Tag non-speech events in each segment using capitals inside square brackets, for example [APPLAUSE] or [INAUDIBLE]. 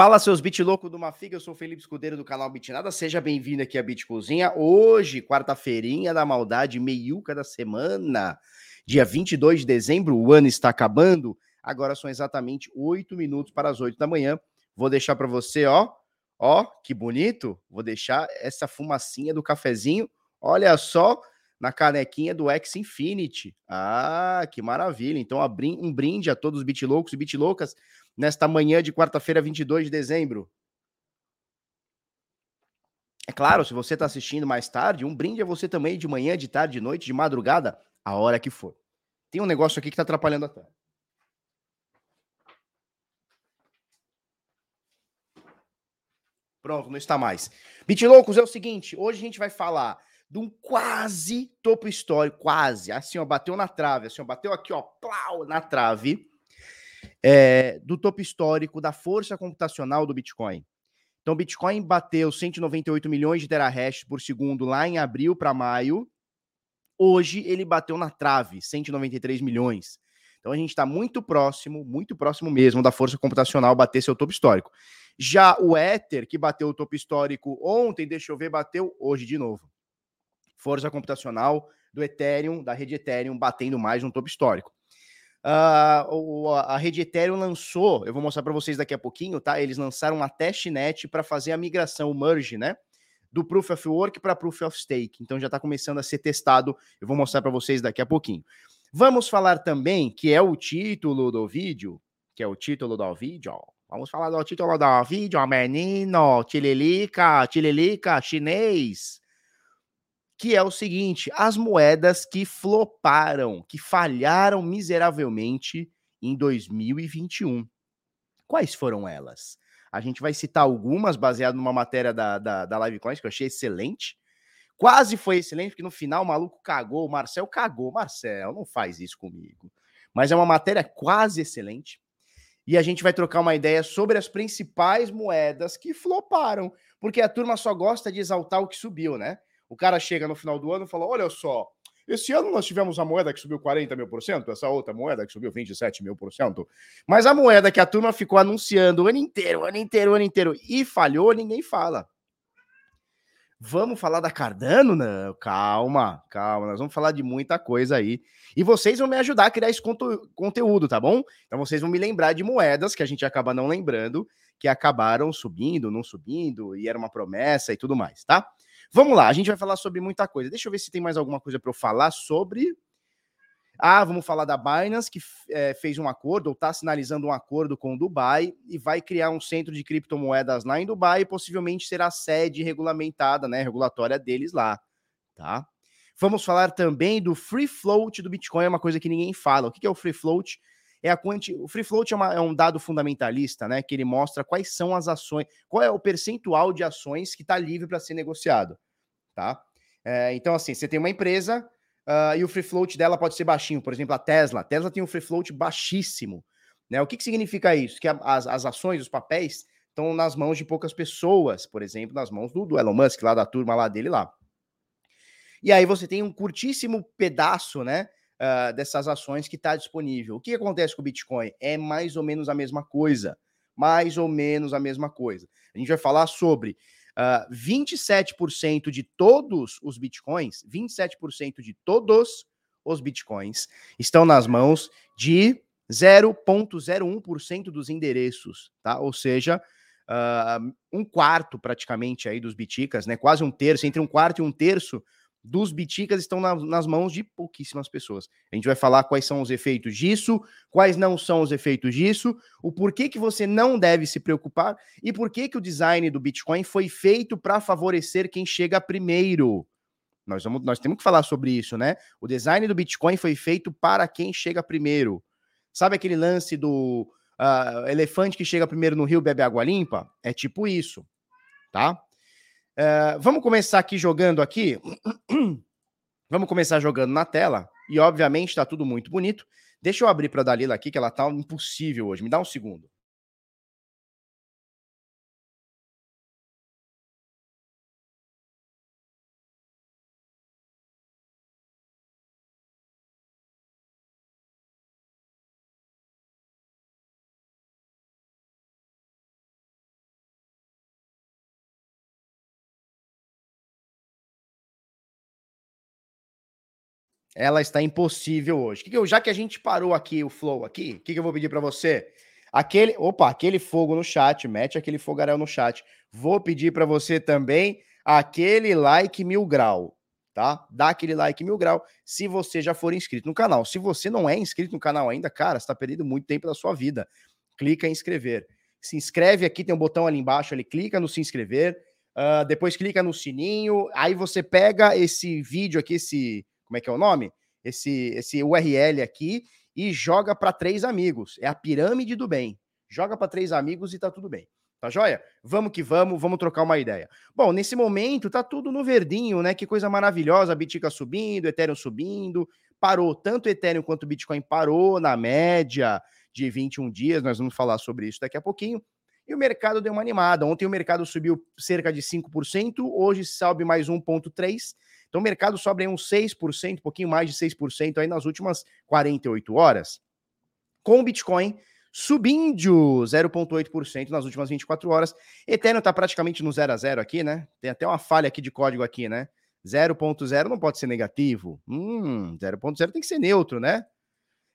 Fala, seus bit louco do Mafiga, eu sou o Felipe Escudeiro do canal Bitnada, seja bem-vindo aqui à Bit Cozinha. Hoje, quarta-feirinha da maldade, meiuca da semana, dia 22 de dezembro, o ano está acabando, agora são exatamente 8 minutos para as 8 da manhã. Vou deixar para você, ó, ó, que bonito, vou deixar essa fumacinha do cafezinho, olha só, na canequinha do X Infinity. Ah, que maravilha. Então, um brinde a todos os bitloucos e bitloucas nesta manhã de quarta-feira, 22 de dezembro. É claro, se você está assistindo mais tarde, um brinde a você também de manhã, de tarde, de noite, de madrugada, a hora que for. Tem um negócio aqui que está atrapalhando a tela. Pronto, não está mais. Bitloucos, é o seguinte, hoje a gente vai falar de um quase topo histórico, quase, assim, ó, bateu na trave, assim, ó, bateu aqui, ó, plau, na trave, é, do topo histórico da força computacional do Bitcoin. Então, o Bitcoin bateu 198 milhões de terahash por segundo lá em abril para maio. Hoje ele bateu na trave, 193 milhões. Então a gente está muito próximo, muito próximo mesmo da força computacional bater seu topo histórico. Já o Ether, que bateu o topo histórico ontem, deixa eu ver, bateu hoje de novo força computacional do Ethereum, da rede Ethereum, batendo mais um topo histórico. Uh, a rede Ethereum lançou, eu vou mostrar para vocês daqui a pouquinho, tá? Eles lançaram uma testnet para fazer a migração, o merge, né? Do Proof of Work para Proof of Stake. Então já está começando a ser testado. Eu vou mostrar para vocês daqui a pouquinho. Vamos falar também, que é o título do vídeo, que é o título do vídeo. Vamos falar do título do vídeo, menino, tililica, tililica, chinês que é o seguinte: as moedas que floparam, que falharam miseravelmente em 2021. Quais foram elas? A gente vai citar algumas baseado numa matéria da, da, da Livecoins que eu achei excelente. Quase foi excelente, porque no final o maluco cagou, o Marcel cagou. Marcel, não faz isso comigo. Mas é uma matéria quase excelente. E a gente vai trocar uma ideia sobre as principais moedas que floparam, porque a turma só gosta de exaltar o que subiu, né? O cara chega no final do ano e fala: olha só, esse ano nós tivemos a moeda que subiu 40 mil por cento, essa outra moeda que subiu 27 mil por cento. Mas a moeda que a turma ficou anunciando o ano inteiro, o ano inteiro, o ano inteiro e falhou, ninguém fala. Vamos falar da Cardano? Não, calma, calma, nós vamos falar de muita coisa aí. E vocês vão me ajudar a criar esse conteúdo, tá bom? Então vocês vão me lembrar de moedas que a gente acaba não lembrando, que acabaram subindo, não subindo, e era uma promessa e tudo mais, tá? Vamos lá, a gente vai falar sobre muita coisa. Deixa eu ver se tem mais alguma coisa para eu falar sobre. Ah, vamos falar da Binance, que é, fez um acordo, ou está sinalizando um acordo com o Dubai e vai criar um centro de criptomoedas lá em Dubai e possivelmente será a sede regulamentada, né, regulatória deles lá, tá? Vamos falar também do free float do Bitcoin, é uma coisa que ninguém fala. O que é o free float? É a quanti... O free float é, uma, é um dado fundamentalista, né? Que ele mostra quais são as ações, qual é o percentual de ações que está livre para ser negociado, tá? É, então, assim, você tem uma empresa uh, e o free float dela pode ser baixinho. Por exemplo, a Tesla. A Tesla tem um free float baixíssimo. Né? O que, que significa isso? Que as, as ações, os papéis, estão nas mãos de poucas pessoas, por exemplo, nas mãos do, do Elon Musk, lá da turma lá dele lá. E aí você tem um curtíssimo pedaço, né? uh, dessas ações que está disponível. O que acontece com o Bitcoin? É mais ou menos a mesma coisa. Mais ou menos a mesma coisa. A gente vai falar sobre uh, ah, 27% de todos os Bitcoins, 27% de todos os Bitcoins estão nas mãos de 0,01% dos endereços, tá? Ou seja, uh, um quarto praticamente aí dos biticas, né? Quase um terço, entre um quarto e um terço dos biticas estão na, nas mãos de pouquíssimas pessoas. A gente vai falar quais são os efeitos disso, quais não são os efeitos disso, o porquê que você não deve se preocupar e por que que o design do Bitcoin foi feito para favorecer quem chega primeiro. Nós, vamos, nós temos que falar sobre isso, né? O design do Bitcoin foi feito para quem chega primeiro. Sabe aquele lance do uh, elefante que chega primeiro no rio bebe água limpa? É tipo isso, tá? Uh, vamos começar aqui jogando aqui. [CLEARS THROAT] vamos começar jogando na tela. E, obviamente, está tudo muito bonito. Deixa eu abrir para a Dalila aqui, que ela tá impossível hoje. Me dá um segundo. Ela está impossível hoje. Que que eu, já que a gente parou aqui o flow aqui, o que, que eu vou pedir para você? Aquele, opa, aquele fogo no chat, mete aquele fogaréu no chat. Vou pedir para você também aquele like mil grau, tá? Dá aquele like mil grau se você já for inscrito no canal. Se você não é inscrito no canal ainda, cara, está perdendo muito tempo da sua vida. Clica em inscrever. Se inscreve aqui, tem um botão ali embaixo, ali clica no se inscrever. Uh, depois clica no sininho, aí você pega esse vídeo aqui, esse como é que é o nome? Esse, esse URL aqui e joga para três amigos. É a pirâmide do bem. Joga para três amigos e tá tudo bem. Tá joia? Vamos que vamos, vamos trocar uma ideia. Bom, nesse momento tá tudo no verdinho, né? Que coisa maravilhosa, Bitcoin subindo, Ethereum subindo, parou, tanto Ethereum quanto Bitcoin parou na média de 21 dias, nós vamos falar sobre isso daqui a pouquinho. E o mercado deu uma animada. Ontem o mercado subiu cerca de 5%, hoje sobe mais 1.3%. Então o mercado sobe uns 6%, um pouquinho mais de 6% aí nas últimas 48 horas. Com o Bitcoin subindo 0,8% nas últimas 24 horas. Ethereum está praticamente no 0 a 0 aqui, né? Tem até uma falha aqui de código aqui, né? 0.0 não pode ser negativo. Hum, 0.0 tem que ser neutro, né?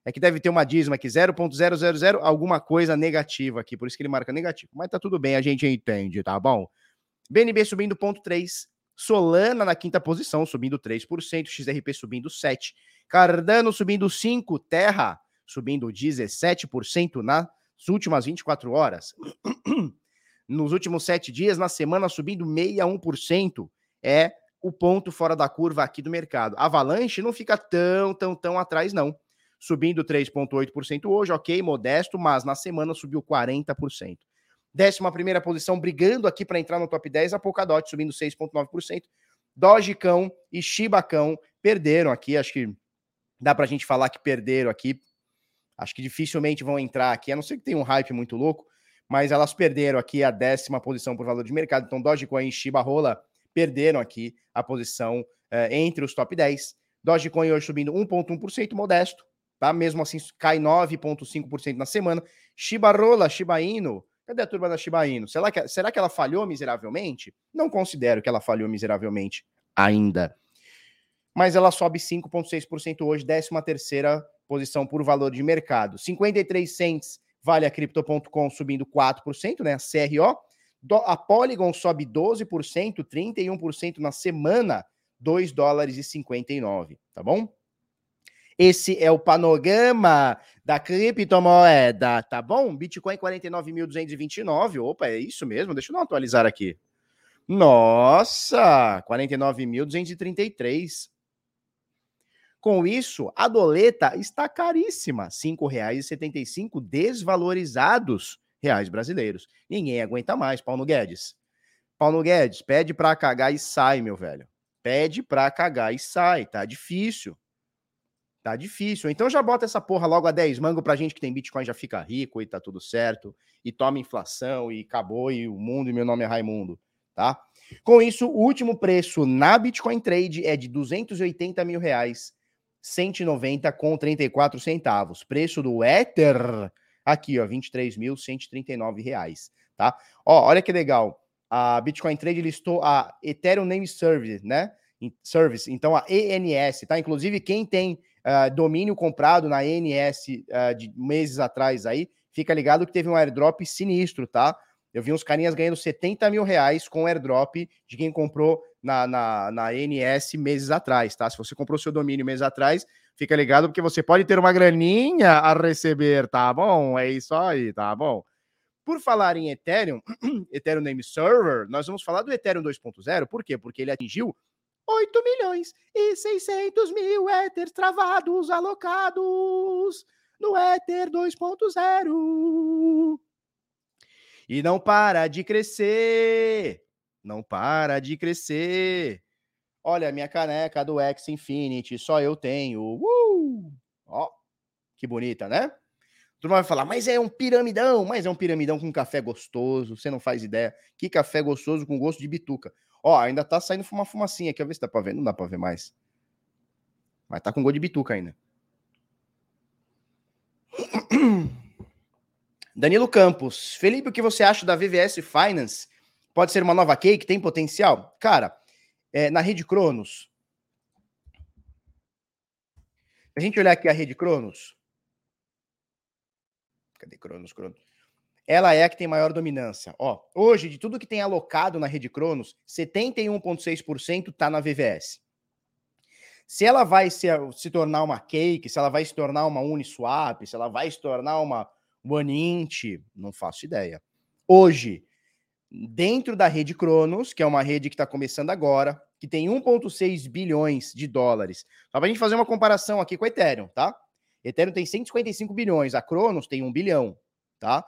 É que deve ter uma dízima aqui, 0.000, alguma coisa negativa aqui, por isso que ele marca negativo. Mas tá tudo bem, a gente entende, tá bom? BNB subindo 0,3, Solana na quinta posição, subindo 3%, XRP subindo 7%, Cardano subindo 5%, Terra subindo 17% nas últimas 24 horas. [CLEARS THROAT] Nos últimos sete dias, na semana, subindo 61%. É o ponto fora da curva aqui do mercado. Avalanche não fica tão, tão, tão atrás, não. Subindo 3,8% hoje, ok, modesto, mas na semana subiu 40%. Décima primeira posição, brigando aqui para entrar no top 10, a Polkadot subindo 6,9%. Dogecão e Shibacão perderam aqui, acho que dá para a gente falar que perderam aqui. Acho que dificilmente vão entrar aqui, a não ser que tenha um hype muito louco, mas elas perderam aqui a décima posição por valor de mercado. Então, Dogecoin e Shiba Rola perderam aqui a posição eh, entre os top 10. Dogecoin hoje subindo 1,1%, modesto, tá? Mesmo assim, cai 9,5% na semana. Shiba Rola, Shiba Inu, Cadê a turma da Shiba Inu? Será que, será que ela falhou miseravelmente? Não considero que ela falhou miseravelmente ainda. Mas ela sobe 5,6% hoje, 13 terceira posição por valor de mercado. 53 cents vale a Crypto.com subindo 4%, né? A CRO. A Polygon sobe 12%, 31% na semana, 2 dólares e 59, tá bom? Esse é o panorama da criptomoeda, tá bom? Bitcoin 49.229. Opa, é isso mesmo? Deixa eu não atualizar aqui. Nossa, 49.233. Com isso, a doleta está caríssima, R$ 5,75 desvalorizados reais brasileiros. Ninguém aguenta mais, Paulo Guedes. Paulo Guedes, pede para cagar e sai, meu velho. Pede para cagar e sai, tá difícil. Tá difícil. Então já bota essa porra logo a 10 mango pra gente que tem Bitcoin já fica rico e tá tudo certo. E toma inflação e acabou e o mundo e meu nome é Raimundo, tá? Com isso, o último preço na Bitcoin Trade é de 280 mil reais, 190 com 34 centavos. Preço do Ether, aqui ó, 23.139 reais, tá? Ó, olha que legal. A Bitcoin Trade listou a Ethereum Name Service, né? Service, então a ENS, tá? Inclusive quem tem uh, domínio comprado na NS uh, ah, de meses atrás aí, fica ligado que teve um airdrop sinistro, tá? Eu vi uns carinhas ganhando 70 mil reais com airdrop de quem comprou na, na, na NS meses atrás, tá? Se você comprou seu domínio meses atrás, fica ligado porque você pode ter uma graninha a receber, tá bom? É isso aí, tá bom? Por falar em Ethereum, [CLEARS THROAT] Ethereum Name Server, nós vamos falar do Ethereum 2.0, por quê? Porque ele atingiu 8 milhões e 600 mil Ethers travados alocados no Ether 2.0. E não para de crescer. Não para de crescer. Olha a minha caneca do X Infinity, só eu tenho. Uh! Ó, que bonita, né? Tu vai falar, mas é um piramidão, mas é um piramidão com café gostoso, você não faz ideia. Que café gostoso com gosto de bituca. Ó, ainda tá saindo uma fumacinha aqui, a ver se dá pra ver. Não dá pra ver mais. Mas tá com gosto de bituca ainda. [CLEARS THROAT] Danilo Campos. Felipe, o que você acha da VVS Finance? Pode ser uma nova cake? Tem potencial? Cara, é, na rede Cronos, a gente olhar aqui a rede Cronos. Cadê Cronos, Cronos? Ela é a que tem maior dominância. Ó, hoje, de tudo que tem alocado na rede Cronos, 71,6% está na VVS. Se ela vai se, se tornar uma Cake, se ela vai se tornar uma Uniswap, se ela vai se tornar uma OneInt, não faço ideia. Hoje, dentro da rede Cronos, que é uma rede que está começando agora, que tem 1,6 bilhões de dólares. Só para a gente fazer uma comparação aqui com a Ethereum, tá? Ethereum tem 155 bilhões, a Cronos tem 1 bilhão, tá?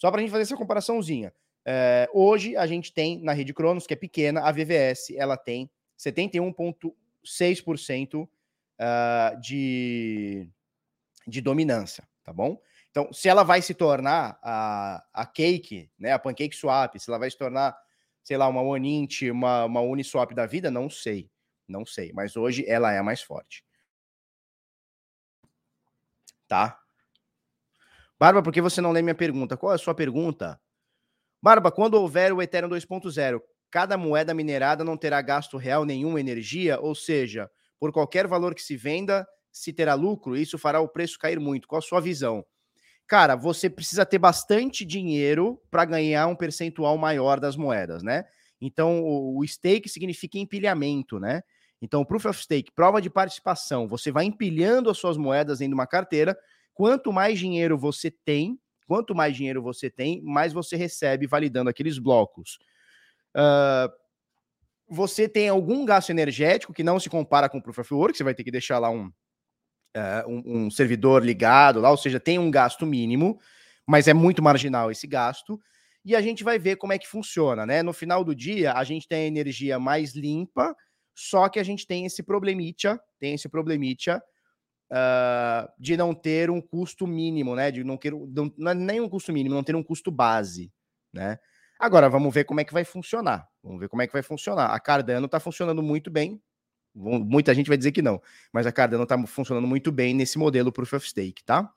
Só para a gente fazer essa comparaçãozinha. É, hoje a gente tem na rede Cronos, que é pequena, a VVS, ela tem 71,6% uh, ah, de, de dominância, tá bom? Então, se ela vai se tornar a, a Cake, né, a Pancake Swap, se ela vai se tornar, sei lá, uma Onint, uma, uma Uniswap da vida, não sei. Não sei. Mas hoje ela é a mais forte. Tá? Barba, por que você não lê minha pergunta? Qual é a sua pergunta? Barba, quando houver o Ethereum 2.0, cada moeda minerada não terá gasto real nenhuma energia, ou seja, por qualquer valor que se venda, se terá lucro, isso fará o preço cair muito. Qual a sua visão? cara, você precisa ter bastante dinheiro para ganhar um percentual maior das moedas, né? Então, o, o stake significa empilhamento, né? Então, proof of stake, prova de participação, você vai empilhando as suas moedas dentro de uma carteira. Quanto mais dinheiro você tem, quanto mais dinheiro você tem, mais você recebe validando aqueles blocos. Uh, você tem algum gasto energético que não se compara com o proof of work, você vai ter que deixar lá um, uh, um, um, servidor ligado lá, ou seja, tem um gasto mínimo, mas é muito marginal esse gasto. E a gente vai ver como é que funciona, né? No final do dia, a gente tem a energia mais limpa, só que a gente tem esse problemitia, tem esse problemitia uh, de não ter um custo mínimo, né? De não ter não, não é nem um custo mínimo, não ter um custo base, né? Agora vamos ver como é que vai funcionar. Vamos ver como é que vai funcionar. A Cardano está funcionando muito bem, Muita gente vai dizer que não, mas a Cardano está funcionando muito bem nesse modelo Proof of Stake, tá?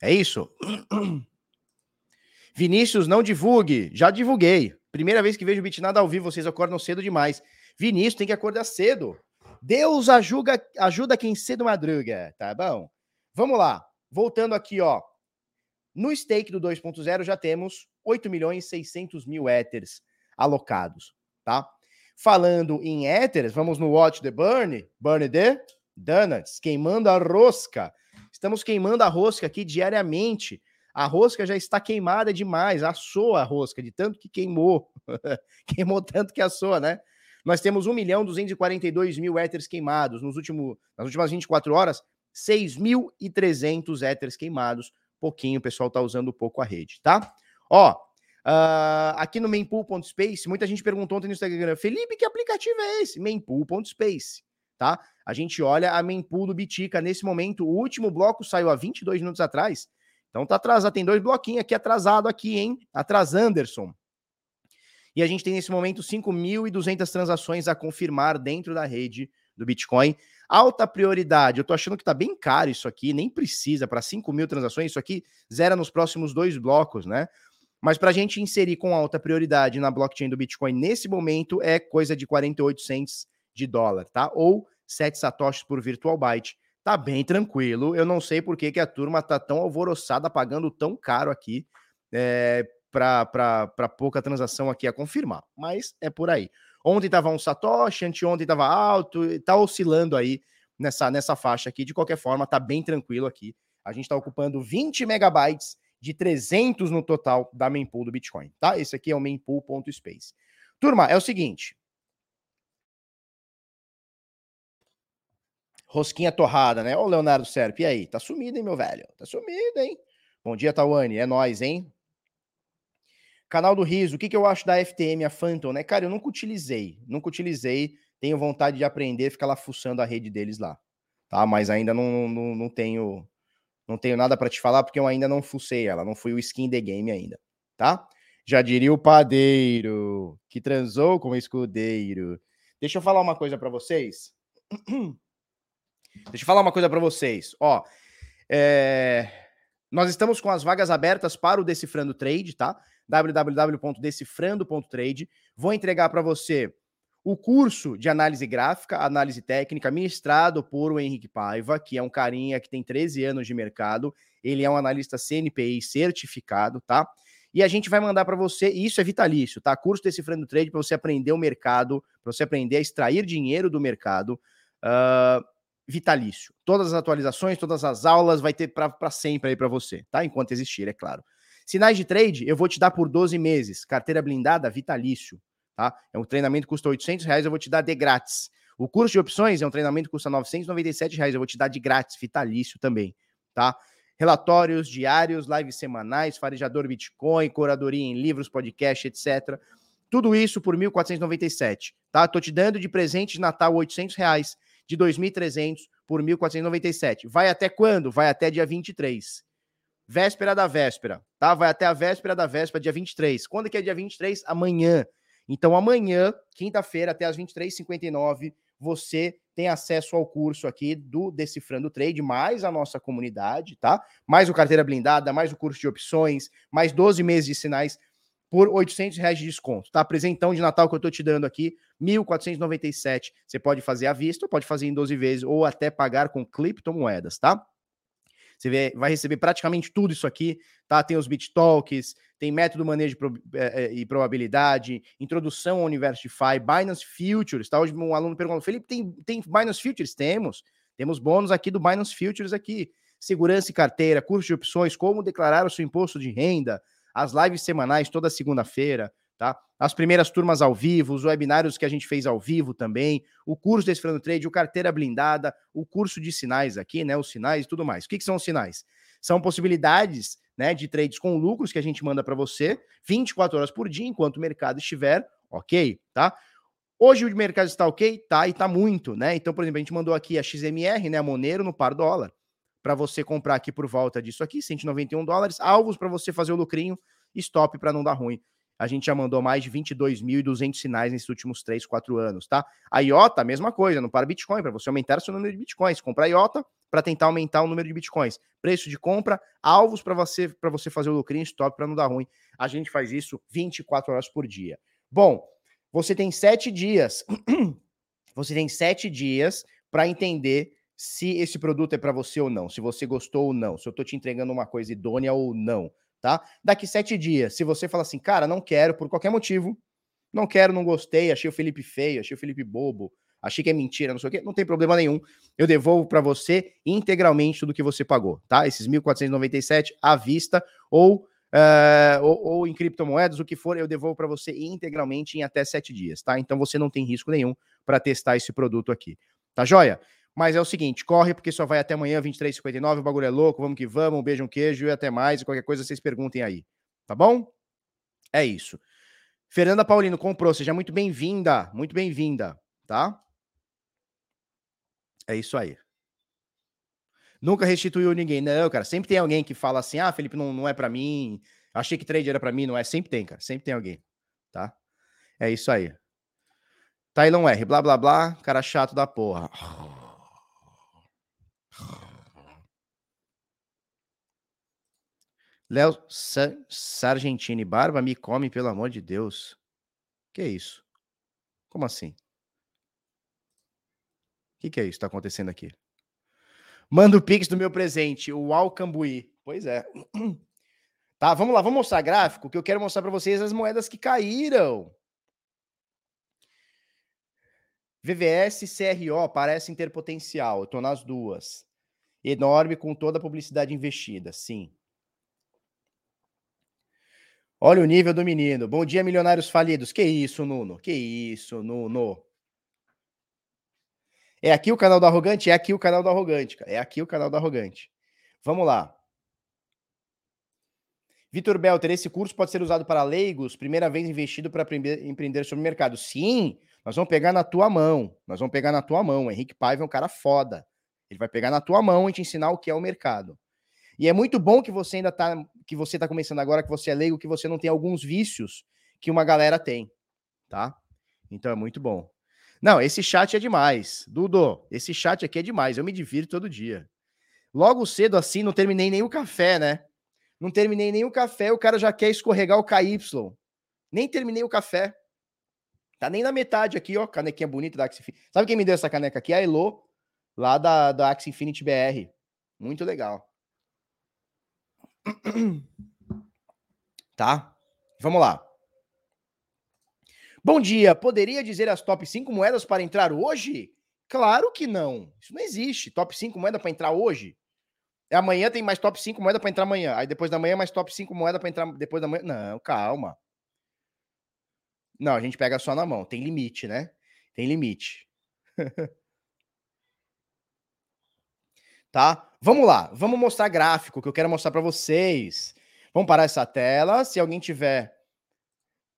É isso? [CLEARS THROAT] Vinícius, não divulgue. Já divulguei. Primeira vez que vejo o Bitnada ao vivo, vocês acordam cedo demais. Vinícius, tem que acordar cedo. Deus ajuda, ajuda quem cedo madruga, tá bom? Vamos lá. Voltando aqui, ó. No stake do 2.0 já temos 8 milhões e 600 mil Ethers alocados, tá? Falando em éteres, vamos no Watch the Burn, Burn the Donuts, queimando a rosca. Estamos queimando a rosca aqui diariamente. A rosca já está queimada demais, assou a rosca, de tanto que queimou. [LAUGHS] queimou tanto que assou, né? Nós temos 1 milhão 242 mil éteres queimados. Nos últimos, nas últimas 24 horas, 6.300 éteres queimados. Pouquinho, o pessoal está usando pouco a rede, tá? Ó, Uh, aqui no mempool.space, muita gente perguntou ontem no Instagram, Felipe, que aplicativo é esse? Mempool.space, tá? A gente olha a mempool do Bitica nesse momento, o último bloco saiu há 22 minutos atrás, então tá atrasado, tem dois bloquinhos aqui atrasado aqui, hein? Atrás Anderson. E a gente tem nesse momento 5.200 transações a confirmar dentro da rede do Bitcoin. Alta prioridade, eu tô achando que tá bem caro isso aqui, nem precisa para 5 mil transações, isso aqui zera nos próximos dois blocos, né? Mas para a gente inserir com alta prioridade na blockchain do Bitcoin nesse momento é coisa de 48 cents de dólar, tá? Ou 7 satoshis por virtual byte. Tá bem tranquilo. Eu não sei por que, que a turma tá tão alvoroçada pagando tão caro aqui é, para pouca transação aqui a confirmar. Mas é por aí. Ontem tava um satoshi, anteontem tava alto, tá oscilando aí nessa, nessa faixa aqui. De qualquer forma, tá bem tranquilo aqui. A gente está ocupando 20 megabytes de 300 no total da mempool do Bitcoin, tá? Esse aqui é o mempool.space. Turma, é o seguinte. Rosquinha torrada, né? Ô, Leonardo Serp, e aí? Tá sumido, hein, meu velho? Tá sumido, hein? Bom dia, Tawane. É nós, hein? Canal do Riso, o que, que eu acho da FTM, a Phantom, né? Cara, eu nunca utilizei, nunca utilizei, tenho vontade de aprender, ficar lá fuçando a rede deles lá, tá? Mas ainda não, não, não tenho não tenho nada para te falar porque eu ainda não fucei ela, não fui o skin the game ainda, tá? Já diria o padeiro que transou com o escudeiro. Deixa eu falar uma coisa para vocês. Deixa eu falar uma coisa para vocês. Ó, é... nós estamos com as vagas abertas para o Decifrando Trade, tá? www.decifrando.trade. Vou entregar para você o curso de análise gráfica, análise técnica, ministrado por o Henrique Paiva, que é um carinha que tem 13 anos de mercado. Ele é um analista CNPI certificado, tá? E a gente vai mandar para você, e isso é vitalício, tá? Curso Decifrando Trade para você aprender o mercado, para você aprender a extrair dinheiro do mercado. Uh, vitalício. Todas as atualizações, todas as aulas vai ter para sempre aí para você, tá? Enquanto existir, é claro. Sinais de trade, eu vou te dar por 12 meses. Carteira blindada, vitalício, tá? É um treinamento que custa 800 reais, eu vou te dar de grátis. O curso de opções é um treinamento que custa 997 reais, eu vou te dar de grátis, vitalício também, tá? Relatórios diários, lives semanais, farejador Bitcoin, curadoria em livros, podcast, etc. Tudo isso por 1.497, tá? Tô te dando de presente de Natal 800 reais de 2.300 por 1.497. Vai até quando? Vai até dia 23. Véspera da véspera, tá? Vai até a véspera da véspera, dia 23. Quando que é dia 23? Amanhã. Então, amanhã, quinta-feira, até as 23h59, você tem acesso ao curso aqui do Decifrando Trade, mais a nossa comunidade, tá? Mais o carteira blindada, mais o curso de opções, mais 12 meses de sinais por 800 reais de desconto, tá? Presentão de Natal que eu tô te dando aqui, 1.497. Você pode fazer à vista, pode fazer em 12 vezes, ou até pagar com criptomoedas, tá? Você vai receber praticamente tudo isso aqui, tá? Tem os BitTalks, tem método manejo é, é, e probabilidade, introdução ao universo DeFi, Binance Futures, tá? Hoje um aluno perguntou, Felipe, tem, tem Binance Futures? Temos. Temos bônus aqui do Binance Futures aqui. Segurança e carteira, curso de opções, como declarar o seu imposto de renda, as lives semanais toda segunda-feira, tá? As primeiras turmas ao vivo, os webinários que a gente fez ao vivo também, o curso desse Frando Trade, o carteira blindada, o curso de sinais aqui, né? Os sinais e tudo mais. O que, que são os sinais? São possibilidades né, de trades com lucros que a gente manda para você 24 horas por dia, enquanto o mercado estiver ok, tá? Hoje o mercado está ok? Tá, e tá muito, né? Então, por exemplo, a gente mandou aqui a XMR, né, a Monero no par dólar para você comprar aqui por volta disso aqui, 191 dólares, alvos para você fazer o lucrinho, stop para não dar ruim. A gente já mandou mais de 22.200 sinais nesses últimos 3, 4 anos, tá? A IOTA, mesma coisa, não para Bitcoin, para você aumentar o seu número de Bitcoins. Comprar IOTA para tentar aumentar o número de Bitcoins. Preço de compra, alvos para você para você fazer o lucrinho, stop para não dar ruim. A gente faz isso 24 horas por dia. Bom, você tem sete dias. [CLEARS THROAT] você tem sete dias para entender se esse produto é para você ou não, se você gostou ou não, se eu estou te entregando uma coisa idônea ou não, tá? Daqui sete dias, se você fala assim, cara, não quero por qualquer motivo, não quero, não gostei, achei o Felipe feio, achei o Felipe bobo, achei que é mentira, não sei o quê, não tem problema nenhum. Eu devolvo para você integralmente tudo que você pagou, tá? Esses 1.497 à vista ou, uh, ou, ou, em criptomoedas, o que for, eu devolvo para você integralmente em até sete dias, tá? Então você não tem risco nenhum para testar esse produto aqui. Tá joia? Mas é o seguinte, corre porque só vai até amanhã, 23h59, o bagulho é louco, vamos que vamos, um beijo, um queijo e até mais. E qualquer coisa vocês perguntem aí, tá bom? É isso. Fernanda Paulino comprou, seja muito bem-vinda, muito bem-vinda, tá? É isso aí. Nunca restituiu ninguém. Não, cara, sempre tem alguém que fala assim: ah, Felipe, não, não é para mim, achei que trade era para mim, não é. Sempre tem, cara, sempre tem alguém, tá? É isso aí. Tylon R, blá blá blá, cara chato da porra. Léo Sa Sargentini, barba me come, pelo amor de Deus. Que é isso? Como assim? O que, que é isso que está acontecendo aqui? Manda o pix do meu presente, o Alcambuí. Pois é. [CLEARS THROAT] Tá, vamos lá, vamos mostrar gráfico, que eu quero mostrar para vocês as moedas que caíram. VVS CRO parecem ter potencial, eu tô nas duas enorme com toda a publicidade investida, sim. Olha o nível do menino. Bom dia, milionários falidos. Que isso, Nuno? Que isso, Nuno? É aqui o canal do Arrogante? É aqui o canal do Arrogante, cara. É aqui o canal do Arrogante. Vamos lá. Vitor Belter, esse curso pode ser usado para leigos, primeira vez investido para empreender sobre o mercado. Sim, nós vamos pegar na tua mão. Nós vamos pegar na tua mão. Henrique Paiva é um cara foda. Ele vai pegar na tua mão e te ensinar o que é o mercado. E é muito bom que você ainda tá, que você tá começando agora, que você é leigo, que você não tem alguns vícios que uma galera tem, tá? Então é muito bom. Não, esse chat é demais. Dudo, esse chat aqui é demais. Eu me divirto todo dia. Logo cedo assim, não terminei nem o café, né? Não terminei nem o café, o cara já quer escorregar o KY. Nem terminei o café. Tá nem na metade aqui, ó. Canequinha bonita da. Sabe quem me deu essa caneca aqui? A Elo, lá da, da Axie Infinity BR. Muito legal. Tá? Vamos lá. Bom dia. Poderia dizer as top 5 moedas para entrar hoje? Claro que não. Isso não existe. Top 5 moedas para entrar hoje. Amanhã tem mais top 5 moedas para entrar amanhã. Aí depois da manhã mais top 5 moedas para entrar depois da manhã. Não, calma. Não, a gente pega só na mão. Tem limite, né? Tem limite. [LAUGHS] tá? Vamos lá. Vamos mostrar gráfico que eu quero mostrar para vocês. Vamos parar essa tela. Se alguém tiver.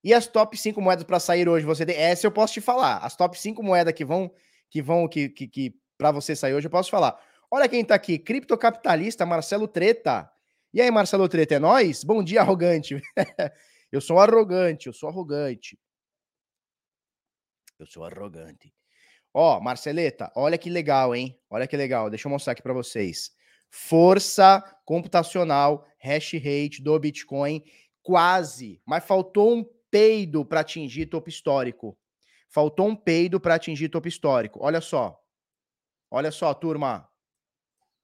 E as top 5 moedas para sair hoje, você tem. Essa eu posso te falar. As top 5 moedas que vão que vão que, que, que para você sair hoje, eu posso falar. Olha quem tá aqui, criptocapitalista Marcelo Treta. E aí, Marcelo Treta, é nós? Bom dia, arrogante. [LAUGHS] eu sou arrogante, eu sou arrogante. Eu sou arrogante. Ó, Marceleta, olha que legal, hein? Olha que legal. Deixa eu mostrar aqui para vocês. Força computacional, hash rate do Bitcoin, quase, mas faltou um peido para atingir topo histórico. Faltou um peido para atingir topo histórico. Olha só. Olha só, turma.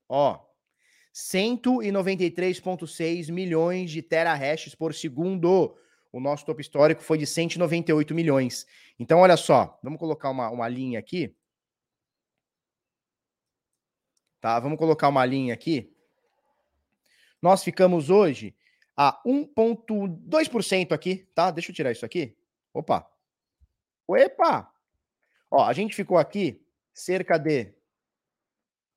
Ó, 193,6 milhões de terahashes por segundo. O nosso topo histórico foi de 198 milhões. Então, olha só, vamos colocar uma, uma linha aqui. Tá, vamos colocar uma linha aqui. Nós ficamos hoje a 1,2% aqui, tá? Deixa eu tirar isso aqui. Opa. Opa! Ó, a gente ficou aqui cerca de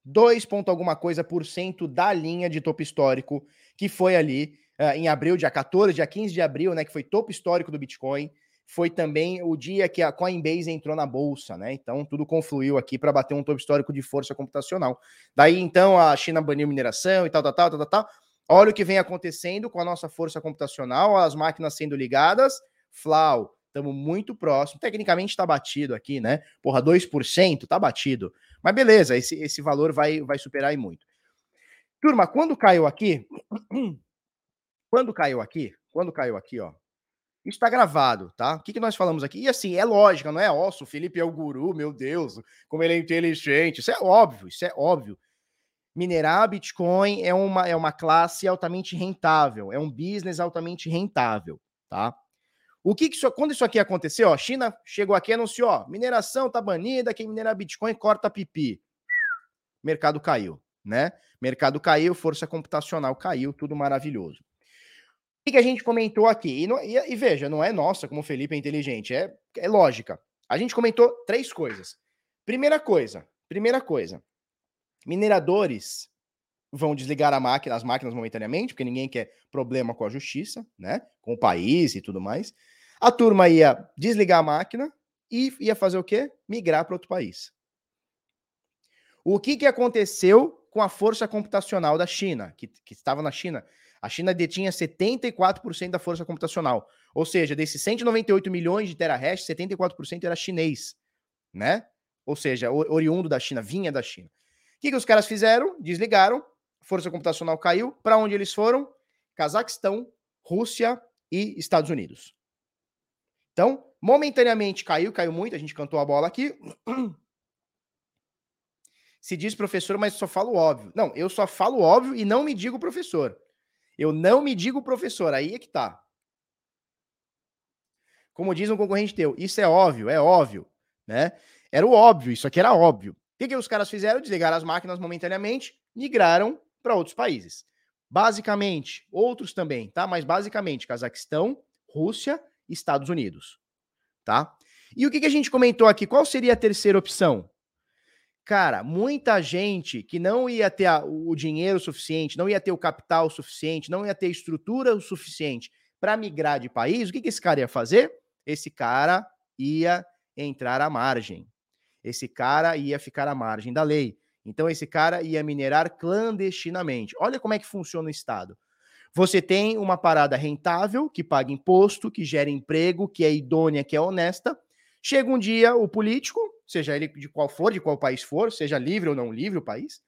2 ponto alguma coisa por cento da linha de topo histórico que foi ali em abril, dia 14, dia 15 de abril, né, que foi topo histórico do Bitcoin, foi também o dia que a Coinbase entrou na bolsa, né? Então tudo confluiu aqui para bater um topo histórico de força computacional. Daí então a China baniu mineração e tal, tal, tal, tal, tal. Olha o que vem acontecendo com a nossa força computacional, as máquinas sendo ligadas. Flau, estamos muito próximo. Tecnicamente está batido aqui, né? Porra, 2% tá batido. Mas beleza, esse, esse valor vai, vai superar e muito. Turma, quando caiu aqui, [CLEARS THROAT] Quando caiu aqui, quando caiu aqui, ó, isso está gravado, tá? O que, que nós falamos aqui? E assim, é lógica, não é? Nossa, o Felipe é o guru, meu Deus, como ele é inteligente. Isso é óbvio, isso é óbvio. Minerar Bitcoin é uma, é uma classe altamente rentável, é um business altamente rentável, tá? O que, que isso, quando isso aqui aconteceu, ó, China chegou aqui e anunciou, ó, mineração tá banida, quem minerar Bitcoin corta pipi. Mercado caiu, né? Mercado caiu, força computacional caiu, tudo maravilhoso que a gente comentou aqui? E, e, e, veja, não é nossa como o Felipe é inteligente, é, é lógica. A gente comentou três coisas. Primeira coisa, primeira coisa, mineradores vão desligar a máquina, as máquinas momentaneamente, porque ninguém quer problema com a justiça, né? Com o país e tudo mais. A turma ia desligar a máquina e ia fazer o quê? Migrar para outro país. O que, que aconteceu com a força computacional da China, que, que estava na China? A China detinha 74% da força computacional. Ou seja, desses 198 milhões de terahash, 74% era chinês, né? Ou seja, oriundo da China, vinha da China. O que, que os caras fizeram? Desligaram, força computacional caiu. Para onde eles foram? Cazaquistão, Rússia e Estados Unidos. Então, momentaneamente caiu, caiu muito, a gente cantou a bola aqui. [CLEARS THROAT] Se diz professor, mas só falo óbvio. Não, eu só falo óbvio e não me digo professor. Eu não me digo professor, aí é que tá. Como diz um concorrente teu, isso é óbvio, é óbvio, né? Era o óbvio, isso aqui era óbvio. O que, que os caras fizeram? Desligaram as máquinas momentaneamente, migraram para outros países. Basicamente, outros também, tá? Mas basicamente, Cazaquistão, Rússia Estados Unidos, tá? E o que, que a gente comentou aqui? Qual seria a terceira opção? Cara, muita gente que não ia ter o dinheiro suficiente, não ia ter o capital suficiente, não ia ter estrutura o suficiente para migrar de país, o que, que esse cara ia fazer? Esse cara ia entrar à margem. Esse cara ia ficar à margem da lei. Então, esse cara ia minerar clandestinamente. Olha como é que funciona o Estado. Você tem uma parada rentável, que paga imposto, que gera emprego, que é idônea, que é honesta. Chega um dia o político, seja ele de qual for, de qual país for, seja livre ou não livre o país,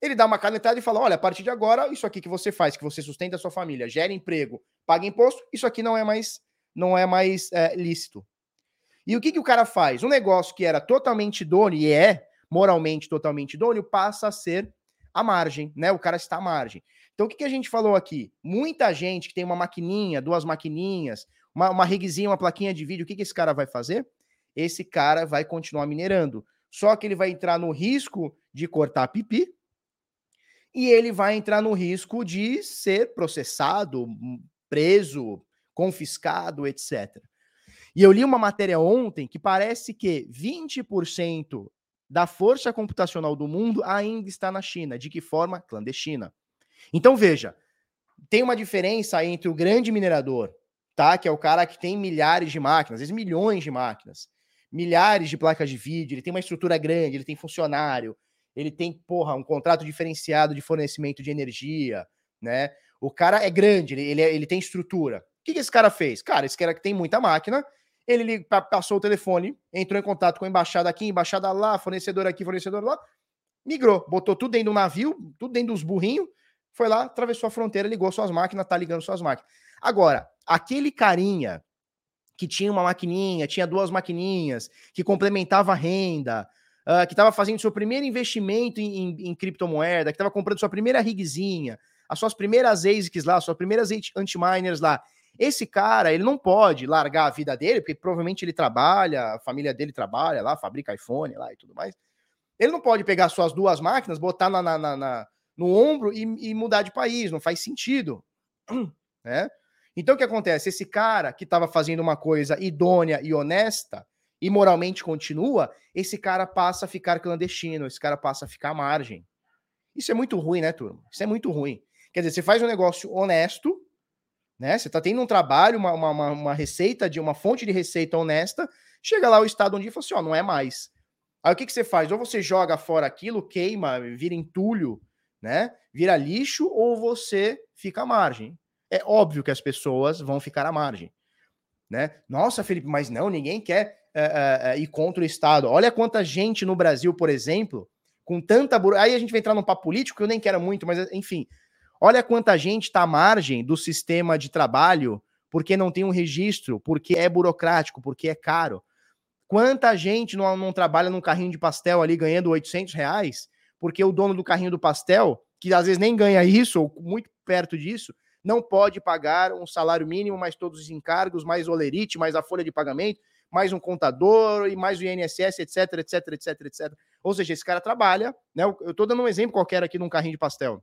ele dá uma canetada e fala: olha, a partir de agora, isso aqui que você faz, que você sustenta a sua família, gera emprego, paga imposto, isso aqui não é mais, não é mais é, lícito. E o que, que o cara faz? Um negócio que era totalmente idôneo, e é moralmente totalmente idôneo, passa a ser a margem, né? O cara está à margem. Então, o que, que a gente falou aqui? Muita gente que tem uma maquininha, duas maquininhas, uma, uma rigzinha, uma plaquinha de vídeo, o que, que esse cara vai fazer? Esse cara vai continuar minerando. Só que ele vai entrar no risco de cortar pipi e ele vai entrar no risco de ser processado, preso, confiscado, etc. E eu li uma matéria ontem que parece que 20% da força computacional do mundo ainda está na China. De que forma? Clandestina. Então veja, tem uma diferença entre o grande minerador, tá? Que é o cara que tem milhares de máquinas, às vezes milhões de máquinas, milhares de placas de vídeo, ele tem uma estrutura grande, ele tem funcionário, ele tem, porra, um contrato diferenciado de fornecimento de energia, né? O cara é grande, ele, ele, é, ele tem estrutura. O que, que esse cara fez? Cara, esse cara que tem muita máquina, ele passou o telefone, entrou em contato com a embaixada aqui, embaixada lá, fornecedor aqui, fornecedor lá, migrou, botou tudo dentro do navio, tudo dentro dos burrinhos, foi lá, atravessou a fronteira, ligou suas máquinas, tá ligando suas máquinas. Agora, aquele carinha que tinha uma maquininha, tinha duas maquininhas, que complementava a renda, uh, que estava fazendo seu primeiro investimento em, em, em criptomoeda, que estava comprando sua primeira rigzinha, as suas primeiras ASICs lá, suas primeiras anti-miners lá, esse cara, ele não pode largar a vida dele, porque provavelmente ele trabalha, a família dele trabalha lá, fabrica iPhone lá e tudo mais. Ele não pode pegar suas duas máquinas, botar na, na, na no ombro e, e, mudar de país, não faz sentido. [CLEARS THROAT] Né? Então o que acontece? Esse cara que estava fazendo uma coisa idônea e honesta e moralmente continua, esse cara passa a ficar clandestino, esse cara passa a ficar à margem. Isso é muito ruim, né, turma? Isso é muito ruim. Quer dizer, você faz um negócio honesto, né? Você está tendo um trabalho, uma, uma, uma, receita de uma fonte de receita honesta, chega lá o Estado um dia e fala assim: ó, não é mais. Aí o que, que você faz? Ou você joga fora aquilo, queima, vira entulho, né? Vira lixo, ou você fica à margem. É óbvio que as pessoas vão ficar à margem. Né? Nossa, Felipe, mas não, ninguém quer é, é, ir contra o Estado. Olha quanta gente no Brasil, por exemplo, com tanta. Aí a gente vai entrar num papo político que eu nem quero muito, mas enfim, Olha quanta gente está à margem do sistema de trabalho porque não tem um registro, porque é burocrático, porque é caro. Quanta gente não, não trabalha num carrinho de pastel ali ganhando 800 reais, porque o dono do carrinho do pastel, que às vezes nem ganha isso, ou muito perto disso, não pode pagar um salário mínimo, mais todos os encargos, mais olerite, mais a folha de pagamento, mais um contador e mais o INSS, etc, etc, etc, etc. Ou seja, esse cara trabalha, né? Eu estou dando um exemplo qualquer aqui num carrinho de pastel.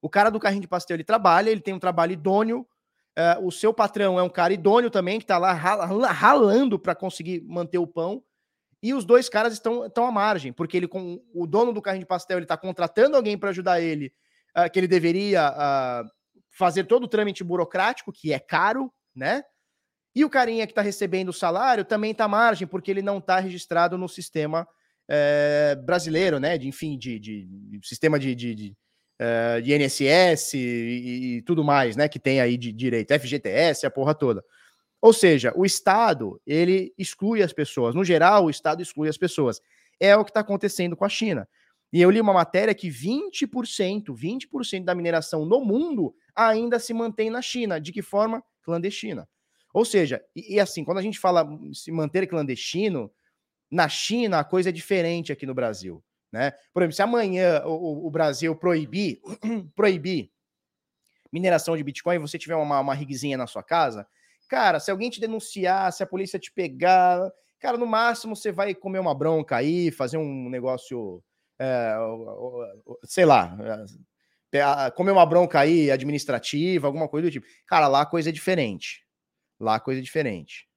O cara do carrinho de pastel, ele trabalha, ele tem um trabalho idôneo. Uh, o seu patrão é um cara idôneo também, que está lá ralando para conseguir manter o pão. E os dois caras estão, estão à margem, porque ele com o dono do carrinho de pastel ele está contratando alguém para ajudar ele, uh, que ele deveria uh, fazer todo o trâmite burocrático, que é caro, né? E o carinha que está recebendo o salário também está à margem, porque ele não está registrado no sistema é, brasileiro, né? De, enfim, de, de, de sistema de, de uh, de INSS e, e, tudo mais, né, que tem aí de direito, FGTS, a porra toda. Ou seja, o Estado, ele exclui as pessoas. No geral, o Estado exclui as pessoas. É o que está acontecendo com a China. E eu li uma matéria que 20%, 20% da mineração no mundo ainda se mantém na China. De que forma? Clandestina. Ou seja, e, e assim, quando a gente fala se manter clandestino, na China a coisa é diferente aqui no Brasil. Né? Por exemplo, se amanhã o, o Brasil proibir, [CLEARS THROAT] proibir mineração de Bitcoin e você tiver uma, uma rigzinha na sua casa, cara, se alguém te denunciar, se a polícia te pegar, cara, no máximo você vai comer uma bronca aí, fazer um negócio, é, sei lá, é, comer uma bronca aí administrativa, alguma coisa do tipo. Cara, lá a coisa é diferente. Lá a coisa é diferente.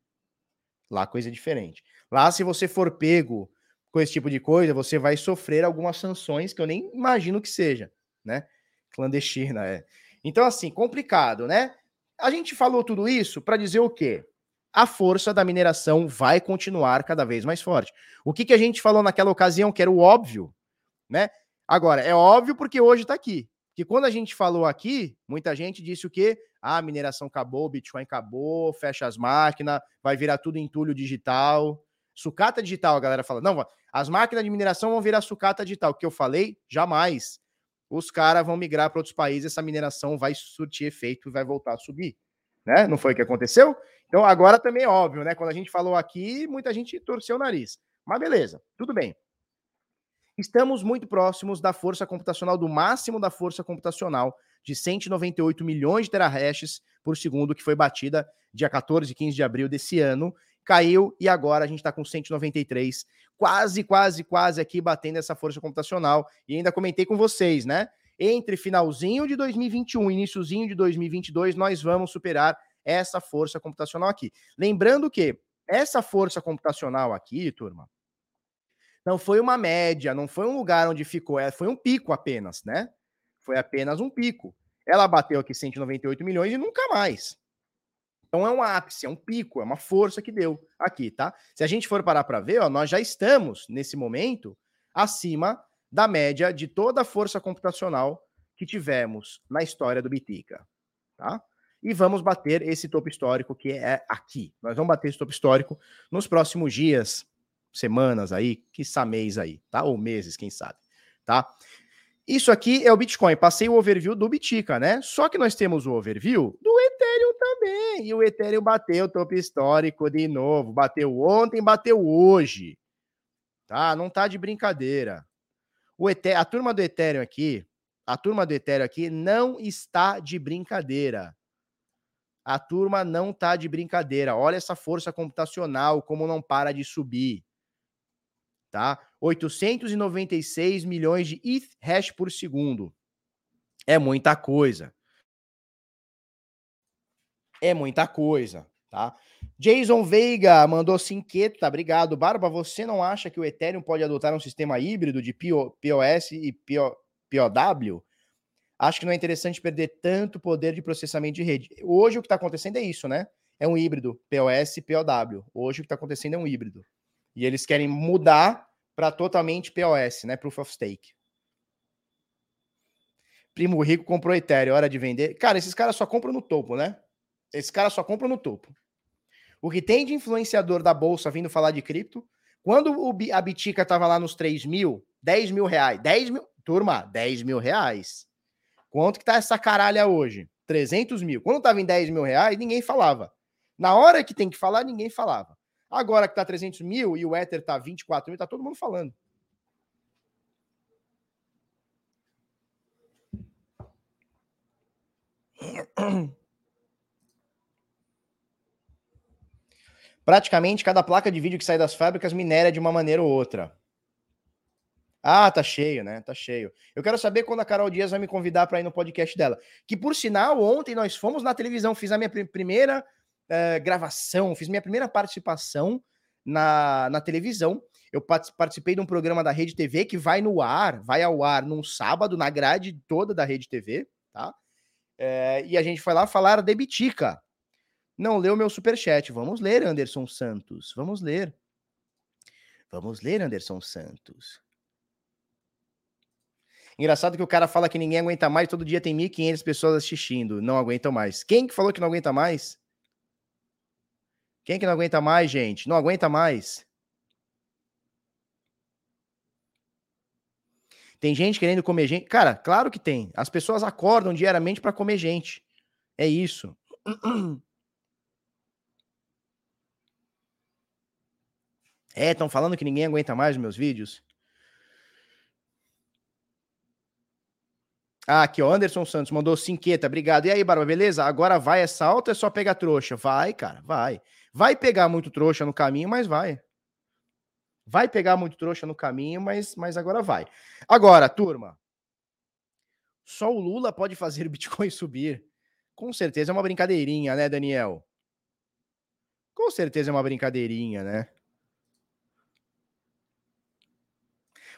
Lá a coisa é diferente. Lá, se você for pego com esse tipo de coisa, você vai sofrer algumas sanções que eu nem imagino que seja, né? Clandestina, é. Então, assim, complicado, né? A gente falou tudo isso para dizer o quê? A força da mineração vai continuar cada vez mais forte. O que, que a gente falou naquela ocasião, que era o óbvio, né? Agora, é óbvio porque hoje está aqui. Que quando a gente falou aqui, muita gente disse o quê? Ah, a mineração acabou, o Bitcoin acabou, fecha as máquinas, vai virar tudo entulho digital. Sucata digital, a galera fala. Não, as máquinas de mineração vão virar sucata digital. O que eu falei? Jamais. Os caras vão migrar para outros países, essa mineração vai surtir efeito e vai voltar a subir. Né? Não foi o que aconteceu? Então agora também é óbvio, né? Quando a gente falou aqui, muita gente torceu o nariz. Mas beleza, tudo bem. Estamos muito próximos da força computacional, do máximo da força computacional de 198 milhões de terahashes por segundo, que foi batida dia 14 e 15 de abril desse ano. Caiu e agora a gente está com 193, quase, quase, quase aqui batendo essa força computacional. E ainda comentei com vocês, né? Entre finalzinho de 2021 e iníciozinho de 2022, nós vamos superar essa força computacional aqui. Lembrando que essa força computacional aqui, turma, não foi uma média, não foi um lugar onde ficou, é, foi um pico apenas, né? Foi apenas um pico. Ela bateu aqui 198 milhões e nunca mais. Então é um ápice, é um pico, é uma força que deu aqui, tá? Se a gente for parar para ver, ó, nós já estamos nesse momento acima da média de toda a força computacional que tivemos na história do Bitica, tá? E vamos bater esse topo histórico que é aqui. Nós vamos bater esse topo histórico nos próximos dias, semanas aí, que mês aí, tá? Ou meses, quem sabe, tá? Isso aqui é o Bitcoin. Passei o overview do Bitica, né? Só que nós temos o overview do Ethereum também. E o Ethereum bateu o topo histórico de novo. Bateu ontem, bateu hoje. Tá? Não tá de brincadeira. O Ethereum, a turma do Ethereum aqui, a turma do Ethereum aqui não está de brincadeira. A turma não tá de brincadeira. Olha essa força computacional, como não para de subir tá? 896 milhões de ETH hash por segundo. É muita coisa. É muita coisa, tá? Jason Veiga mandou cinqueta, obrigado. Barba, você não acha que o Ethereum pode adotar um sistema híbrido de POS e POW? Acho que não é interessante perder tanto poder de processamento de rede. Hoje o que está acontecendo é isso, né? É um híbrido, POS e POW. Hoje o que está acontecendo é um híbrido. E eles querem mudar para totalmente POS, né? Proof of Stake. Primo Rico comprou Ethereum, hora de vender. Cara, esses caras só compram no topo, né? Esses caras só compram no topo. O que tem de influenciador da bolsa vindo falar de cripto, quando a Bitica tava lá nos 3 mil, 10 mil reais, 10 mil, turma, 10 mil reais. Quanto que tá essa caralha hoje? 300 mil. Quando tava em 10 mil reais, ninguém falava. Na hora que tem que falar, ninguém falava. Agora que tá 300 mil e o Ether tá 24 mil, tá todo mundo falando. [CLEARS THROAT] Praticamente cada placa de vídeo que sai das fábricas minera de uma maneira ou outra. Ah, tá cheio, né? Tá cheio. Eu quero saber quando a Carol Dias vai me convidar para ir no podcast dela. Que, por sinal, ontem nós fomos na televisão, fiz a minha primeira uh, gravação, fiz minha primeira participação na, na televisão. Eu participei de um programa da Rede TV que vai no ar, vai ao ar num sábado, na grade toda da Rede TV, tá? É, e a gente foi lá falar de Bitica. Não leu meu superchat. Vamos ler, Anderson Santos. Vamos ler. Vamos ler, Anderson Santos. Engraçado que o cara fala que ninguém aguenta mais, todo dia tem 1.500 pessoas assistindo. Não aguentam mais. Quem que falou que não aguenta mais? Quem que não aguenta mais, gente? Não aguenta mais. Tem gente querendo comer gente. Cara, claro que tem. As pessoas acordam diariamente para comer gente. É isso. É, estão falando que ninguém aguenta mais meus vídeos. Ah, aqui, ó, Anderson Santos mandou cinqueta, obrigado. E aí, Barba, beleza? Agora vai essa alta ou é só pegar trouxa? Vai, cara, vai. Vai pegar muito trouxa no caminho, mas vai. Vai pegar muito trouxa no caminho, mas, mas agora vai. Agora, turma, só o Lula pode fazer [LAUGHS] o Bitcoin subir. Com certeza é uma brincadeirinha, né, Daniel? Com certeza é uma brincadeirinha, né?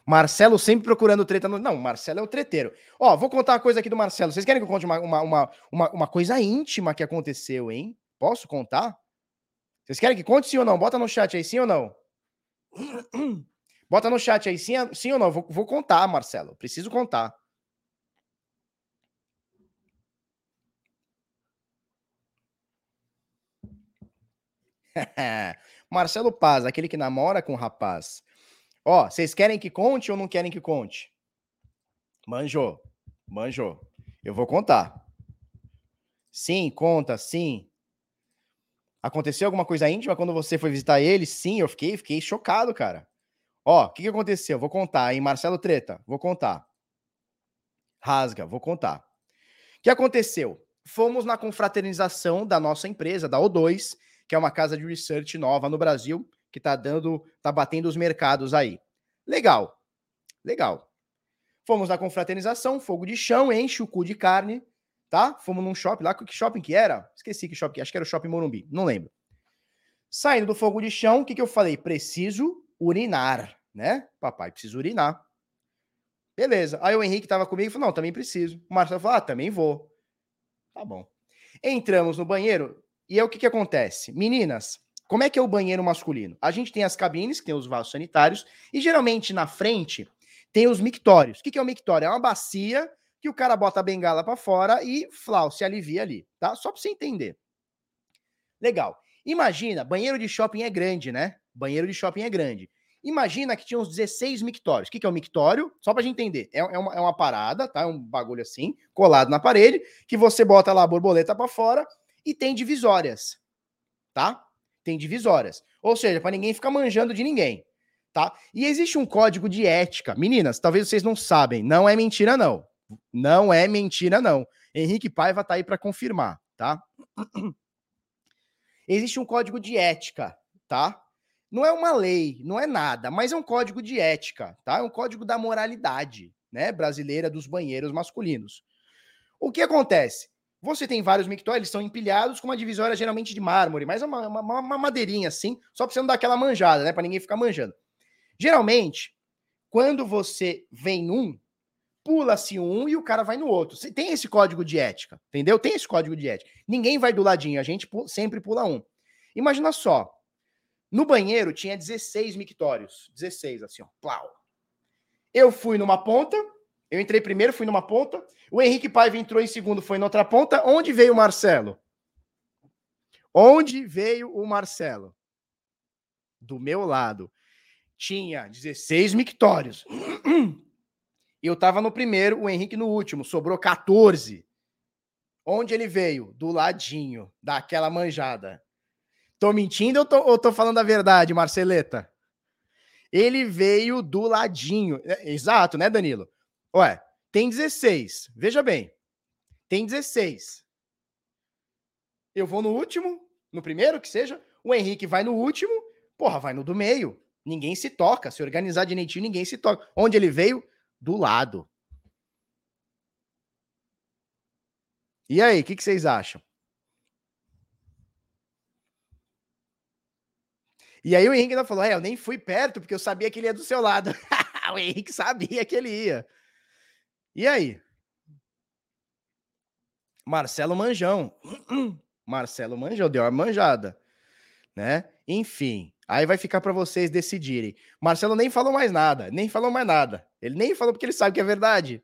Marcelo sempre procurando treta no. Não, Marcelo é o treteiro. Ó, vou contar uma coisa aqui do Marcelo. Vocês querem que eu conte uma, uma, uma, uma, uma coisa íntima que aconteceu, hein? Posso contar? Vocês querem que conte sim ou não? Bota no chat aí, sim ou não? [CLEARS THROAT] Bota no chat aí, sim, sim ou não? Vou, vou contar, Marcelo. Preciso contar. [LAUGHS] Marcelo Paz, aquele que namora com o rapaz. Ó, vocês querem que conte ou não querem que conte? Manjou. Manjou. Eu vou contar. Sim, conta, sim. Aconteceu alguma coisa íntima quando você foi visitar ele? Sim, eu fiquei, fiquei chocado, cara. Ó, o que, que aconteceu? Vou contar, hein? Marcelo Treta, vou contar. Rasga, vou contar. O que aconteceu? Fomos na confraternização da nossa empresa, da O2, que é uma casa de research nova no Brasil, que tá dando, tá batendo os mercados aí. Legal. Legal. Fomos na confraternização, fogo de chão, enche o cu de carne, tá? Fomos num shopping lá, que shopping que era? Esqueci que shopping, acho que era o Shopping Morumbi, não lembro. Saindo do fogo de chão, o que, que eu falei? Preciso urinar, né? Papai precisa urinar. Beleza. Aí o Henrique tava comigo e falou: não, também preciso. O Marcelo falou: ah, também vou. Tá bom. Entramos no banheiro e é o que, que acontece? Meninas, como é que é o banheiro masculino? A gente tem as cabines, que tem os vasos sanitários, e geralmente na frente tem os mictórios. O que, que é o mictório? É uma bacia que o cara bota a bengala para fora e flau, se alivia ali, tá? Só para você entender. Legal. Imagina, banheiro de shopping é grande, né? Banheiro de shopping é grande. Imagina que tinha uns 16 mictórios. O que, que é um mictório? Só pra gente entender. É, é, uma, é uma parada, tá? É um bagulho assim, colado na parede, que você bota lá a borboleta para fora e tem divisórias, tá? Tem divisórias. Ou seja, para ninguém ficar manjando de ninguém, tá? E existe um código de ética. Meninas, talvez vocês não sabem, não é mentira não. Não é mentira não. Henrique Paiva tá aí para confirmar, tá? Existe um código de ética, tá? não é uma lei, não é nada, mas é um código de ética, tá? É um código da moralidade, né, brasileira dos banheiros masculinos. O que acontece? Você tem vários mictórios, eles são empilhados com uma divisória geralmente de mármore, mas é uma, uma, uma madeirinha assim, só para você não dar aquela manjada, né, para ninguém ficar manjando. Geralmente, quando você vem num, pula-se um e o cara vai no outro. Tem esse código de ética, entendeu? Tem esse código de ética. Ninguém vai do ladinho, a gente sempre pula um. Imagina só, no banheiro tinha 16 mictórios. 16, assim, ó. Plau. Eu fui numa ponta. Eu entrei primeiro, fui numa ponta. O Henrique Paiva entrou em segundo, foi na outra ponta. Onde veio o Marcelo? Onde veio o Marcelo? Do meu lado. Tinha 16 mictórios. [CLEARS THROAT] Eu tava no primeiro, o Henrique no último. Sobrou 14. Onde ele veio? Do ladinho, daquela manjada. Tô mentindo ou tô, ou tô falando a verdade, Marceleta? Ele veio do ladinho. É, exato, né, Danilo? Ué, tem 16. Veja bem. Tem 16. Eu vou no último, no primeiro que seja. O Henrique vai no último. Porra, vai no do meio. Ninguém se toca. Se organizar direitinho, ninguém se toca. Onde ele veio? Do lado. E aí, o que, que vocês acham? E aí o Henrique ainda falou: é, eu nem fui perto, porque eu sabia que ele ia do seu lado. [LAUGHS] o Henrique sabia que ele ia. E aí? Marcelo Manjão. [CLEARS THROAT] Marcelo Manjão deu uma manjada, né? Enfim, aí vai ficar para vocês decidirem. Marcelo nem falou mais nada, nem falou mais nada. Ele nem falou porque ele sabe que é verdade.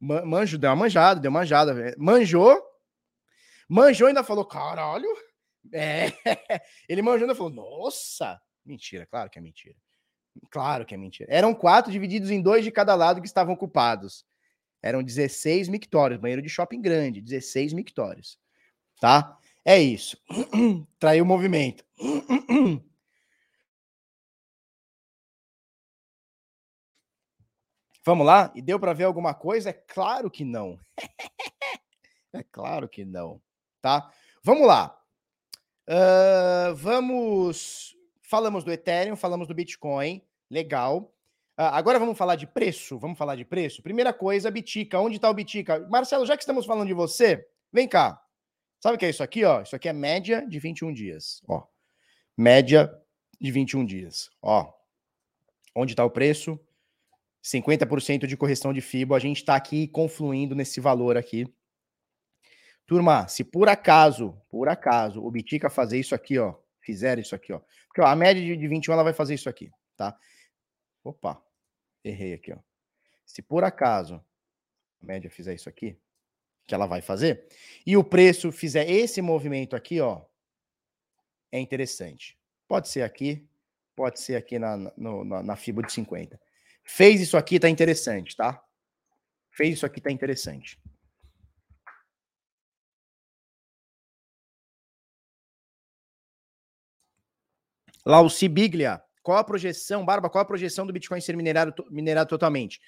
Manjo deu uma manjada, deu uma manjada. Manjou. Manjou ainda falou: caralho, é, [LAUGHS] ele manjando falou: Nossa, mentira, claro que é mentira. Claro que é mentira. Eram quatro divididos em dois de cada lado que estavam ocupados. Eram 16 mictórios, banheiro de shopping grande, 16 mictórios. Tá? É isso. [CLEARS THROAT] Traiu o movimento. [CLEARS THROAT] Vamos lá? E deu para ver alguma coisa? É claro que não. [LAUGHS] é claro que não, tá? Vamos lá. Uh, vamos. Falamos do Ethereum, falamos do Bitcoin, legal. Uh, agora vamos falar de preço. Vamos falar de preço. Primeira coisa, Bitica. Onde está o Bitica? Marcelo, já que estamos falando de você, vem cá. Sabe o que é isso aqui? Ó? Isso aqui é média de 21 dias. Ó. Média de 21 dias. Ó. Onde está o preço? 50% de correção de FIBO. A gente está aqui confluindo nesse valor aqui. Turma, se por acaso, por acaso, o Bitica fazer isso aqui, ó, fizer isso aqui, ó, porque ó, a média de 21 ela vai fazer isso aqui, tá? Opa, errei aqui, ó. Se por acaso a média fizer isso aqui, que ela vai fazer, e o preço fizer esse movimento aqui, ó, é interessante. Pode ser aqui, pode ser aqui na, no, na, na FIBO de 50. Fez isso aqui, tá interessante, tá? Fez isso aqui, tá interessante. Lauci Biglia, qual a projeção, Barba, qual a projeção do Bitcoin ser minerado, minerado totalmente?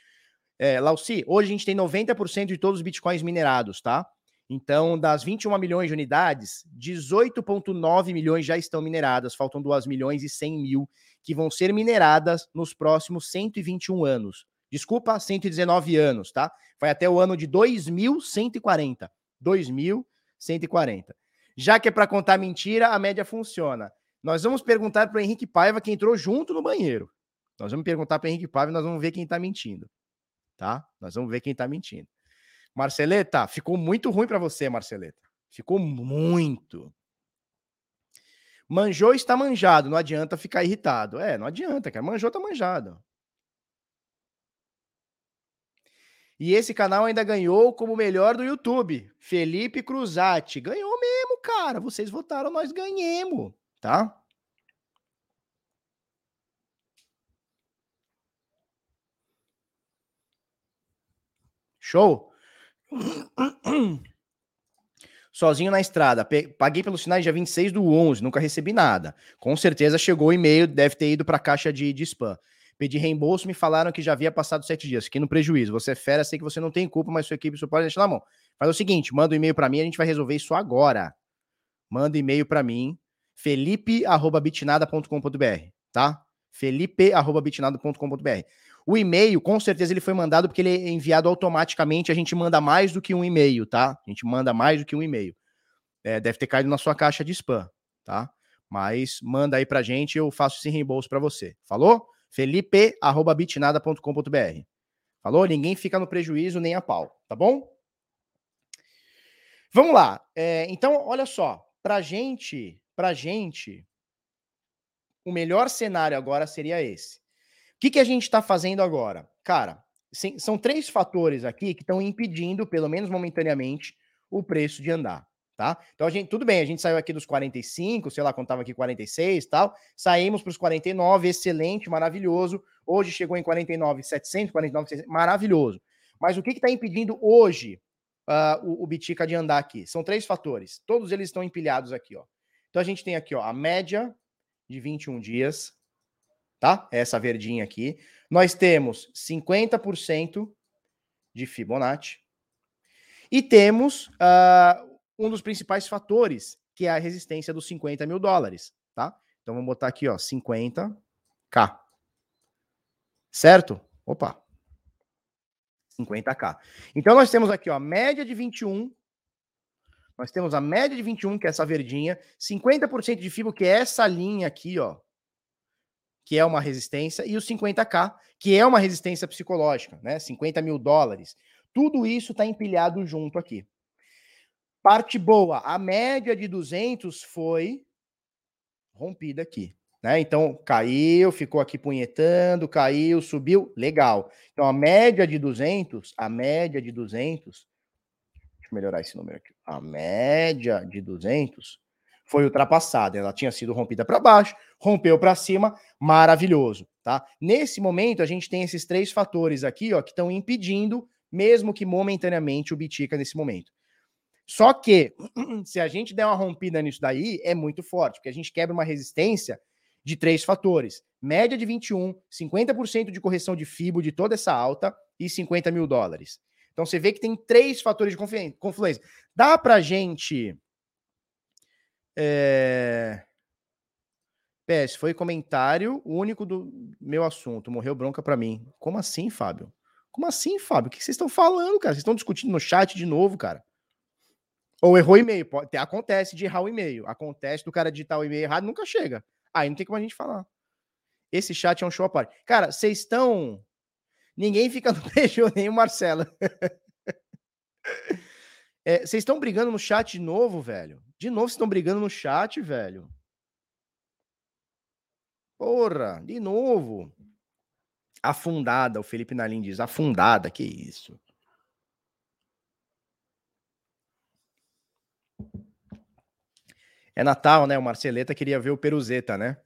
É, Lauci, hoje a gente tem 90% de todos os Bitcoins minerados, tá? Então, das 21 milhões de unidades, 18,9 milhões já estão mineradas, faltam 2 milhões e 100 mil que vão ser mineradas nos próximos 121 anos. Desculpa, 119 anos, tá? Vai até o ano de 2140. 2140. Já que é para contar mentira, a média funciona. Nós vamos perguntar para o Henrique Paiva que entrou junto no banheiro. Nós vamos perguntar para o Henrique Paiva e nós vamos ver quem está mentindo. Tá? Nós vamos ver quem está mentindo. Marceleta, ficou muito ruim para você, Marceleta. Ficou muito. Manjou está manjado, não adianta ficar irritado. É, não adianta, cara. Manjou está manjado. E esse canal ainda ganhou como melhor do YouTube. Felipe Cruzati. Ganhou mesmo, cara. Vocês votaram, nós ganhemos, tá? Show? [COUGHS] Sozinho na estrada. Paguei pelos sinais dia 26 do 11, nunca recebi nada. Com certeza chegou o e-mail, deve ter ido para a caixa de, de spam. Pedi reembolso, me falaram que já havia passado sete dias. Fiquei no prejuízo. Você é fera, sei que você não tem culpa, mas sua equipe só pode na mão. Faz o seguinte, manda um e-mail para mim, a gente vai resolver isso agora. Manda e-mail para mim, felipe@bitnada.com.br, tá? felipe@bitnada.com.br. O e-mail, com certeza, ele foi mandado porque ele é enviado automaticamente. A gente manda mais do que um e-mail, tá? A gente manda mais do que um e-mail. É, deve ter caído na sua caixa de spam, tá? Mas manda aí pra gente, eu faço esse reembolso para você. Falou? felipe.bitnada.com.br. Falou? Ninguém fica no prejuízo nem a pau, tá bom? Vamos lá. É, então, olha só. Pra gente, pra gente, o melhor cenário agora seria esse que, que a gente está fazendo agora? Cara, são três fatores aqui que estão impedindo, pelo menos momentaneamente, o preço de andar, tá? Então a gente, tudo bem, a gente saiu aqui dos 45, sei lá, contava aqui 46 tal, saímos para os 49, excelente, maravilhoso. Hoje chegou em 49,700, 49, maravilhoso. Mas o que está impedindo hoje uh, o, o Bitica de andar aqui? São três fatores. Todos eles estão empilhados aqui, ó. Então a gente tem aqui, ó, a média de 21 dias, tá? Essa verdinha aqui. Nós temos 50% de Fibonacci. E temos uh, um dos principais fatores, que é a resistência dos 50 mil dólares, tá? Então vamos botar aqui, ó, 50k. Certo? Opa. 50k. Então nós temos aqui, ó, média de 21. Nós temos a média de 21, que é essa verdinha, 50% de fibra, que é essa linha aqui, ó, que é uma resistência, e o 50k, que é uma resistência psicológica, né? 50 mil dólares. Tudo isso está empilhado junto aqui. Parte boa, a média de 200 foi rompida aqui. Né? Então, caiu, ficou aqui punhetando, caiu, subiu, legal. Então, a média de 200, a média de 200, deixa eu melhorar esse número aqui. A média de 200 foi ultrapassada. Ela tinha sido rompida para baixo, rompeu para cima, maravilhoso, tá? Nesse momento, a gente tem esses três fatores aqui, ó, que estão impedindo, mesmo que momentaneamente, o Bitica nesse momento. Só que, [CLEARS THROAT] se a gente der uma rompida nisso daí, é muito forte, porque a gente quebra uma resistência de três fatores: média de 21, 50% de correção de FIBO de toda essa alta e 50 mil dólares. Então você vê que tem três fatores de confluência. Dá para gente é... PS, foi comentário único do meu assunto. Morreu bronca para mim. Como assim, Fábio? Como assim, Fábio? O que vocês estão falando, cara? Vocês estão discutindo no chat de novo, cara? Ou errou e-mail. Pode, acontece de errar o e-mail. Acontece do cara digitar o e-mail errado, nunca chega. Aí não tem como a gente falar. Esse chat é um show à parte. Cara, vocês estão. Ninguém fica [LAUGHS] no beijo, nem o Marcelo. [LAUGHS] é, vocês estão brigando no chat de novo, velho? De novo, vocês estão brigando no chat, velho. Porra, de novo. Afundada, o Felipe Nalim diz. Afundada, que isso. É Natal, né? O Marceleta queria ver o Peruzeta, né?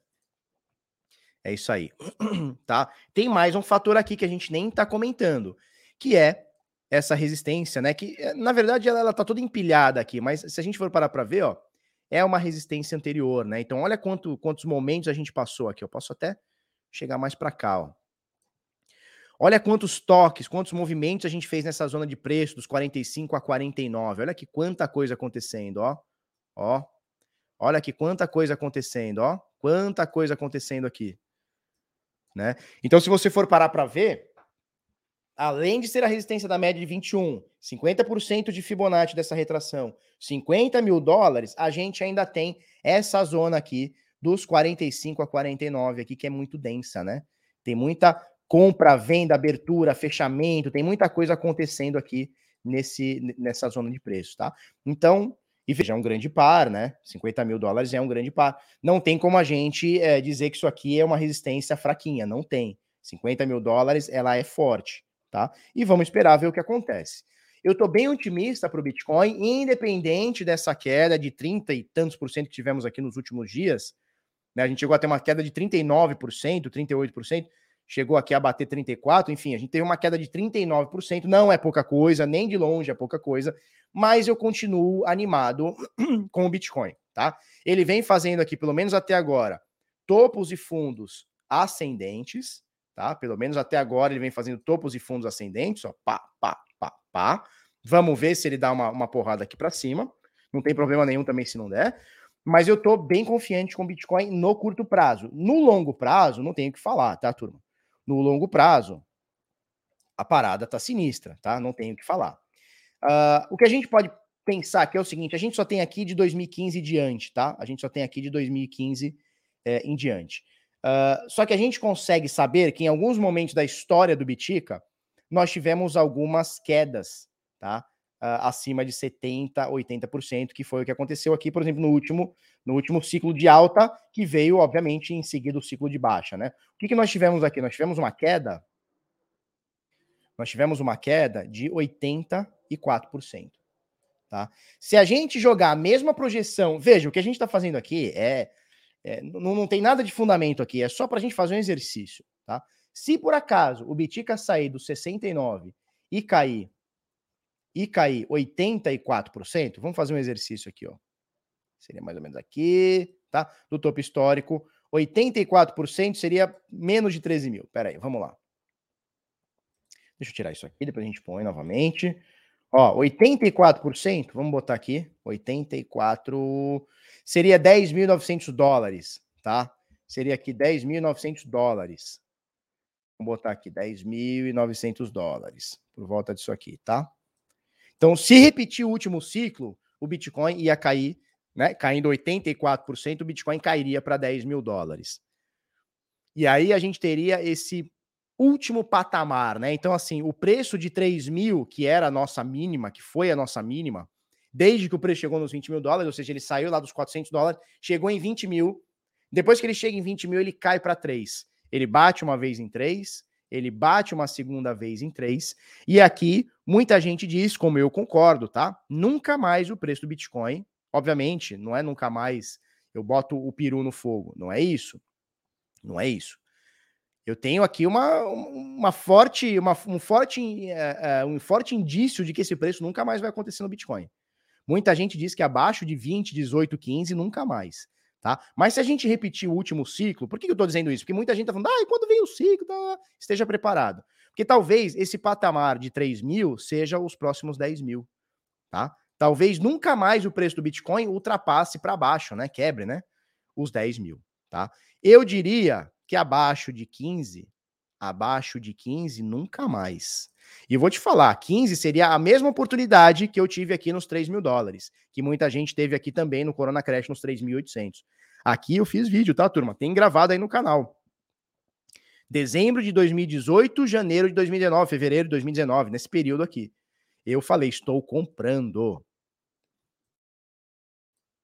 É isso aí. [CLEARS THROAT] tá? Tem mais um fator aqui que a gente nem tá comentando, que é essa resistência, né? Que eh, na verdade ela, ela tá toda empilhada aqui, mas se a gente for parar para ver, ó, é uma resistência anterior, né? Então, olha quanto, quantos momentos a gente passou aqui. Eu posso até chegar mais para cá, ó. Olha quantos toques, quantos movimentos a gente fez nessa zona de preço dos 45 a 49. Olha que quanta coisa acontecendo, ó. Ó. Olha aqui quanta coisa acontecendo, ó. Quanta coisa acontecendo aqui. Né? Então, se você for parar para ver, além de ser a resistência da média de 21, 50% de Fibonacci dessa retração, 50 mil dólares, a gente ainda tem essa zona aqui dos 45 a 49 aqui, que é muito densa, né? Tem muita compra, venda, abertura, fechamento, tem muita coisa acontecendo aqui nesse, nessa zona de preço, tá? Então, e veja, é um grande par, né? 50 mil dólares é um grande par. Não tem como a gente é, dizer que isso aqui é uma resistência fraquinha, não tem. 50 mil dólares, ela é forte tá? E vamos esperar ver o que acontece. Eu estou bem otimista para o Bitcoin, independente dessa queda de 30 e tantos por cento que tivemos aqui nos últimos dias. Né? A gente chegou a ter uma queda de 39%, 38%, chegou aqui a bater 34%, enfim, a gente teve uma queda de 39%, não é pouca coisa, nem de longe é pouca coisa, mas eu continuo animado [CLEARS THROAT] com o Bitcoin, tá? Ele vem fazendo aqui, pelo menos até agora, topos e fundos ascendentes, tá? Pelo menos até agora ele vem fazendo topos e fundos ascendentes, ó, pá, pá, pá, pá. Vamos ver se ele dá uma, uma porrada aqui para cima. Não tem problema nenhum também se não der. Mas eu tô bem confiante com Bitcoin no curto prazo. No longo prazo, não tenho o que falar, tá, turma? No longo prazo, a parada tá sinistra, tá? Não tenho o que falar. Uh, o que a gente pode pensar que é o seguinte: a gente só tem aqui de 2015 em diante, tá? A gente só tem aqui de 2015 é, eh, em diante. Uh, só que a gente consegue saber que em alguns momentos da história do Bitica, nós tivemos algumas quedas, tá? Uh, acima de 70%, 80%, que foi o que aconteceu aqui, por exemplo, no último, no último ciclo de alta, que veio, obviamente, em seguida o ciclo de baixa, né? O que, que nós tivemos aqui? Nós tivemos uma queda. Nós tivemos uma queda de 84%. Tá? Se a gente jogar a mesma projeção, veja, o que a gente está fazendo aqui é é, não, não tem nada de fundamento aqui, é só para a gente fazer um exercício, tá? Se por acaso o Bitica sair do 69 e cair e cair 84%, vamos fazer um exercício aqui, ó. Seria mais ou menos aqui, tá? Do topo histórico, 84% seria menos de 13 mil. Pera aí, vamos lá. Deixa eu tirar isso aqui, depois a gente põe novamente. Ó, 84%, vamos botar aqui, 84 seria 10.900 dólares, tá? Seria aqui 10.900 dólares. Vamos botar aqui 10.900 dólares, por volta disso aqui, tá? Então, se repetir o último ciclo, o Bitcoin ia cair, né? Caindo 84%, o Bitcoin cairia para 10 mil dólares. E aí a gente teria esse último patamar, né? Então, assim, o preço de 3 mil, que era a nossa mínima, que foi a nossa mínima, desde que o preço chegou nos 20 mil dólares, ou seja, ele saiu lá dos 400 dólares, chegou em 20 mil. Depois que ele chega em 20 mil, ele cai para 3. Ele bate uma vez em 3, ele bate uma segunda vez em 3. E aqui, muita gente diz, como eu concordo, tá? Nunca mais o preço do Bitcoin, obviamente, não é nunca mais eu boto o peru no fogo, não é isso. Não é isso. Eu tenho aqui uma, uma forte, uma, um, forte, uh, um forte indício de que esse preço nunca mais vai acontecer no Bitcoin. Muita gente diz que abaixo de 20, 18, 15, nunca mais. Tá? Mas se a gente repetir o último ciclo, por que eu estou dizendo isso? Porque muita gente está falando, ah, quando vem o ciclo, tá, esteja preparado. Porque talvez esse patamar de 3 mil seja os próximos 10 mil. Tá? Talvez nunca mais o preço do Bitcoin ultrapasse para baixo, né? Quebre, né? Os 10 mil. Tá? Eu diria que abaixo de 15, abaixo de 15, nunca mais. E vou te falar, 15 seria a mesma oportunidade que eu tive aqui nos 3 mil dólares, que muita gente teve aqui também no Corona Crash nos 3.800. Aqui eu fiz vídeo, tá, turma? Tem gravado aí no canal. Dezembro de 2018, janeiro de 2019, fevereiro de 2019, nesse período aqui. Eu falei, estou comprando.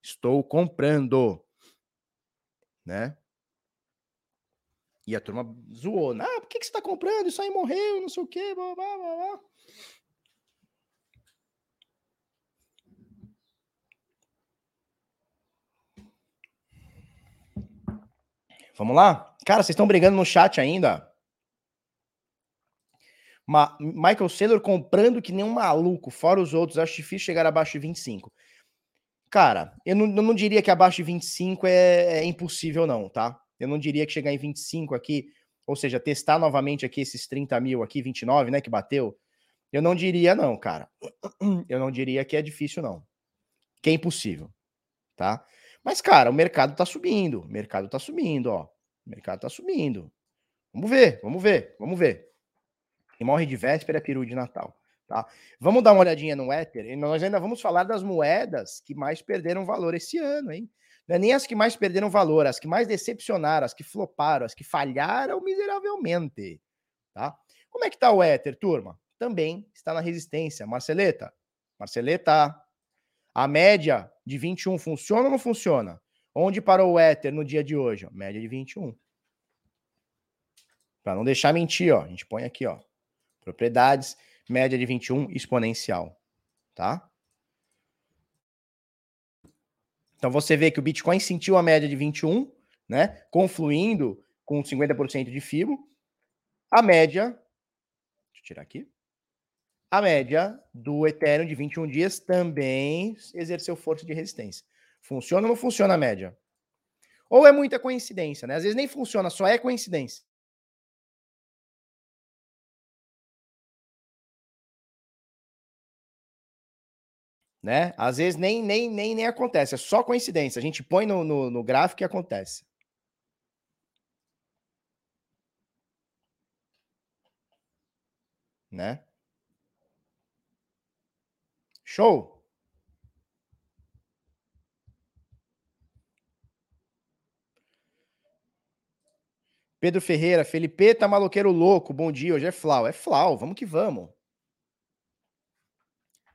Estou comprando. Né? E a turma zoou. Ah, por que, que você tá comprando? Isso aí morreu, não sei o quê, blá, blá, blá, blá. Vamos lá? Cara, vocês estão brigando no chat ainda? Ma Michael Saylor comprando que nem um maluco, fora os outros. Acho difícil chegar abaixo de 25. Cara, eu não, eu não diria que abaixo de 25 é, é impossível, não, tá? Eu não diria que chegar em 25 aqui, ou seja, testar novamente aqui esses 30 mil aqui, 29, né, que bateu, eu não diria não, cara. [CLEARS THROAT] Eu não diria que é difícil, não. Que é impossível, tá? Mas, cara, o mercado tá subindo, o mercado tá subindo, ó. O mercado tá subindo. Vamos ver, vamos ver, vamos ver. E morre de véspera é peru de Natal. Tá? Vamos dar uma olhadinha no Ether e nós ainda vamos falar das moedas que mais perderam valor esse ano, hein? Não é nem as que mais perderam valor, as que mais decepcionaram, as que floparam, as que falharam miseravelmente, tá? Como é que tá o Ether, turma? Também está na resistência. Marceleta, Marceleta, a média de 21 funciona ou não funciona? Onde parou o Ether no dia de hoje? Média de 21. Para não deixar mentir, ó, a gente põe aqui, ó, propriedades média de 21 exponencial, tá? Então você vê que o Bitcoin sentiu a média de 21, né? Confluindo com 50% de FIBO. A média, deixa eu tirar aqui. A média do Ethereum de 21 dias também exerceu força de resistência. Funciona ou não funciona a média? Ou é muita coincidência, né? Às vezes nem funciona, só é coincidência. Né? Às vezes nem, nem, nem, nem acontece, é só coincidência. A gente põe no, no, no gráfico e acontece. Né? Show! Pedro Ferreira, Felipe tá maloqueiro louco. Bom dia, hoje é Flau. É Flau, vamos que vamos.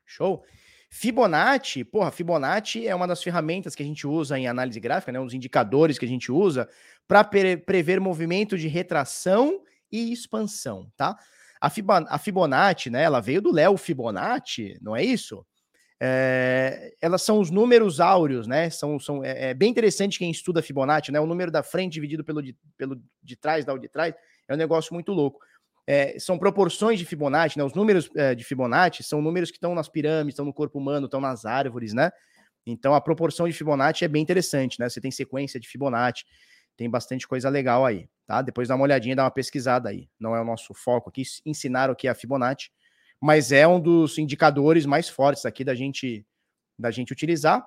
Show. Fibonacci, porra, Fibonacci é uma das ferramentas que a gente usa em análise gráfica, né? Um dos indicadores que a gente usa para pre prever movimento de retração e expansão, tá? A, Fibon a Fibonacci, né? Ela veio do Léo Fibonacci, não é isso? É, elas são os números áureos, né? São, são, é, é, bem interessante quem estuda Fibonacci, né? O número da frente dividido pelo de, pelo de trás, da de trás, é um negócio muito louco é, são proporções de Fibonacci, né? Os números é, de Fibonacci são números que estão nas pirâmides, estão no corpo humano, estão nas árvores, né? Então a proporção de Fibonacci é bem interessante, né? Você tem sequência de Fibonacci, tem bastante coisa legal aí, tá? Depois dá uma olhadinha, dá uma pesquisada aí. Não é o nosso foco aqui, ensinar o que é a Fibonacci, mas é um dos indicadores mais fortes aqui da gente da gente utilizar.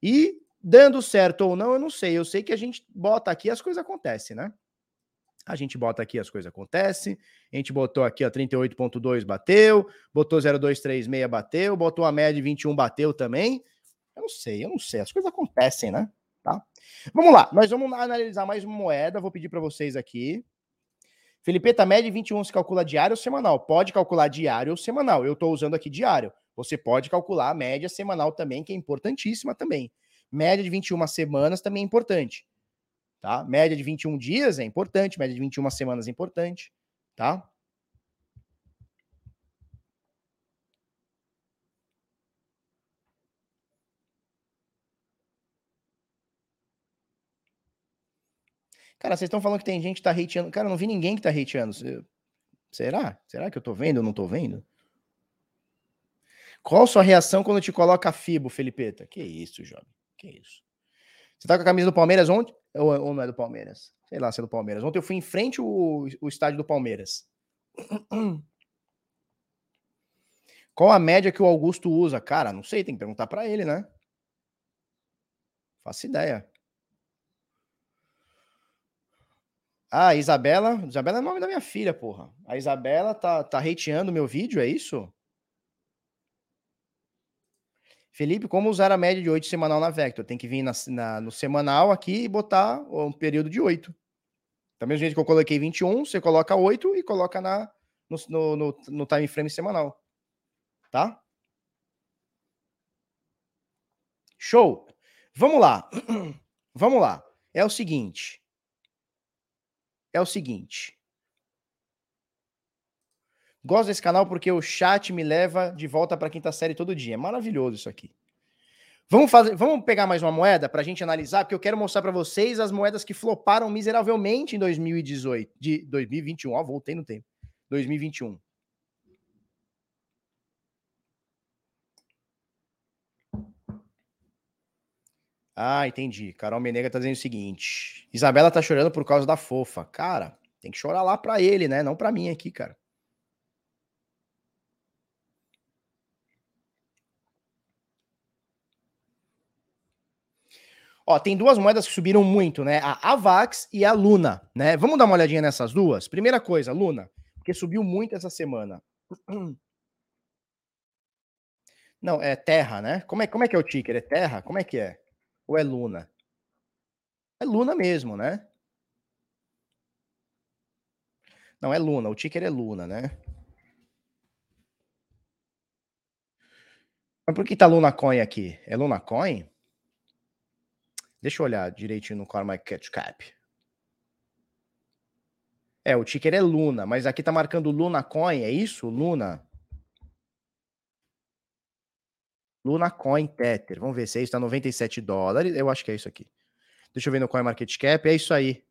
E dando certo ou não, eu não sei. Eu sei que a gente bota aqui as coisas acontecem, né? A gente bota aqui, as coisas acontecem. A gente botou aqui, ó, 38.2 bateu, botou 0,236 bateu, botou a média de 21 bateu também. Eu não sei, eu não sei. As coisas acontecem, né? Tá? Vamos lá, nós vamos analisar mais uma moeda. Vou pedir para vocês aqui. Felipe, tá média de 21 se calcula diário ou semanal? Pode calcular diário ou semanal. Eu estou usando aqui diário. Você pode calcular a média semanal também, que é importantíssima também. Média de 21 semanas também é importante. Tá? Média de 21 dias é importante, média de 21 semanas é importante, tá? Cara, vocês estão falando que tem gente que tá hateando. Cara, eu não vi ninguém que tá hateando. Será? Será que eu tô vendo ou não tô vendo? Qual sua reação quando te coloca Fibo, Felipeta? Que isso, jovem. Que isso. Você tá com a camisa do Palmeiras ontem? Ou, ou não é do Palmeiras? Sei lá se é do Palmeiras. Ontem eu fui em frente o, o estádio do Palmeiras. [CLEARS THROAT] Qual a média que o Augusto usa? Cara, não sei, tem que perguntar para ele, né? Faço ideia. Ah, Isabela. Isabela é o nome da minha filha, porra. A Isabela tá, tá hateando meu vídeo, é isso? Felipe, como usar a média de 8 semanal na Vector? Tem que vir na, na, no semanal aqui e botar um período de 8. Da mesma jeito que eu coloquei 21, você coloca 8 e coloca na, no, no, no time frame semanal. Tá? Show! Vamos lá. [CLEARS THROAT] Vamos lá. É o seguinte. É o seguinte. Gosto desse canal porque o chat me leva de volta para quinta série todo dia. É maravilhoso isso aqui. Vamos fazer, vamos pegar mais uma moeda para a gente analisar, porque eu quero mostrar para vocês as moedas que floparam miseravelmente em 2018, de 2021. Ó, voltei no tempo. 2021. Ah, entendi. Carol Menega tá dizendo o seguinte: Isabela tá chorando por causa da fofa. Cara, tem que chorar lá pra ele, né? Não pra mim aqui, cara. Ó, tem duas moedas que subiram muito, né? A Avax e a Luna, né? Vamos dar uma olhadinha nessas duas? Primeira coisa, Luna, porque subiu muito essa semana. [CLEARS THROAT] Não, é Terra, né? Como é, como é que é o ticker? É Terra? Como é que é? Ou é Luna? É Luna mesmo, né? Não, é Luna. O ticker é Luna, né? Mas por que tá Luna Coin aqui? É Luna Coin? Deixa eu olhar direitinho no CoinMarketCap. É, o ticker é Luna, mas aqui tá marcando Luna Coin, é isso? Luna. Luna Coin Tether. Vamos ver se é isso, tá 97 dólares. Eu acho que é isso aqui. Deixa eu ver no CoinMarketCap, é isso aí.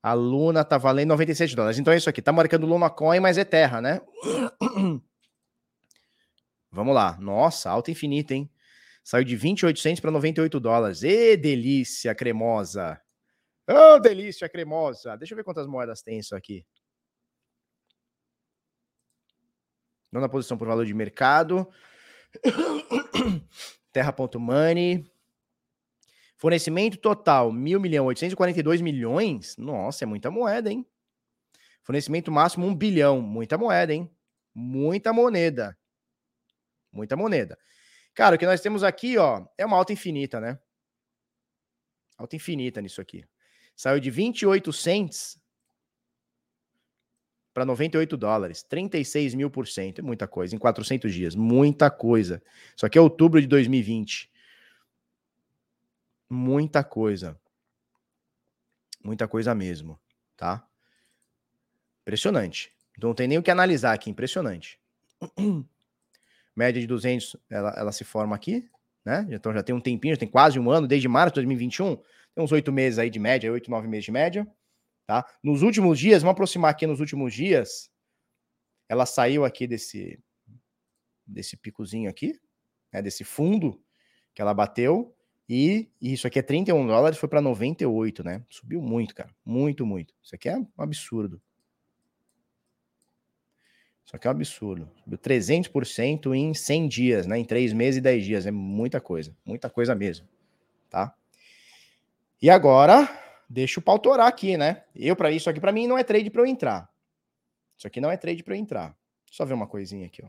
A Luna tá valendo 97 dólares. Então é isso aqui, tá marcando Luna Coin, mas é terra, né? [CLEARS THROAT] Vamos lá. Nossa, alta infinita, hein? Saiu de 2.800 para 98 dólares. E delícia cremosa. Oh, delícia cremosa. Deixa eu ver quantas moedas tem isso aqui. Nona posição por valor de mercado. [COUGHS] Terra.money. Fornecimento total, 1.000 milhão, 842 milhões. Nossa, é muita moeda, hein? Fornecimento máximo, 1 bilhão. Muita moeda, hein? Muita moneda. Muita moneda. Cara, o que nós temos aqui, ó, é uma alta infinita, né? Alta infinita nisso aqui. Saiu de 28 cents para 98 dólares, 36 mil por cento, é muita coisa, em 400 dias, muita coisa. Isso aqui é outubro de 2020. Muita coisa. Muita coisa mesmo, tá? Impressionante. Então não tem nem o que analisar aqui, impressionante. [CLEARS THROAT] média de 200, ela, ela se forma aqui, né? Então já tem um tempinho, já tem quase um ano, desde março de 2021, tem uns oito meses aí de média, oito, nove meses de média, tá? Nos últimos dias, vamos aproximar aqui nos últimos dias, ela saiu aqui desse, desse picozinho aqui, né? Desse fundo que ela bateu, e, e isso aqui é 31 dólares, foi para 98, né? Subiu muito, cara, muito, muito. Isso aqui é um absurdo. Só que é um absurdo. Subiu 300% em 100 dias, né? Em 3 meses e 10 dias. É muita coisa. Muita coisa mesmo. Tá? E agora, deixa o pau torar aqui, né? Eu, para isso aqui, para mim, não é trade para eu entrar. Isso aqui não é trade para eu entrar. Só ver uma coisinha aqui, ó.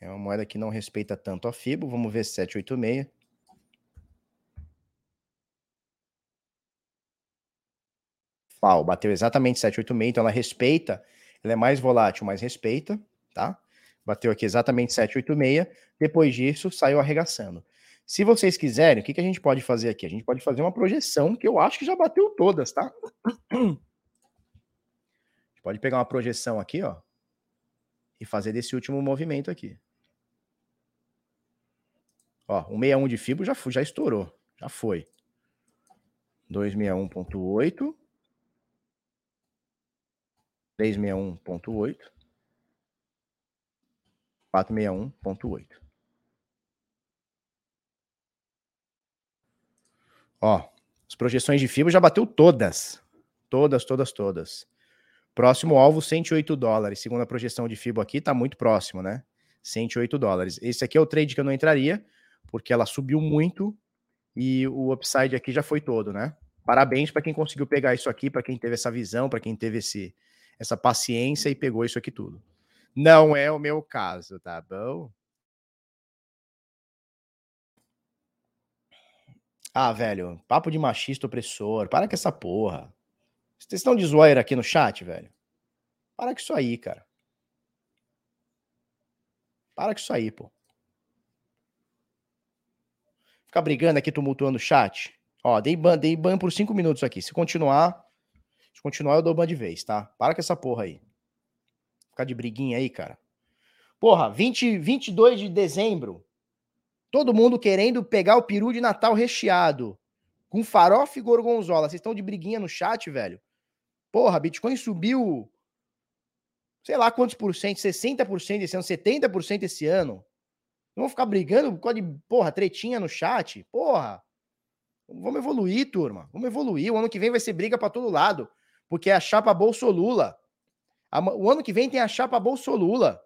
É uma moeda que não respeita tanto a FIBO. Vamos ver 786. FAO bateu exatamente 786, então ela respeita, ela é mais volátil, mas respeita, tá? Bateu aqui exatamente 786, depois disso saiu arregaçando. Se vocês quiserem, o que, que a gente pode fazer aqui? A gente pode fazer uma projeção, que eu acho que já bateu todas, tá? A gente pode pegar uma projeção aqui, ó, e fazer desse último movimento aqui. Ó, o 61 de fibra já, já estourou, já foi. 261.8 361.8, 461.8. Ó, as projeções de fibra já bateu todas. Todas, todas, todas. Próximo alvo, 108 dólares. Segundo a projeção de FIBO aqui, tá muito próximo, né? 108 dólares. Esse aqui é o trade que eu não entraria, porque ela subiu muito e o upside aqui já foi todo, né? Parabéns para quem conseguiu pegar isso aqui, para quem teve essa visão, para quem teve esse, essa paciência e pegou isso aqui tudo. Não é o meu caso, tá bom? Ah, velho, papo de machista opressor. Para com essa porra. Vocês estão de zoeira aqui no chat, velho? Para com isso aí, cara. Para com isso aí, pô. Ficar brigando aqui, tumultuando o chat. Ó, dei ban, dei ban por cinco minutos aqui. Se continuar, se continuar, eu dou ban de vez, tá? Para com essa porra aí. Ficar de briguinha aí, cara. Porra, 20, 22 de dezembro. Todo mundo querendo pegar o peru de Natal recheado. Com farofa e gorgonzola. Vocês estão de briguinha no chat, velho? Porra, Bitcoin subiu. Sei lá quantos por cento, 60% esse ano, 70% esse ano. Vamos ficar brigando por causa de, porra, tretinha no chat? Porra. Vamos evoluir, turma. Vamos evoluir. O ano que vem vai ser briga para todo lado. Porque é a chapa Bolsolula. O ano que vem tem a chapa Bolsolula.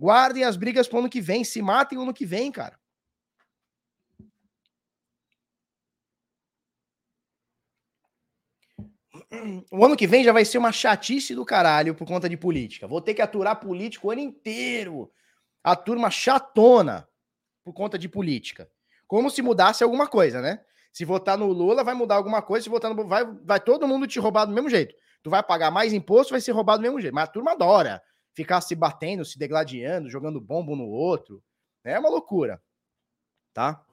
Guardem as brigas pro ano que vem. Se matem o ano que vem, cara. O ano que vem já vai ser uma chatice do caralho por conta de política. Vou ter que aturar político o ano inteiro a turma chatona por conta de política. Como se mudasse alguma coisa, né? Se votar no Lula, vai mudar alguma coisa. Se votar no. Vai, vai todo mundo te roubar do mesmo jeito. Tu vai pagar mais imposto, vai ser roubado do mesmo jeito. Mas a turma adora ficar se batendo, se degladiando, jogando bombo no outro. É uma loucura. Tá?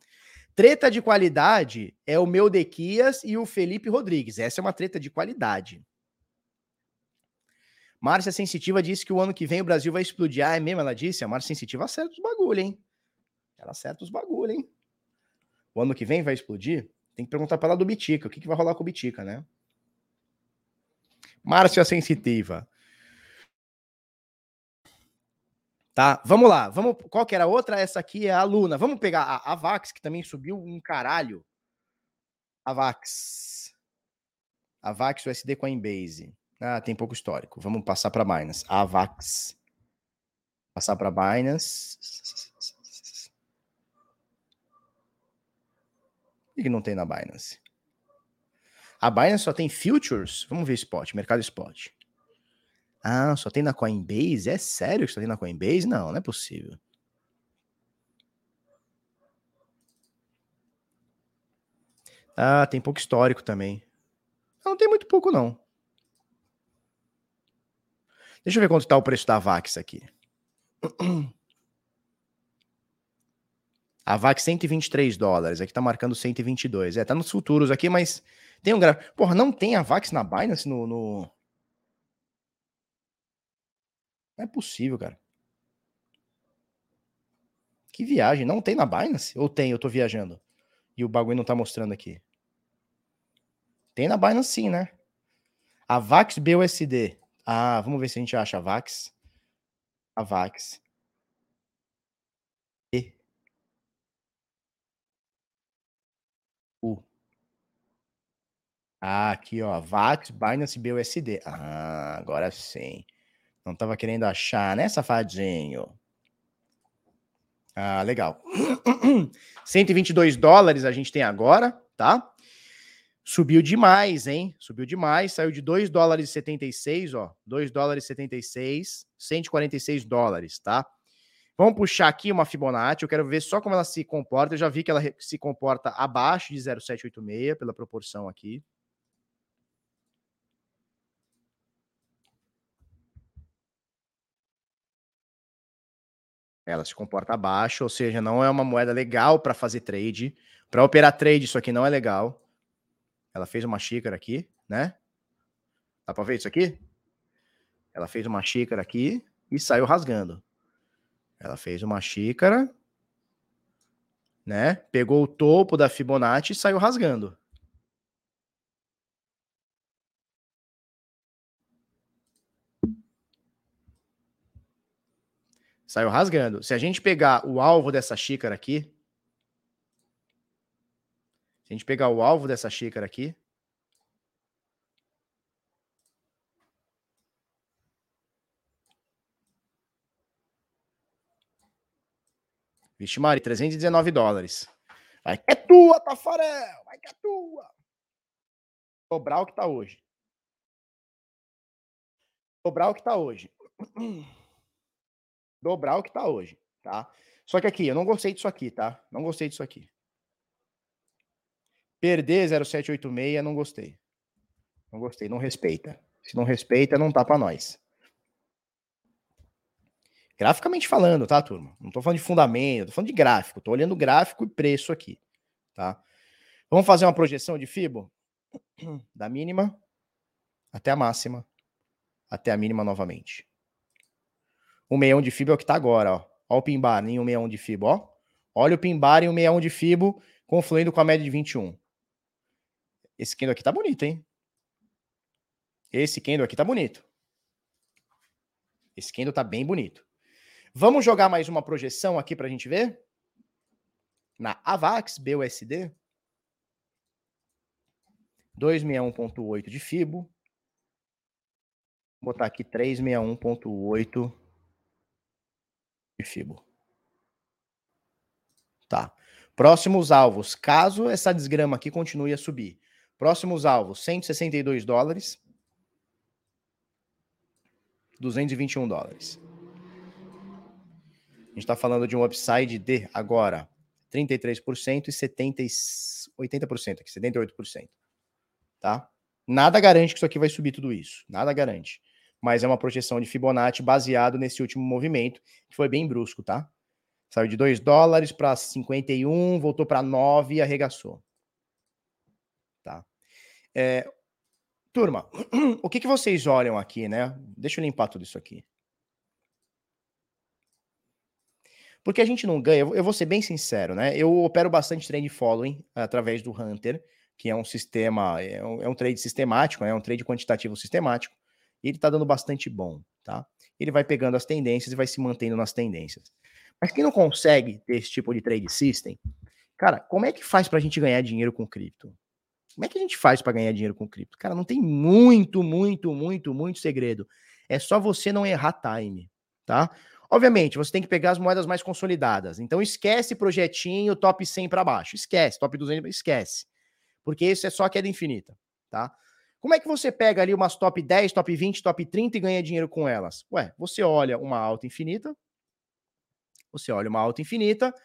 Treta de qualidade é o meu Dequias e o Felipe Rodrigues. Essa é uma treta de qualidade. Márcia Sensitiva disse que o ano que vem o Brasil vai explodir. Ah, é mesmo? Ela disse. A Márcia Sensitiva acerta os bagulho, hein? Ela acerta os bagulho, hein? O ano que vem vai explodir? Tem que perguntar para ela do Bitica. O que, que vai rolar com o Bitica, né? Márcia Sensitiva. Tá, vamos lá. Vamos, qual que era a outra? Essa aqui é a Luna. Vamos pegar a, a Vax, que também subiu um caralho. A Vax. A Vax USD Coinbase. Ah, tem pouco histórico. Vamos passar para Binance. Avax. Passar para Binance. Que não tem na Binance? A Binance só tem futures? Vamos ver spot, mercado spot. Ah, só tem na Coinbase? É sério que só tem na Coinbase? Não, não é possível. Ah, tem pouco histórico também. Não tem muito pouco, não. Deixa eu ver quanto está o preço da VAX aqui. [CLEARS THROAT] A VAX 123 dólares, aqui tá marcando 122. É, tá nos futuros aqui, mas tem um gráfico. Porra, não tem a VAX na Binance no, no... Não é possível, cara. Que viagem, não tem na Binance? Ou tem, eu tô viajando? E o bagulho não tá mostrando aqui. Tem na Binance sim, né? A VAX BUSD ah, vamos ver se a gente acha a Vax. A Vax. E. U. Ah, aqui, ó. Vax, Binance BUSD. Ah, agora sim. Não tava querendo achar, né, safadinho? Ah, legal. [CLEARS THROAT] 122 dólares a gente tem agora, tá? Subiu demais, hein? Subiu demais, saiu de 2 dólares e 76, ó, 2 dólares e 76, 146 dólares, tá? Vamos puxar aqui uma Fibonacci, eu quero ver só como ela se comporta. Eu já vi que ela se comporta abaixo de 0,786 pela proporção aqui. Ela se comporta abaixo, ou seja, não é uma moeda legal para fazer trade. Para operar trade, isso aqui não é legal. Ela fez uma xícara aqui, né? Dá para ver isso aqui? Ela fez uma xícara aqui e saiu rasgando. Ela fez uma xícara, né? Pegou o topo da Fibonacci e saiu rasgando. Saiu rasgando. Se a gente pegar o alvo dessa xícara aqui, a gente pegar o alvo dessa xícara aqui, Vixe, Mari, 319 dólares. Vai que é tua, Tafarel! Vai que é tua! Dobrar o que tá hoje. Dobrar o que tá hoje. [CLEARS THROAT] Dobrar o que tá hoje, tá? Só que aqui, eu não gostei disso aqui, tá? Não gostei disso aqui. Perder 0786, não gostei. Não gostei, não respeita. Se não respeita, não tá para nós. Graficamente falando, tá, turma? Não tô falando de fundamento, tô falando de gráfico. Tô olhando gráfico e preço aqui, tá? Vamos fazer uma projeção de FIBO? Da mínima até a máxima, até a mínima novamente. O meião de FIBO é o que tá agora, ó. Ó o pimbar em um meião de FIBO, ó. Olha o pimbar em um meião de FIBO confluindo com a média de 21. Esse candle aqui tá bonito, hein? Esse candle aqui tá bonito. Esse candle tá bem bonito. Vamos jogar mais uma projeção aqui para a gente ver? Na AVAX BUSD. 261.8 de FIBO. Vou botar aqui 361.8 de FIBO. Tá. Próximos alvos, caso essa desgrama aqui continue a subir. Próximos alvos, 162 dólares. 221 dólares. A gente está falando de um upside de agora 33% e 70, 80% aqui, 78%. Tá? Nada garante que isso aqui vai subir tudo isso. Nada garante. Mas é uma projeção de Fibonacci baseado nesse último movimento, que foi bem brusco, tá? Saiu de 2 dólares para 51, voltou para 9 e arregaçou. Tá? É, turma, [CLEARS THROAT] o que, que vocês olham aqui, né? Deixa eu limpar tudo isso aqui. Porque a gente não ganha, eu vou ser bem sincero, né? Eu opero bastante trade following através do Hunter, que é um sistema, é um, é um trade sistemático, né? é um trade quantitativo sistemático, e ele tá dando bastante bom, tá? Ele vai pegando as tendências e vai se mantendo nas tendências. Mas quem não consegue ter esse tipo de trade system, cara, como é que faz pra gente ganhar dinheiro com cripto? Como é que a gente faz para ganhar dinheiro com cripto? Cara, não tem muito, muito, muito, muito segredo. É só você não errar time, tá? Obviamente, você tem que pegar as moedas mais consolidadas. Então esquece projetinho top 100 para baixo. Esquece, top 200, esquece. Porque isso é só queda infinita, tá? Como é que você pega ali umas top 10, top 20, top 30 e ganha dinheiro com elas? Ué, você olha uma alta infinita, você olha uma alta infinita,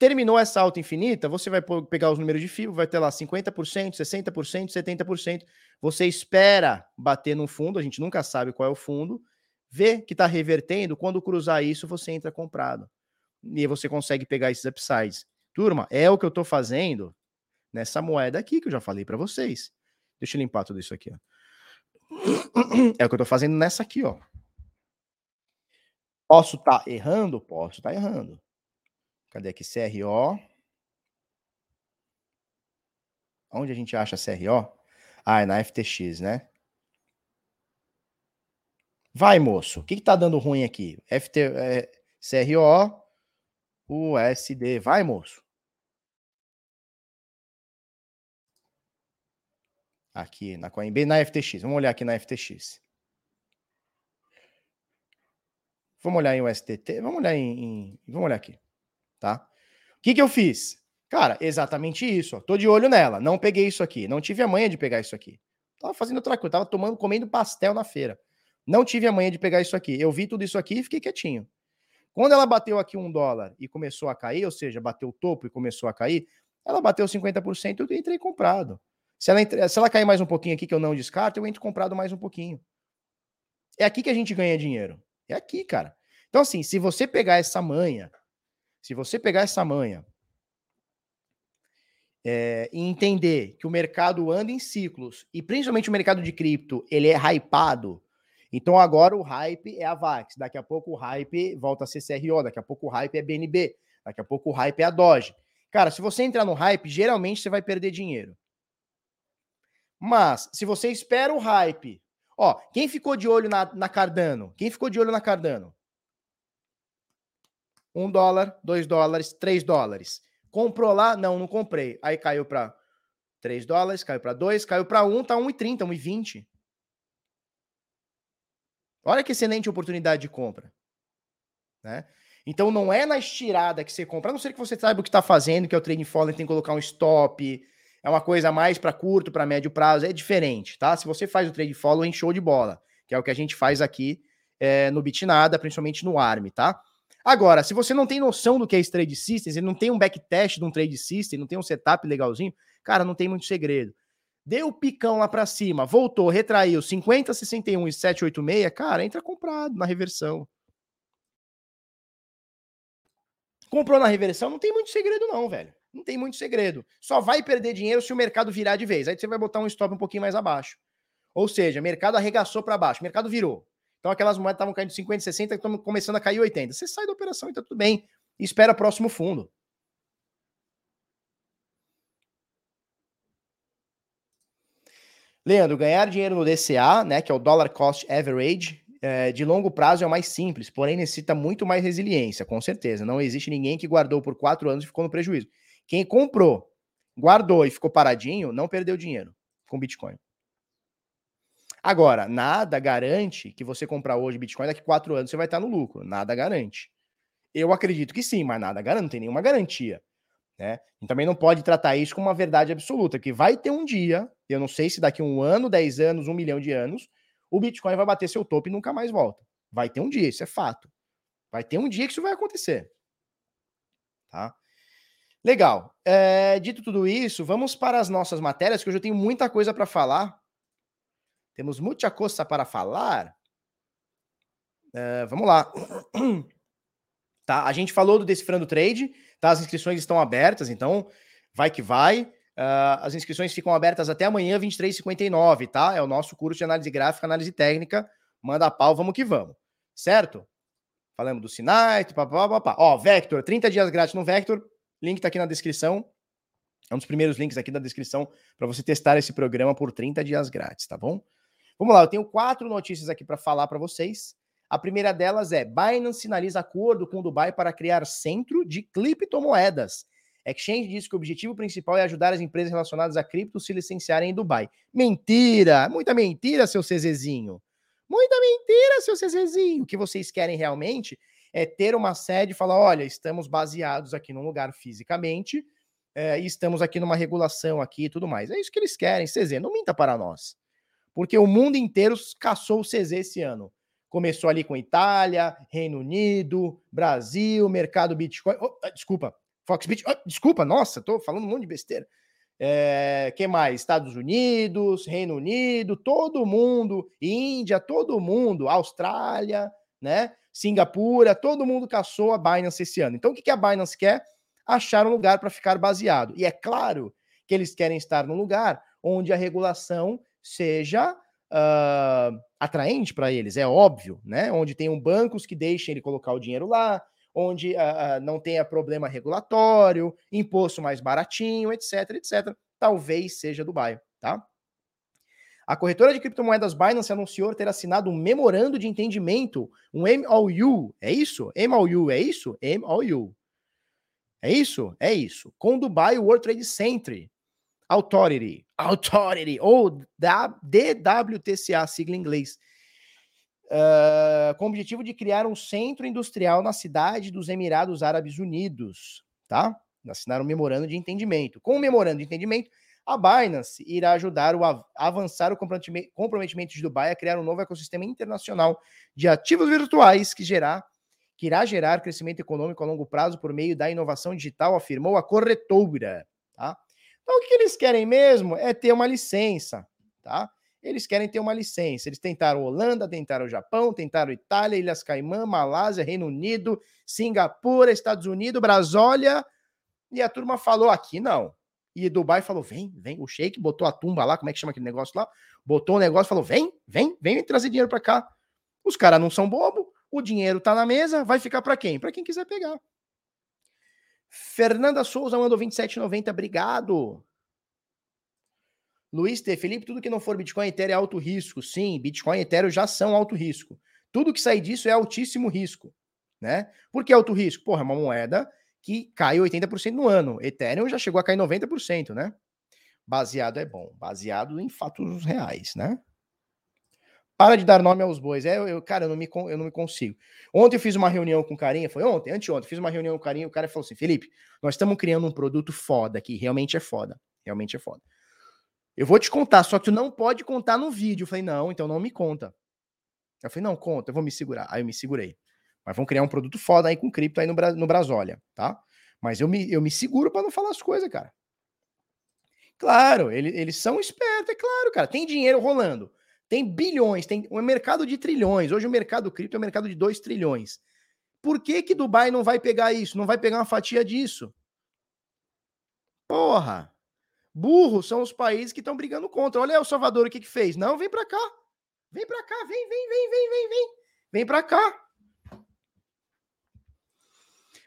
terminou essa alta infinita, você vai pegar os números de FIBO, vai ter lá 50%, 60%, 70%. Você espera bater no fundo, a gente nunca sabe qual é o fundo, vê que está revertendo, quando cruzar isso, você entra comprado. E você consegue pegar esses upsides. Turma, é o que eu estou fazendo nessa moeda aqui que eu já falei para vocês. Deixa eu limpar tudo isso aqui. Ó. É o que eu estou fazendo nessa aqui, ó. Posso estar tá errando? Posso estar tá errando. Cadê aqui? CRO. Onde a gente acha CRO? Ah, é na FTX, né? Vai, moço. O que, que tá dando ruim aqui? FT, é, CRO, USD. Vai, moço. Aqui na Coinbase, na FTX. Vamos olhar aqui na FTX. Vamos olhar em USDT. Vamos olhar em, em. Vamos olhar aqui. Tá? O que, que eu fiz? Cara, exatamente isso. Ó. Tô de olho nela. Não peguei isso aqui. Não tive a manha de pegar isso aqui. Tava fazendo outra coisa. Tava tomando, comendo pastel na feira. Não tive a manhã de pegar isso aqui. Eu vi tudo isso aqui e fiquei quietinho. Quando ela bateu aqui um dólar e começou a cair, ou seja, bateu o topo e começou a cair, ela bateu 50%, eu entrei comprado. Se ela, se ela cair mais um pouquinho aqui, que eu não descarto, eu entro comprado mais um pouquinho. É aqui que a gente ganha dinheiro. É aqui, cara. Então, assim, se você pegar essa manha, se você pegar essa manha é, e entender que o mercado anda em ciclos, e principalmente o mercado de cripto, ele é hypado, então agora o hype é a VAX, daqui a pouco o hype volta a ser CRO, daqui a pouco o hype é BNB, daqui a pouco o hype é a Doge. Cara, se você entrar no hype, geralmente você vai perder dinheiro. Mas, se você espera o hype. Ó, quem ficou de olho na, na Cardano? Quem ficou de olho na Cardano? Um dólar, dois dólares, três dólares. Comprou lá? Não, não comprei. Aí caiu para 3 dólares, caiu para 2, caiu para 1, tá 1,30, 1,20. Olha que excelente oportunidade de compra. Né? Então não é na estirada que você compra, a não ser que você saiba o que está fazendo, que é o trading follow, tem que colocar um stop, é uma coisa mais para curto, para médio prazo, é diferente, tá? Se você faz o trade follow, show de bola, que é o que a gente faz aqui é, no Bitnada, principalmente no ARM, tá? Agora, se você não tem noção do que é esse trade system, você não tem um backtest de um trade system, não tem um setup legalzinho, cara, não tem muito segredo deu o picão lá para cima, voltou, retraiu 50, 61 e 786, cara, entra comprado na reversão. Comprou na reversão, não tem muito segredo não, velho. Não tem muito segredo. Só vai perder dinheiro se o mercado virar de vez. Aí você vai botar um stop um pouquinho mais abaixo. Ou seja, o mercado arregaçou para baixo, o mercado virou. Então aquelas moedas estavam caindo 50, 60, estão começando a cair 80. Você sai da operação e tá tudo bem. E espera próximo fundo. Leandro, ganhar dinheiro no DCA, né, que é o Dollar Cost Average, é, de longo prazo é o mais simples, porém necessita muito mais resiliência, com certeza. Não existe ninguém que guardou por quatro anos e ficou no prejuízo. Quem comprou, guardou e ficou paradinho, não perdeu dinheiro com Bitcoin. Agora, nada garante que você comprar hoje Bitcoin, daqui quatro anos você vai estar no lucro. Nada garante. Eu acredito que sim, mas nada garante, não tem nenhuma garantia. Né? E também não pode tratar isso como uma verdade absoluta, que vai ter um dia, eu não sei se daqui um ano, dez anos, um milhão de anos, o Bitcoin vai bater seu topo e nunca mais volta. Vai ter um dia, isso é fato. Vai ter um dia que isso vai acontecer. Tá? Legal. É, dito tudo isso, vamos para as nossas matérias, que hoje eu tenho muita coisa para falar. Temos muita coisa para falar. É, vamos lá. [CLEARS THROAT] Tá? A gente falou do Decifrando Trade, tá? As inscrições estão abertas, então vai que vai. Uh, as inscrições ficam abertas até amanhã, 23h59, tá? É o nosso curso de análise gráfica, análise técnica. Manda a pau, vamos que vamos. Certo? Falamos do Sinai, papapá. Ó, Vector, 30 dias grátis no Vector. Link tá aqui na descrição. É um dos primeiros links aqui da descrição para você testar esse programa por 30 dias grátis, tá bom? Vamos lá, eu tenho quatro notícias aqui para falar para vocês. A primeira delas é: Binance sinaliza acordo com Dubai para criar centro de criptomoedas. Exchange diz que o objetivo principal é ajudar as empresas relacionadas a cripto se licenciarem em Dubai. Mentira! Muita mentira, seu CZzinho. Muita mentira, seu CZzinho. O que vocês querem realmente é ter uma sede e falar: olha, estamos baseados aqui num lugar fisicamente é, e estamos aqui numa regulação aqui e tudo mais. É isso que eles querem, CZ. Não minta para nós. Porque o mundo inteiro caçou o CZ esse ano. Começou ali com Itália, Reino Unido, Brasil, mercado Bitcoin. Oh, desculpa, Foxbit, oh, desculpa, nossa, tô falando um monte de besteira. É, que mais? Estados Unidos, Reino Unido, todo mundo, Índia, todo mundo, Austrália, né? Singapura, todo mundo caçou a Binance esse ano. Então, o que, a Binance quer? Achar um lugar para ficar baseado. E é claro que eles querem estar num lugar onde a regulação seja uh, atraente para eles, é óbvio, né? Onde tem bancos que deixem ele colocar o dinheiro lá, onde uh, não tenha problema regulatório, imposto mais baratinho, etc, etc. Talvez seja Dubai, tá? A corretora de criptomoedas Binance anunciou ter assinado um memorando de entendimento, um MOU, é isso? MOU, é isso? MOU. É isso? É isso. Com Dubai World Trade Center Authority, Authority, ou DWTCA, sigla em inglês, uh, com o objetivo de criar um centro industrial na cidade dos Emirados Árabes Unidos, tá? Assinaram um memorando de entendimento. Com o memorando de entendimento, a Binance irá ajudar o avançar o comprometimento de Dubai a criar um novo ecossistema internacional de ativos virtuais que gerar que irá gerar crescimento econômico a longo prazo por meio da inovação digital, afirmou a corretora, tá? Então o que eles querem mesmo é ter uma licença, tá? Eles querem ter uma licença. Eles tentaram Holanda, tentaram o Japão, tentaram Itália, Ilhas Caimã, Malásia, Reino Unido, Singapura, Estados Unidos, Brasólia. E a turma falou aqui não. E Dubai falou: vem, vem. O Sheik botou a tumba lá, como é que chama aquele negócio lá? Botou o negócio falou: vem, vem, vem trazer dinheiro para cá. Os caras não são bobo, o dinheiro tá na mesa, vai ficar para quem? Para quem quiser pegar. Fernanda Souza mandou 27,90, obrigado. Luiz T. Felipe, tudo que não for Bitcoin Ethereum é alto risco. Sim, Bitcoin e Ethereum já são alto risco. Tudo que sair disso é altíssimo risco. Né? Por que alto risco? Porra, é uma moeda que cai 80% no ano. Ethereum já chegou a cair 90%, né? Baseado é bom. Baseado em fatos reais, né? Para de dar nome aos bois. É, eu, cara, eu não, me, eu não me consigo. Ontem eu fiz uma reunião com o Carinha, foi ontem, anteontem, fiz uma reunião com o Carinha, o cara falou assim: Felipe, nós estamos criando um produto foda aqui, realmente é foda. Realmente é foda. Eu vou te contar, só que tu não pode contar no vídeo. Eu falei, não, então não me conta. Eu falei, não, conta, eu vou me segurar. Aí eu me segurei. Mas vão criar um produto foda aí com cripto aí no, no Brasólia, tá? Mas eu me, eu me seguro para não falar as coisas, cara. Claro, ele, eles são espertos, é claro, cara. Tem dinheiro rolando. Tem bilhões, tem um mercado de trilhões. Hoje o mercado cripto é um mercado de 2 trilhões. Por que que Dubai não vai pegar isso? Não vai pegar uma fatia disso? Porra! Burros são os países que estão brigando contra. Olha El Salvador o que, que fez. Não, vem para cá. Vem para cá, vem, vem, vem, vem, vem, vem. Vem para cá.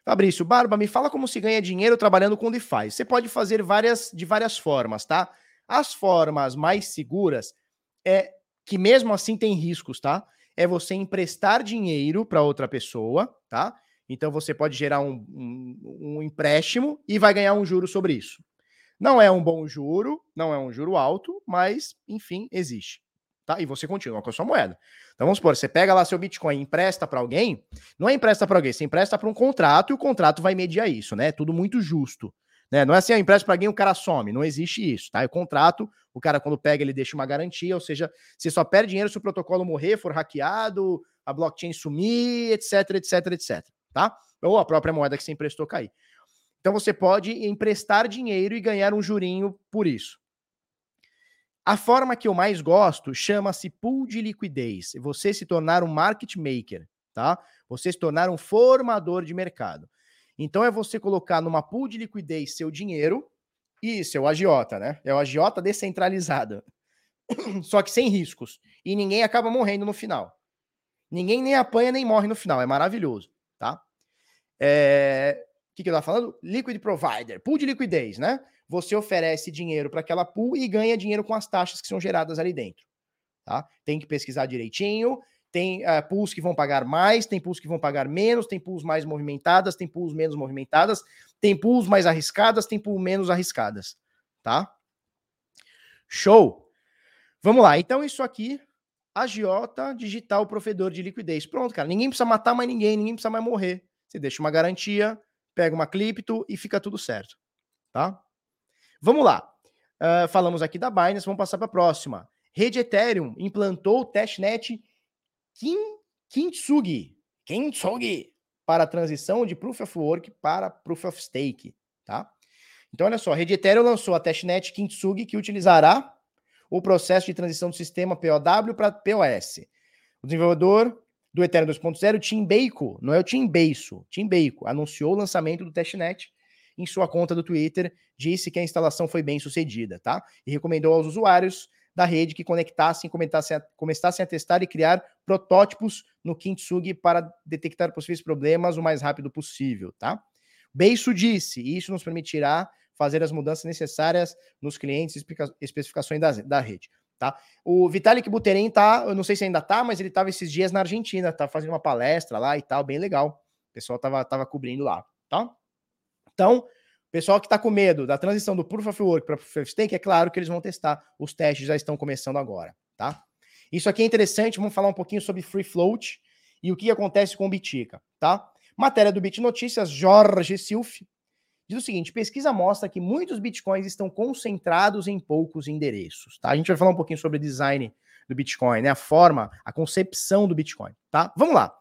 Fabrício, Barba, me fala como se ganha dinheiro trabalhando com DeFi. Você pode fazer várias de várias formas, tá? As formas mais seguras é que mesmo assim tem riscos, tá? é você emprestar dinheiro para outra pessoa, tá? Então você pode gerar um, um, um, empréstimo e vai ganhar um juro sobre isso. Não é um bom juro, não é um juro alto, mas enfim, existe. Tá? E você continua com a sua moeda. Então vamos supor, você pega lá seu Bitcoin e empresta para alguém, não é empresta para alguém, você empresta para um contrato e o contrato vai mediar isso, né? É tudo muito justo. Né? Não é assim, eu empresto para alguém o cara some, não existe isso, tá? O contrato, o cara quando pega ele deixa uma garantia, ou seja, você só perde dinheiro se o protocolo morrer, for hackeado, a blockchain sumir, etc, etc, etc tá? Ou a própria moeda que você emprestou cair. Então você pode emprestar dinheiro e ganhar um jurinho por isso. A forma que eu mais gosto chama-se pool de liquidez. Você se tornar um market maker, tá? Você se tornar um formador de mercado. Então é você colocar numa pool de liquidez seu dinheiro e seu agiota, né? É o agiota descentralizado. [COUGHS] Só que sem riscos. E ninguém acaba morrendo no final. Ninguém nem apanha nem morre no final. É maravilhoso tá? É, o que, que eu estava falando? Liquid Provider, pool de liquidez, né? Você oferece dinheiro para aquela pool e ganha dinheiro com as taxas que são geradas ali dentro, tá? Tem que pesquisar direitinho, tem uh, pools que vão pagar mais, tem pools que vão pagar menos, tem pools mais movimentadas, tem pools menos movimentadas, tem pools mais arriscadas, tem pools menos arriscadas, tá? Show! Vamos lá, então isso aqui agiota digital provedor de liquidez. Pronto, cara. Ninguém precisa matar mais ninguém, ninguém precisa mais morrer. Você deixa uma garantia, pega uma cripto e fica tudo certo. Tá? Vamos lá. Uh, falamos aqui da Binance, vamos passar para a próxima. Rede Ethereum implantou o testnet Kin, Kintsugi, Kintsugi para a transição de Proof of Work para Proof of Stake. Tá? Então, olha só, a Rede Ethereum lançou a testnet Kintsugi que utilizará o processo de transição do sistema POW para POS. O desenvolvedor do Ethereum 2.0, Tim Bacon, não é o Tim Beiso, Tim Bacon, anunciou o lançamento do testnet em sua conta do Twitter, disse que a instalação foi bem sucedida, tá? E recomendou aos usuários da rede que conectassem, comentassem começassem a testar e criar protótipos no Kintsugi para detectar possíveis problemas o mais rápido possível, tá? Beiso disse, isso nos permitirá fazer as mudanças necessárias nos clientes e especificações da, da rede. Tá? O Vitalik Buterin tá, eu não sei se ainda tá, mas ele estava esses dias na Argentina, tá fazendo uma palestra lá e tal, bem legal. O pessoal tava, tava cobrindo lá, tá? Então, pessoal que está com medo da transição do Proof of Work para Proof of Stake, é claro que eles vão testar. Os testes já estão começando agora, tá? Isso aqui é interessante, vamos falar um pouquinho sobre Free Float e o que acontece com o Bitica, tá? Matéria do Bit Notícias, Jorge Silf, diz o seguinte: pesquisa mostra que muitos bitcoins estão concentrados em poucos endereços. Tá? A gente vai falar um pouquinho sobre o design do Bitcoin, né? A forma, a concepção do Bitcoin. Tá? Vamos lá.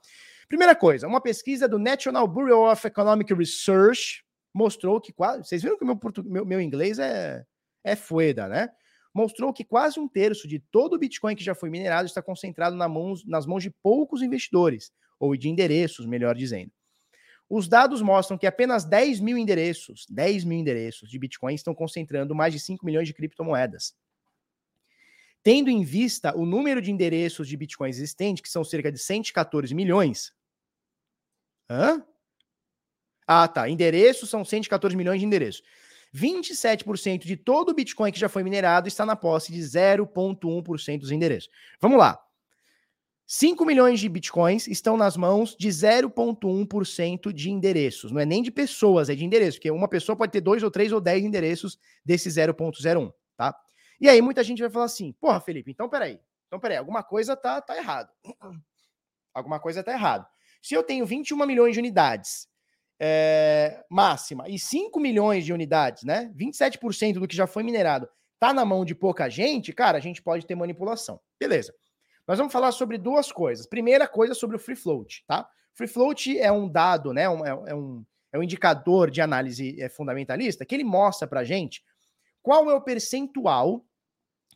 Primeira coisa, uma pesquisa do National Bureau of Economic Research mostrou que quase. Vocês viram que meu, meu, meu inglês é, é fueda, né? Mostrou que quase um terço de todo o Bitcoin que já foi minerado está concentrado na mãos, nas mãos de poucos investidores, ou de endereços, melhor dizendo. Os dados mostram que apenas 10 mil endereços, 10 mil endereços de Bitcoin estão concentrando mais de 5 milhões de criptomoedas. Tendo em vista o número de endereços de Bitcoin existentes, que são cerca de 114 milhões. Hã? Ah, tá. Endereços são 114 milhões de endereços. 27% de todo o Bitcoin que já foi minerado está na posse de 0,1% dos endereços. Vamos lá. 5 milhões de bitcoins estão nas mãos de 0,1% de endereços. Não é nem de pessoas, é de endereços, porque uma pessoa pode ter dois ou três ou dez endereços desse 0,01, tá? E aí muita gente vai falar assim: porra, Felipe, então peraí. Então peraí, alguma coisa tá, tá errado. [CLEARS THROAT] Alguma coisa tá errado. Se eu tenho 21 milhões de unidades é, máxima e 5 milhões de unidades, né? 27% do que já foi minerado tá na mão de pouca gente, cara, a gente pode ter manipulação. Beleza. Nós vamos falar sobre duas coisas. Primeira coisa sobre o free float, tá? Free float é um dado, né? Um, é, é, um, é um indicador de análise é, fundamentalista que ele mostra pra gente qual é o percentual.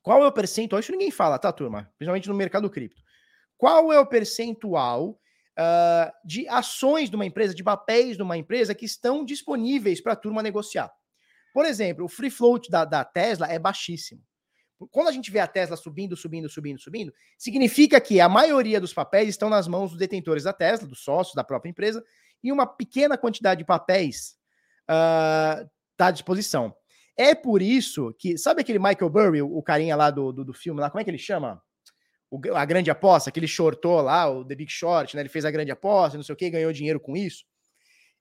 Qual é o percentual? Isso ninguém fala, tá, turma? Principalmente no mercado cripto. Qual é o percentual uh, de ações de uma empresa, de papéis de uma empresa que estão disponíveis para a turma negociar? Por exemplo, o free float da, da Tesla é baixíssimo. Quando a gente vê a Tesla subindo, subindo, subindo, subindo, significa que a maioria dos papéis estão nas mãos dos detentores da Tesla, dos sócios da própria empresa, e uma pequena quantidade de papéis está uh, à disposição. É por isso que, sabe aquele Michael Burry, o, o carinha lá do, do, do, filme lá, como é que ele chama? A grande aposta, que ele shortou lá, o The Big Short, né? Ele fez a grande aposta, não sei o que, ganhou dinheiro com isso.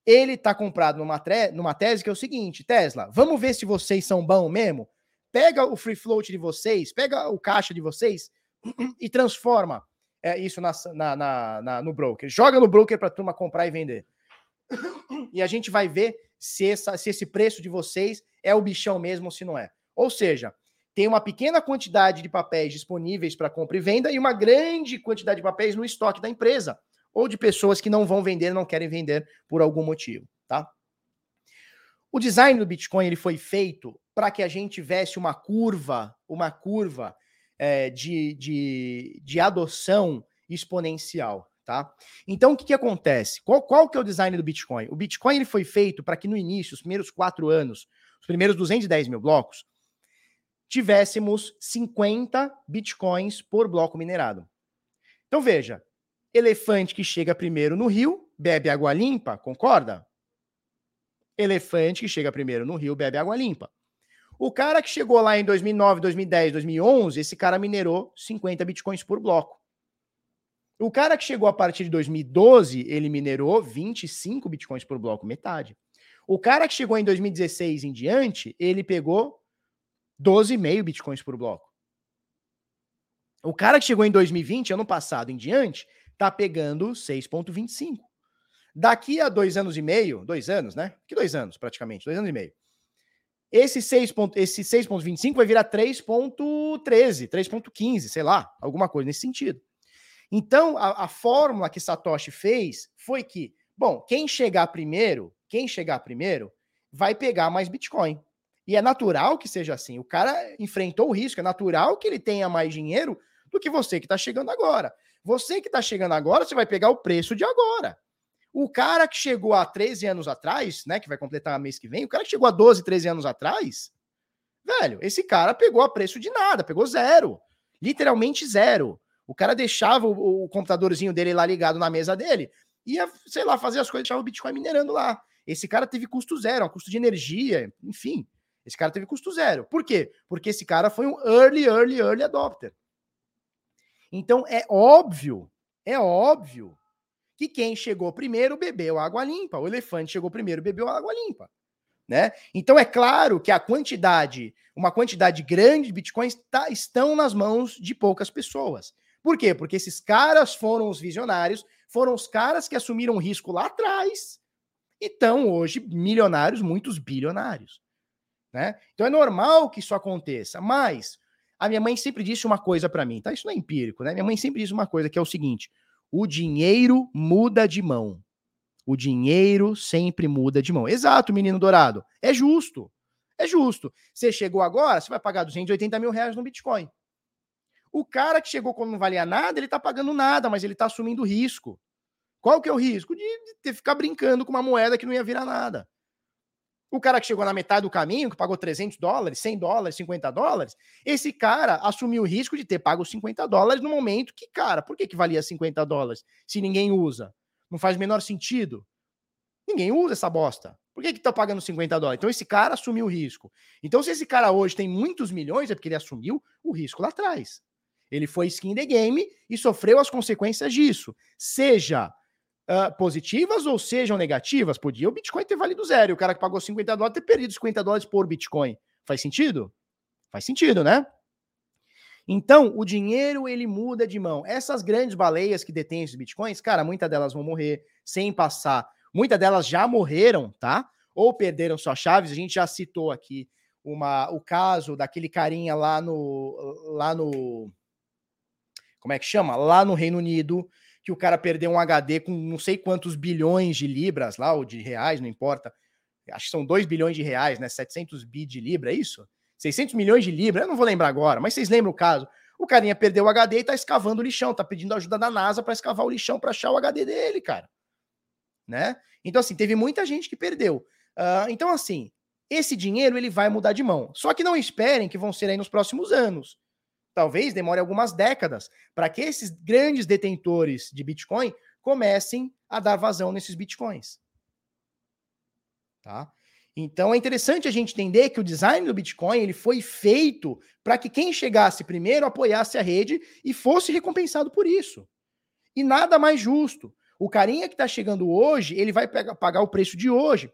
Ele tá comprado numa, tre, numa tese que é o seguinte: Tesla, vamos ver se vocês são bons mesmo. Pega o free float de vocês, pega o caixa de vocês [CLEARS THROAT] e transforma é, isso na, na, na, na, no broker. Joga no broker para turma comprar e vender. E a gente vai ver se, essa, se esse preço de vocês é o bichão mesmo ou se não é. Ou seja, tem uma pequena quantidade de papéis disponíveis para compra e venda e uma grande quantidade de papéis no estoque da empresa ou de pessoas que não vão vender, não querem vender por algum motivo, tá? O design do Bitcoin ele foi feito para que a gente tivesse uma curva, uma curva é, de, de, de adoção exponencial, tá? Então, o que, que acontece? Qual, qual que é o design do Bitcoin? O Bitcoin ele foi feito para que no início, os primeiros quatro anos, os primeiros 210 mil blocos, tivéssemos 50 Bitcoins por bloco minerado. Então, veja, elefante que chega primeiro no rio, bebe água limpa, concorda? Elefante que chega primeiro no rio, bebe água limpa. O cara que chegou lá em 2009, 2010, 2011, esse cara minerou 50 bitcoins por bloco. O cara que chegou a partir de 2012, ele minerou 25 bitcoins por bloco, metade. O cara que chegou em 2016 em diante, ele pegou 12,5 bitcoins por bloco. O cara que chegou em 2020, ano passado em diante, tá pegando 6,25. Daqui a dois anos e meio, dois anos, né? Que dois anos, praticamente, dois anos e meio. Esse 6,25 esse vai virar 3,13, 3,15, sei lá, alguma coisa nesse sentido. Então, a, a, fórmula que Satoshi fez foi que, bom, quem chegar primeiro, quem chegar primeiro, vai pegar mais Bitcoin. E é natural que seja assim. O cara enfrentou o risco, é natural que ele tenha mais dinheiro do que você que está chegando agora. Você que está chegando agora, você vai pegar o preço de agora. O cara que chegou há 13 anos atrás, né, que vai completar mês que vem, o cara que chegou há 12, 13 anos atrás, velho, esse cara pegou a preço de nada, pegou zero. Literalmente zero. O cara deixava o, o computadorzinho dele lá ligado na mesa dele, ia, sei lá, fazer as coisas, deixava o Bitcoin minerando lá. Esse cara teve custo zero, um custo de energia, enfim. Esse cara teve custo zero. Por quê? Porque esse cara foi um early, early, early adopter. Então é óbvio, é óbvio que quem chegou primeiro bebeu água limpa. O elefante chegou primeiro, bebeu água limpa. Né? Então é claro que a quantidade, uma quantidade grande de bitcoins tá, estão nas mãos de poucas pessoas. Por quê? Porque esses caras foram os visionários, foram os caras que assumiram risco lá atrás e estão hoje milionários, muitos bilionários. Né? Então é normal que isso aconteça, mas a minha mãe sempre disse uma coisa para mim, tá? Isso não é empírico, né? Minha mãe sempre disse uma coisa que é o seguinte: o dinheiro muda de mão. O dinheiro sempre muda de mão. Exato, menino dourado. É justo. É justo. Você chegou agora, você vai pagar 280 mil reais no Bitcoin. O cara que chegou quando não valia nada, ele tá pagando nada, mas ele tá assumindo risco. Qual que é o risco? De, de ficar brincando com uma moeda que não ia virar nada. O cara que chegou na metade do caminho, que pagou 300 dólares, 100 dólares, 50 dólares, esse cara assumiu o risco de ter pago 50 dólares no momento que, cara, por que, que valia 50 dólares se ninguém usa? Não faz o menor sentido. Ninguém usa essa bosta. Por que que tá pagando 50 dólares? Então esse cara assumiu o risco. Então se esse cara hoje tem muitos milhões, é porque ele assumiu o risco lá atrás. Ele foi skin the game e sofreu as consequências disso. Seja uh, positivas ou sejam negativas, podia o Bitcoin ter valido zero o cara que pagou 50 dólares ter perdido 50 dólares por Bitcoin. Faz sentido? Faz sentido, né? Então, o dinheiro ele muda de mão. Essas grandes baleias que detêm esses bitcoins, cara, muitas delas vão morrer sem passar. Muitas delas já morreram, tá? Ou perderam suas chaves. A gente já citou aqui uma, o caso daquele carinha lá no, lá no, como é que chama? Lá no Reino Unido, que o cara perdeu um HD com não sei quantos bilhões de libras lá, ou de reais, não importa. Acho que são 2 bilhões de reais, né? 700 bi de libra, é isso? 600 milhões de libras, eu não vou lembrar agora, mas vocês lembram o caso? O carinha perdeu o HD e tá escavando o lixão, tá pedindo ajuda da NASA para escavar o lixão para achar o HD dele, cara. Né? Então, assim, teve muita gente que perdeu. Uh, então, assim, esse dinheiro ele vai mudar de mão. Só que não esperem que vão ser aí nos próximos anos talvez demore algumas décadas para que esses grandes detentores de Bitcoin comecem a dar vazão nesses Bitcoins. Tá? Então é interessante a gente entender que o design do Bitcoin ele foi feito para que quem chegasse primeiro apoiasse a rede e fosse recompensado por isso. E nada mais justo. O carinha que está chegando hoje, ele vai pegar, pagar o preço de hoje,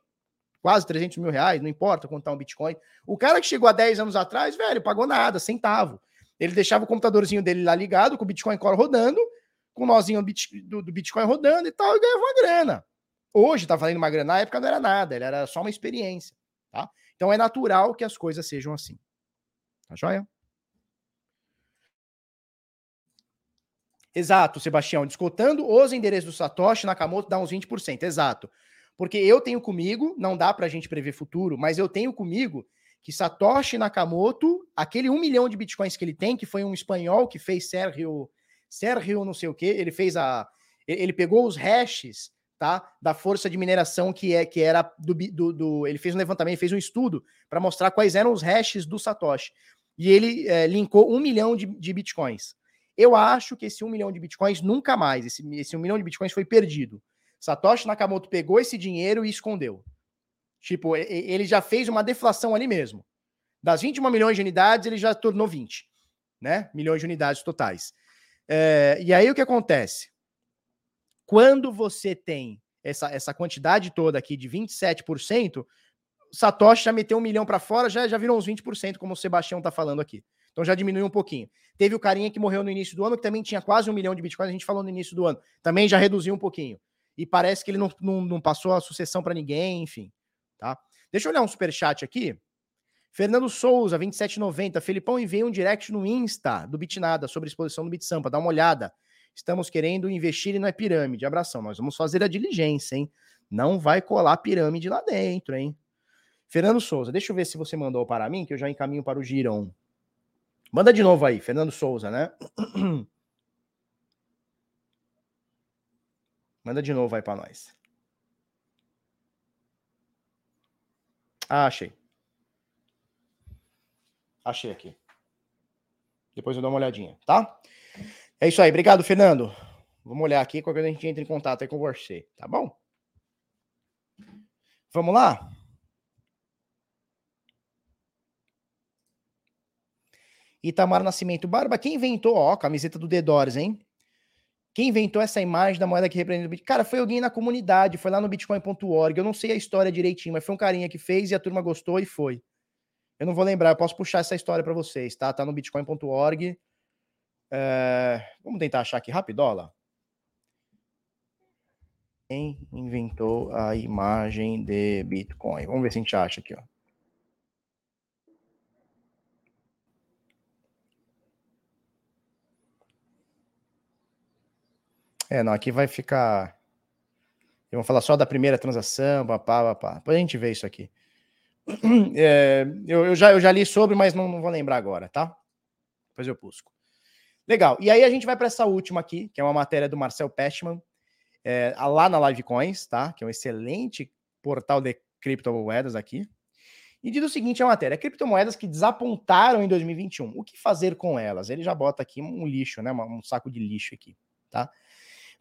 quase 300 mil reais, não importa quanto tá um Bitcoin. O cara que chegou há 10 anos atrás, velho, pagou nada, centavo. Ele deixava o computadorzinho dele lá ligado, com o Bitcoin Core rodando, com o nozinho do, Bitcoin rodando e tal, e ganhava uma grana. Hoje tá valendo uma grana, na época não era nada, ele era só uma experiência, tá? Então é natural que as coisas sejam assim. Tá joia? Exato, Sebastião. Descotando os endereços do Satoshi, Nakamoto dá uns 20%. Exato. Porque eu tenho comigo, não dá pra gente prever futuro, mas eu tenho comigo que Satoshi Nakamoto, aquele um milhão de bitcoins que ele tem, que foi um espanhol que fez Sergio, Sergio não sei o que, ele fez a. Ele pegou os hashes tá? Da força de mineração que é que era do, do, do ele fez um levantamento, fez um estudo para mostrar quais eram os hashes do Satoshi. E ele é, linkou um milhão de, de bitcoins. Eu acho que esse um milhão de bitcoins nunca mais, esse, esse um milhão de bitcoins foi perdido. Satoshi Nakamoto pegou esse dinheiro e escondeu. Tipo, ele já fez uma deflação ali mesmo. Das 21 milhões de unidades, ele já tornou 20, né? Milhões de unidades totais. É, e aí o que acontece? Quando você tem essa, essa quantidade toda aqui de 27%, Satoshi já meteu um milhão para fora, já, já virou uns 20%, como o Sebastião está falando aqui. Então já diminuiu um pouquinho. Teve o carinha que morreu no início do ano, que também tinha quase um milhão de bitcoins, a gente falou no início do ano. Também já reduziu um pouquinho. E parece que ele não, não, não passou a sucessão para ninguém, enfim. Tá? Deixa eu olhar um super chat aqui. Fernando Souza, 2790. Felipão enviou um direct no Insta do Bitnada sobre exposição do Bitsampa. Dá uma olhada. Estamos querendo investir e não é pirâmide. Abração, nós vamos fazer a diligência, hein? Não vai colar pirâmide lá dentro, hein? Fernando Souza, deixa eu ver se você mandou para mim, que eu já encaminho para o Girão. Manda de novo aí, Fernando Souza, né? [CLEARS THROAT] Manda de novo aí para nós. Ah, achei. Achei aqui. Depois eu dou uma olhadinha, tá? É isso aí. Obrigado, Fernando. Vamos olhar aqui. Qualquer coisa a gente entra em contato aí com você. Tá bom? Vamos lá? Itamar Nascimento Barba, quem inventou, ó, camiseta do The Doors, hein? Quem inventou essa imagem da moeda que representa o Bitcoin? Cara, foi alguém na comunidade, foi lá no bitcoin.org. Eu não sei a história direitinho, mas foi um carinha que fez e a turma gostou e foi. Eu não vou lembrar, eu posso puxar essa história para vocês, tá? Tá no bitcoin.org. É, vamos tentar achar aqui rapidola. Quem inventou a imagem de Bitcoin? Vamos ver se a gente acha aqui, ó. É, não, aqui vai ficar. Eu vou falar só da primeira transação, papá, papá. Depois a gente vê isso aqui. [CLEARS THROAT] É, eu, eu, já, eu já li sobre, mas não, não vou lembrar agora, tá? Depois eu busco. Legal. E aí a gente vai para essa última aqui, que é uma matéria do Marcel Pestman, é, lá na Livecoins, tá? Que é um excelente portal de criptomoedas aqui. E diz o seguinte a matéria: criptomoedas que desapontaram em 2021. O que fazer com elas? Ele já bota aqui um lixo, né? Um saco de lixo aqui, tá?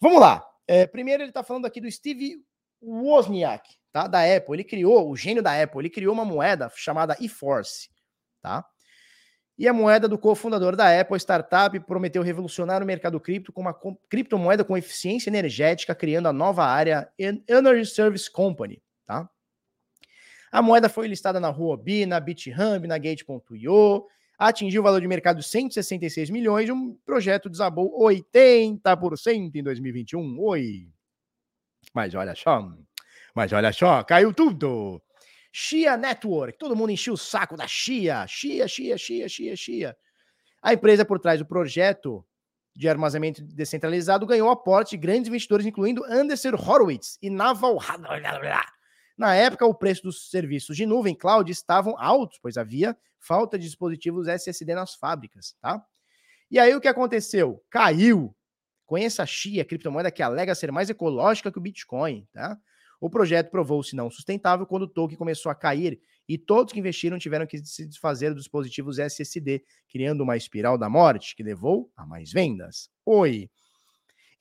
Vamos lá. É, primeiro ele está falando aqui do Steve Wozniak, tá? Da Apple. Ele criou, o gênio da Apple, ele criou uma moeda chamada eForce, tá? E a moeda do cofundador da Apple, startup, prometeu revolucionar o mercado cripto com uma criptomoeda com eficiência energética, criando a nova área Energy Service Company, tá? A moeda foi listada na Huobi, na BitHub, na Gate.io, atingiu o valor de mercado de 166 milhões um projeto desabou 80% em 2021. Oi! Mas olha só, mas olha só, caiu tudo. Chia Network. Todo mundo encheu o saco da Chia. Chia, Chia, Chia, Chia, Chia. A empresa por trás do projeto de armazenamento descentralizado ganhou aporte de grandes investidores, incluindo Anderson Horowitz e Naval. Na época, o preço dos serviços de nuvem cloud estavam altos, pois havia falta de dispositivos SSD nas fábricas, tá? E aí o que aconteceu? Caiu. Conheça a Chia, criptomoeda que alega ser mais ecológica que o Bitcoin, tá? O projeto provou-se não sustentável quando o token começou a cair e todos que investiram tiveram que se desfazer dos dispositivos SSD, criando uma espiral da morte que levou a mais vendas. Oi.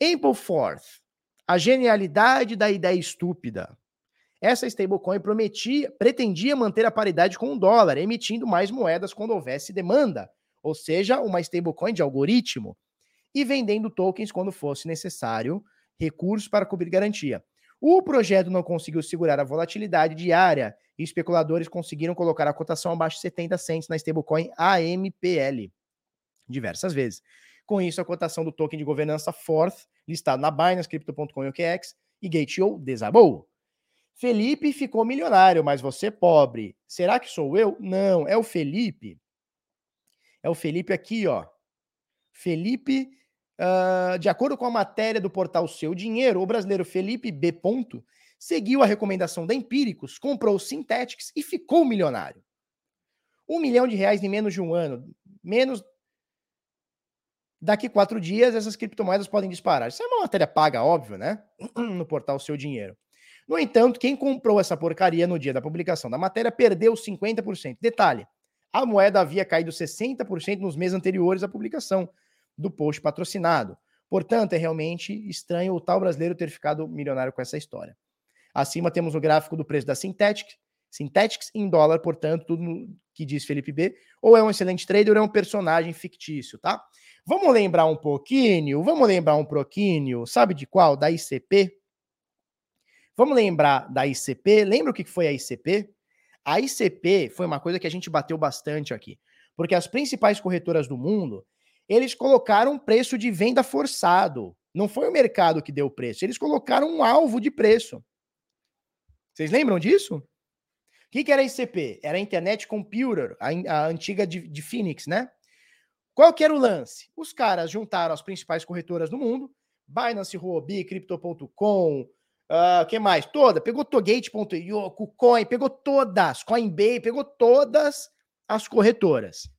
Ampleforth, a genialidade da ideia estúpida. Essa stablecoin prometia, pretendia manter a paridade com o dólar, emitindo mais moedas quando houvesse demanda, ou seja, uma stablecoin de algoritmo, e vendendo tokens quando fosse necessário recursos para cobrir garantia. O projeto não conseguiu segurar a volatilidade diária e especuladores conseguiram colocar a cotação abaixo de 70 cents na stablecoin AMPL diversas vezes. Com isso, a cotação do token de governança Forth, listado na Binance, Crypto.com e OKX, e Gate.io desabou. Felipe ficou milionário, mas você pobre. Será que sou eu? Não, é o Felipe. É o Felipe aqui, ó. Felipe, uh, de acordo com a matéria do portal Seu Dinheiro, o brasileiro Felipe B. Ponto, seguiu a recomendação da Empíricos, comprou Synthetics e ficou milionário. Um milhão de reais em menos de um ano. Menos. Daqui quatro dias, essas criptomoedas podem disparar. Isso é uma matéria paga, óbvio, né? [CLEARS THROAT] No portal Seu Dinheiro. No entanto, quem comprou essa porcaria no dia da publicação da matéria perdeu 50%. Detalhe: a moeda havia caído 60% nos meses anteriores à publicação do post patrocinado. Portanto, é realmente estranho o tal brasileiro ter ficado milionário com essa história. Acima temos o gráfico do preço da Synthetics, Synthetics em dólar, portanto, tudo que diz Felipe B, ou é um excelente trader ou é um personagem fictício, tá? Vamos lembrar um pouquinho, vamos lembrar um pouquinho, sabe de qual? Da ICP, Vamos lembrar da ICP? Lembra o que foi a ICP? A ICP foi uma coisa que a gente bateu bastante aqui, porque as principais corretoras do mundo, eles colocaram um preço de venda forçado. Não foi o mercado que deu o preço, eles colocaram um alvo de preço. Vocês lembram disso? O que, que era a ICP? Era a Internet Computer, a, a antiga de, de Phoenix, né? Qual que era o lance? Os caras juntaram as principais corretoras do mundo, Binance, Huobi, Crypto.com, Uh, que mais? Toda. Pegou Togate.io, KuCoin, pegou todas. Coinbase, pegou todas as corretoras.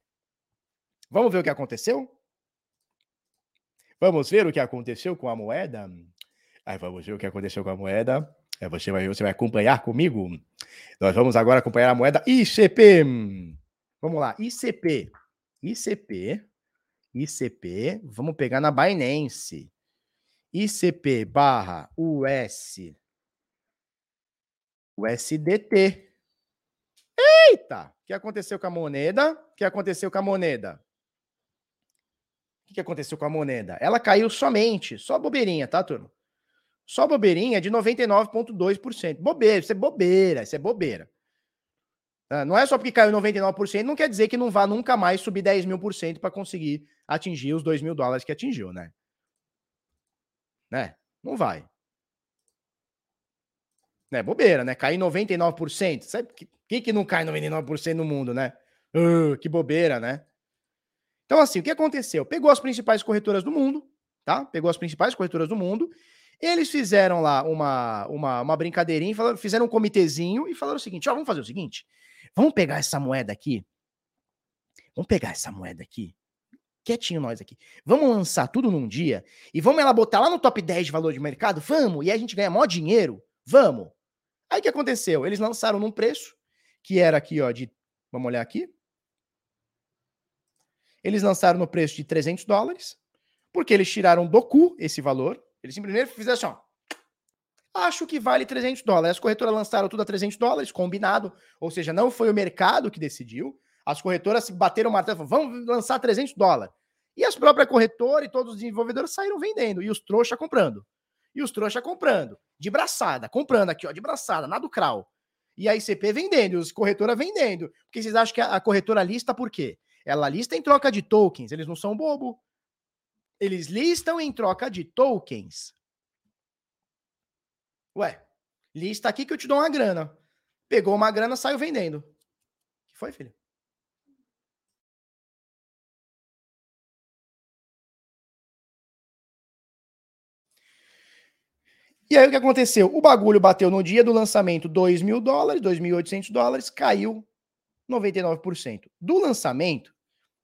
Vamos ver o que aconteceu? Vamos ver o que aconteceu com a moeda? Aí vamos ver o que aconteceu com a moeda. É, você, vai, você vai acompanhar comigo? Nós vamos agora acompanhar a moeda ICP. Vamos lá, ICP. ICP. ICP. Vamos pegar na Binance. ICP barra US USDT. Eita! O que aconteceu com a moneda? O que aconteceu com a moneda? O que aconteceu com a moneda? Ela caiu somente, só bobeirinha, tá, turma? Só bobeirinha de 99,2%. Bobeira, isso é bobeira, isso é bobeira. Ah, não é só porque caiu 99%, não quer dizer que não vá nunca mais subir 10 mil por cento para conseguir atingir os 2 mil dólares que atingiu, né? Né? Não vai. Né? Bobeira, né? Cair 99%. Sabe que, que, que não cai 99% no mundo, né? Uh, que bobeira, né? Então, assim, o que aconteceu? Pegou as principais corretoras do mundo, tá? Pegou as principais corretoras do mundo. Eles fizeram lá uma, uma, uma brincadeirinha, falaram, fizeram um comitezinho e falaram o seguinte: ó, vamos fazer o seguinte. Vamos pegar essa moeda aqui. Vamos pegar essa moeda aqui quietinho nós aqui. Vamos lançar tudo num dia e vamos ela botar lá no top 10 de valor de mercado? Vamos! E aí a gente ganha maior dinheiro? Vamos! Aí o que aconteceu? Eles lançaram num preço que era aqui, ó, de. Vamos olhar aqui. Eles lançaram no preço de 300 dólares, porque eles tiraram do cu esse valor. Eles simplesmente fizeram assim, ó. Acho que vale 300 dólares. As corretoras lançaram tudo a 300 dólares, combinado. Ou seja, não foi o mercado que decidiu. As corretoras se bateram o martelo, vamos lançar 300 dólares. E as próprias corretoras e todos os desenvolvedores saíram vendendo e os trouxa comprando. E os trouxa comprando, de braçada, comprando aqui, ó, de braçada, na do Crau. E a ICP vendendo, e os corretoras vendendo. Porque vocês acham que a, corretora lista por quê? Ela lista em troca de tokens, eles não são bobo. Eles listam em troca de tokens. Ué, lista aqui que eu te dou uma grana. Pegou uma grana, saiu vendendo. Que foi, filho? E aí o que aconteceu? O bagulho bateu no dia do lançamento 2 mil dólares, 2.800 dólares, caiu 99%. Do lançamento,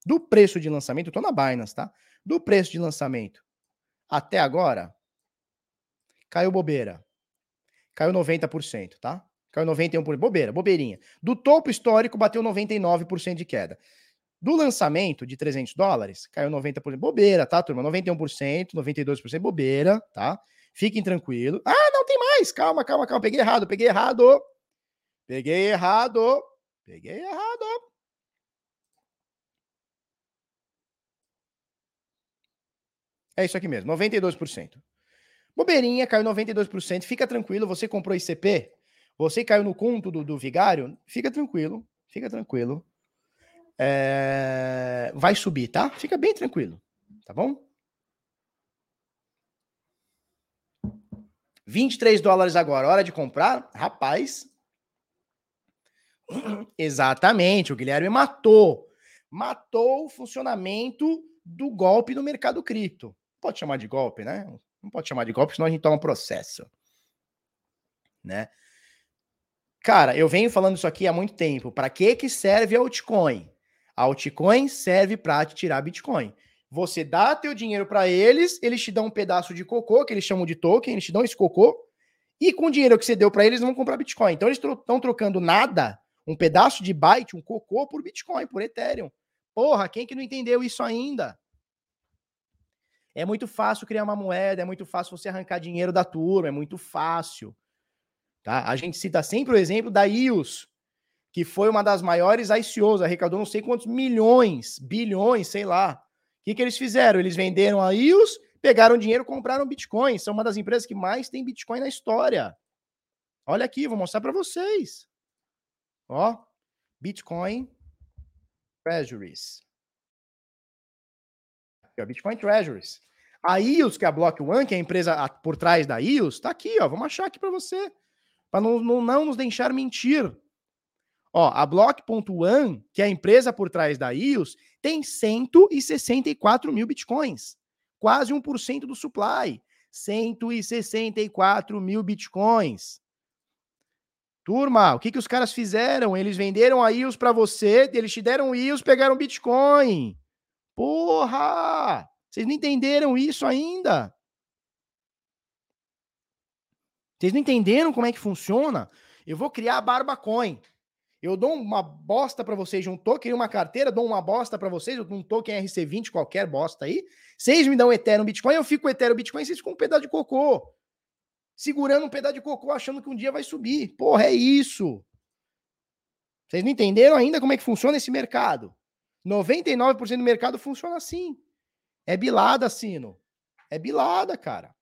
do preço de lançamento, eu tô na Binance, tá? Do preço de lançamento até agora, caiu bobeira. Caiu 90%, tá? Caiu 91%. Bobeira, bobeirinha. Do topo histórico, bateu 99% de queda. Do lançamento de 300 dólares, caiu 90%. Bobeira, tá, turma? 91%, 92% bobeira, tá? Fiquem tranquilos. Ah, não tem mais. calma, calma, calma, peguei errado, peguei errado. Peguei errado. Peguei errado. É isso aqui mesmo, 92%. Bobeirinha, caiu 92%. Fica tranquilo, você comprou ICP, você caiu no conto do, do vigário, fica tranquilo, fica tranquilo. É... Vai subir, tá? Fica bem tranquilo, tá bom? 23 dólares agora, hora de comprar? Rapaz. [CLEARS THROAT] Exatamente, o Guilherme matou. Matou o funcionamento do golpe no mercado cripto. Pode chamar de golpe, né? Não pode chamar de golpe, senão a gente toma processo. Né? Cara, eu venho falando isso aqui há muito tempo. Para que que serve a altcoin? A altcoin serve para tirar Bitcoin. Você dá teu dinheiro para eles, eles te dão um pedaço de cocô, que eles chamam de token, eles te dão esse cocô, e com o dinheiro que você deu para eles, vão comprar Bitcoin. Então eles estão trocando nada, um pedaço de byte, um cocô, por Bitcoin, por Ethereum. Porra, quem que não entendeu isso ainda? É muito fácil criar uma moeda, é muito fácil você arrancar dinheiro da turma, é muito fácil. Tá? A gente cita sempre o exemplo da IOS, que foi uma das maiores ICOs, arrecadou não sei quantos milhões, bilhões, sei lá. Que, que eles fizeram? Eles venderam a IOS, pegaram dinheiro, compraram Bitcoin. São uma das empresas que mais tem Bitcoin na história. Olha aqui, vou mostrar para vocês. Ó, Bitcoin Treasuries. Bitcoin Treasuries. A IOS, que é a Block One, que é a empresa por trás da IOS, tá aqui, ó. Vamos achar aqui para você. Para não, não, não nos deixar mentir. Ó, a Block.one, que é a empresa por trás da IOS, tem 164 mil bitcoins. Quase 1% do supply. 164 mil bitcoins. Turma, o que, que os caras fizeram? Eles venderam a IOS para você, eles te deram IOS, pegaram Bitcoin. Porra! Vocês não entenderam isso ainda? Vocês não entenderam como é que funciona? Eu vou criar a Barbacoin. Eu dou uma bosta para vocês de um token, uma carteira, dou uma bosta para vocês, um token RC20, qualquer bosta aí. Vocês me dão Ethereum Bitcoin, eu fico com Ethereum Bitcoin, vocês ficam com um pedaço de cocô. Segurando um pedaço de cocô, achando que um dia vai subir. Porra, é isso. Vocês não entenderam ainda como é que funciona esse mercado? 99% do mercado funciona assim. É bilada, Sino. É bilada, cara.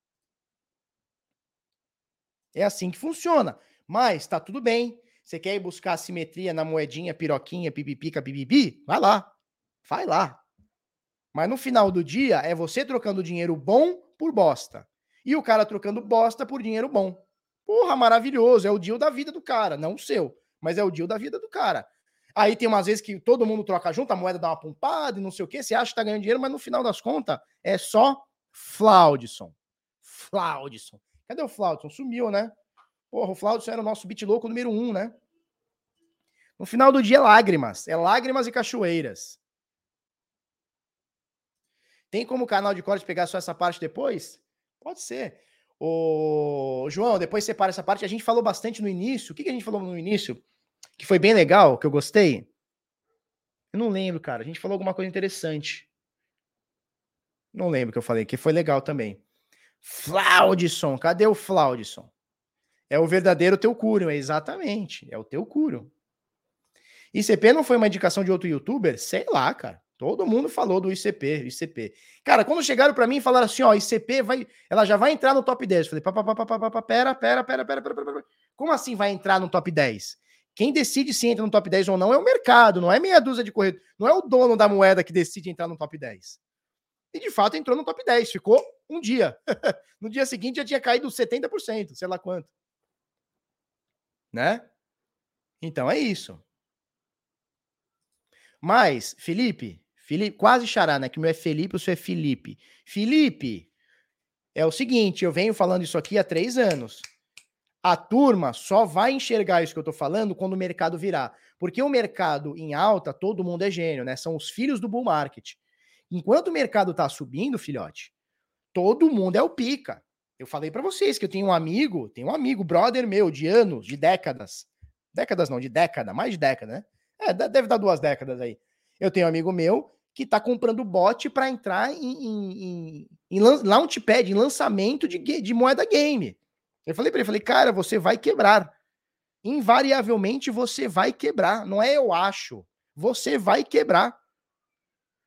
É assim que funciona. Mas tá tudo bem. Você quer ir buscar simetria na moedinha, piroquinha, pipipica, pipipi? Vai lá. Vai lá. Mas no final do dia é você trocando dinheiro bom por bosta. E o cara trocando bosta por dinheiro bom. Porra, maravilhoso. É o deal da vida do cara, não o seu. Mas é o deal da vida do cara. Aí tem umas vezes que todo mundo troca junto, a moeda dá uma pompada e não sei o que, você acha que tá ganhando dinheiro, mas no final das contas é só Flaudson. Flaudson. Cadê o Flaudson? Sumiu, né? Porra, o Flaudson era o nosso beat louco número um, né? No final do dia lágrimas. É lágrimas e cachoeiras. Tem como o canal de corte pegar só essa parte depois? Pode ser. Ô, João, depois separa essa parte. A gente falou bastante no início. O que, que a gente falou no início? que foi bem legal, que eu gostei? Eu não lembro, cara. A gente falou alguma coisa interessante. Não lembro que eu falei, que foi legal também. Flaudson, cadê o Flaudson? É o verdadeiro teu cúrio, é exatamente. É o teu cúrio. ICP não foi uma indicação de outro youtuber? Sei lá, cara. Todo mundo falou do ICP, ICP. Cara, quando chegaram para mim e falaram assim, ó, ICP vai, ela já vai entrar no top 10. Eu falei, pá, pá, pá, pá, pá, pera, pera, pera, pera, pera, pera. Como assim vai entrar no top 10? Quem decide se entra no top 10 ou não é o mercado, não é meia dúzia de corredores, não é o dono da moeda que decide entrar no top 10. E de fato entrou no top 10, ficou um dia. [LAUGHS] no dia seguinte já tinha caído 70%, sei lá quanto. Né? Então é isso. Mas, Felipe, Felipe, quase xará, né? Que o meu é Felipe, o seu é Felipe. Felipe, é o seguinte, eu venho falando isso aqui há três anos. A turma só vai enxergar isso que eu estou falando quando o mercado virar. Porque o mercado em alta, todo mundo é gênio, né? São os filhos do bull market. Enquanto o mercado está subindo, filhote, todo mundo é o pica. Eu falei para vocês que eu tenho um amigo, tenho um amigo, brother meu, de anos, de décadas. Décadas não, de década, mais de década, né? É, deve dar duas décadas aí. Eu tenho um amigo meu que está comprando bot para entrar em, em, em, em launchpad, em lançamento de, de moeda game. Eu falei para ele, falei, cara, você vai quebrar. Invariavelmente você vai quebrar. Não é eu acho. Você vai quebrar.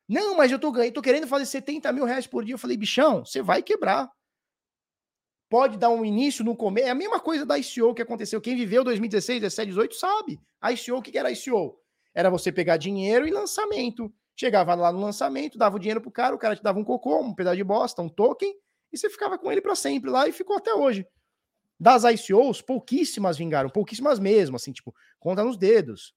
Não, mas eu tô ganhando, tô querendo fazer 70 mil reais por dia. Eu falei, bichão, você vai quebrar. Pode dar um início no começo. É a mesma coisa da ICO que aconteceu. Quem viveu 2016, 17, 18 sabe. A ICO, o que era a ICO? Era você pegar dinheiro e lançamento. Chegava lá no lançamento, dava o dinheiro pro cara, o cara te dava um cocô, um pedaço de bosta, um token, e você ficava com ele para sempre lá e ficou até hoje. Das ICOs, pouquíssimas vingaram, pouquíssimas mesmo, assim, tipo, conta nos dedos.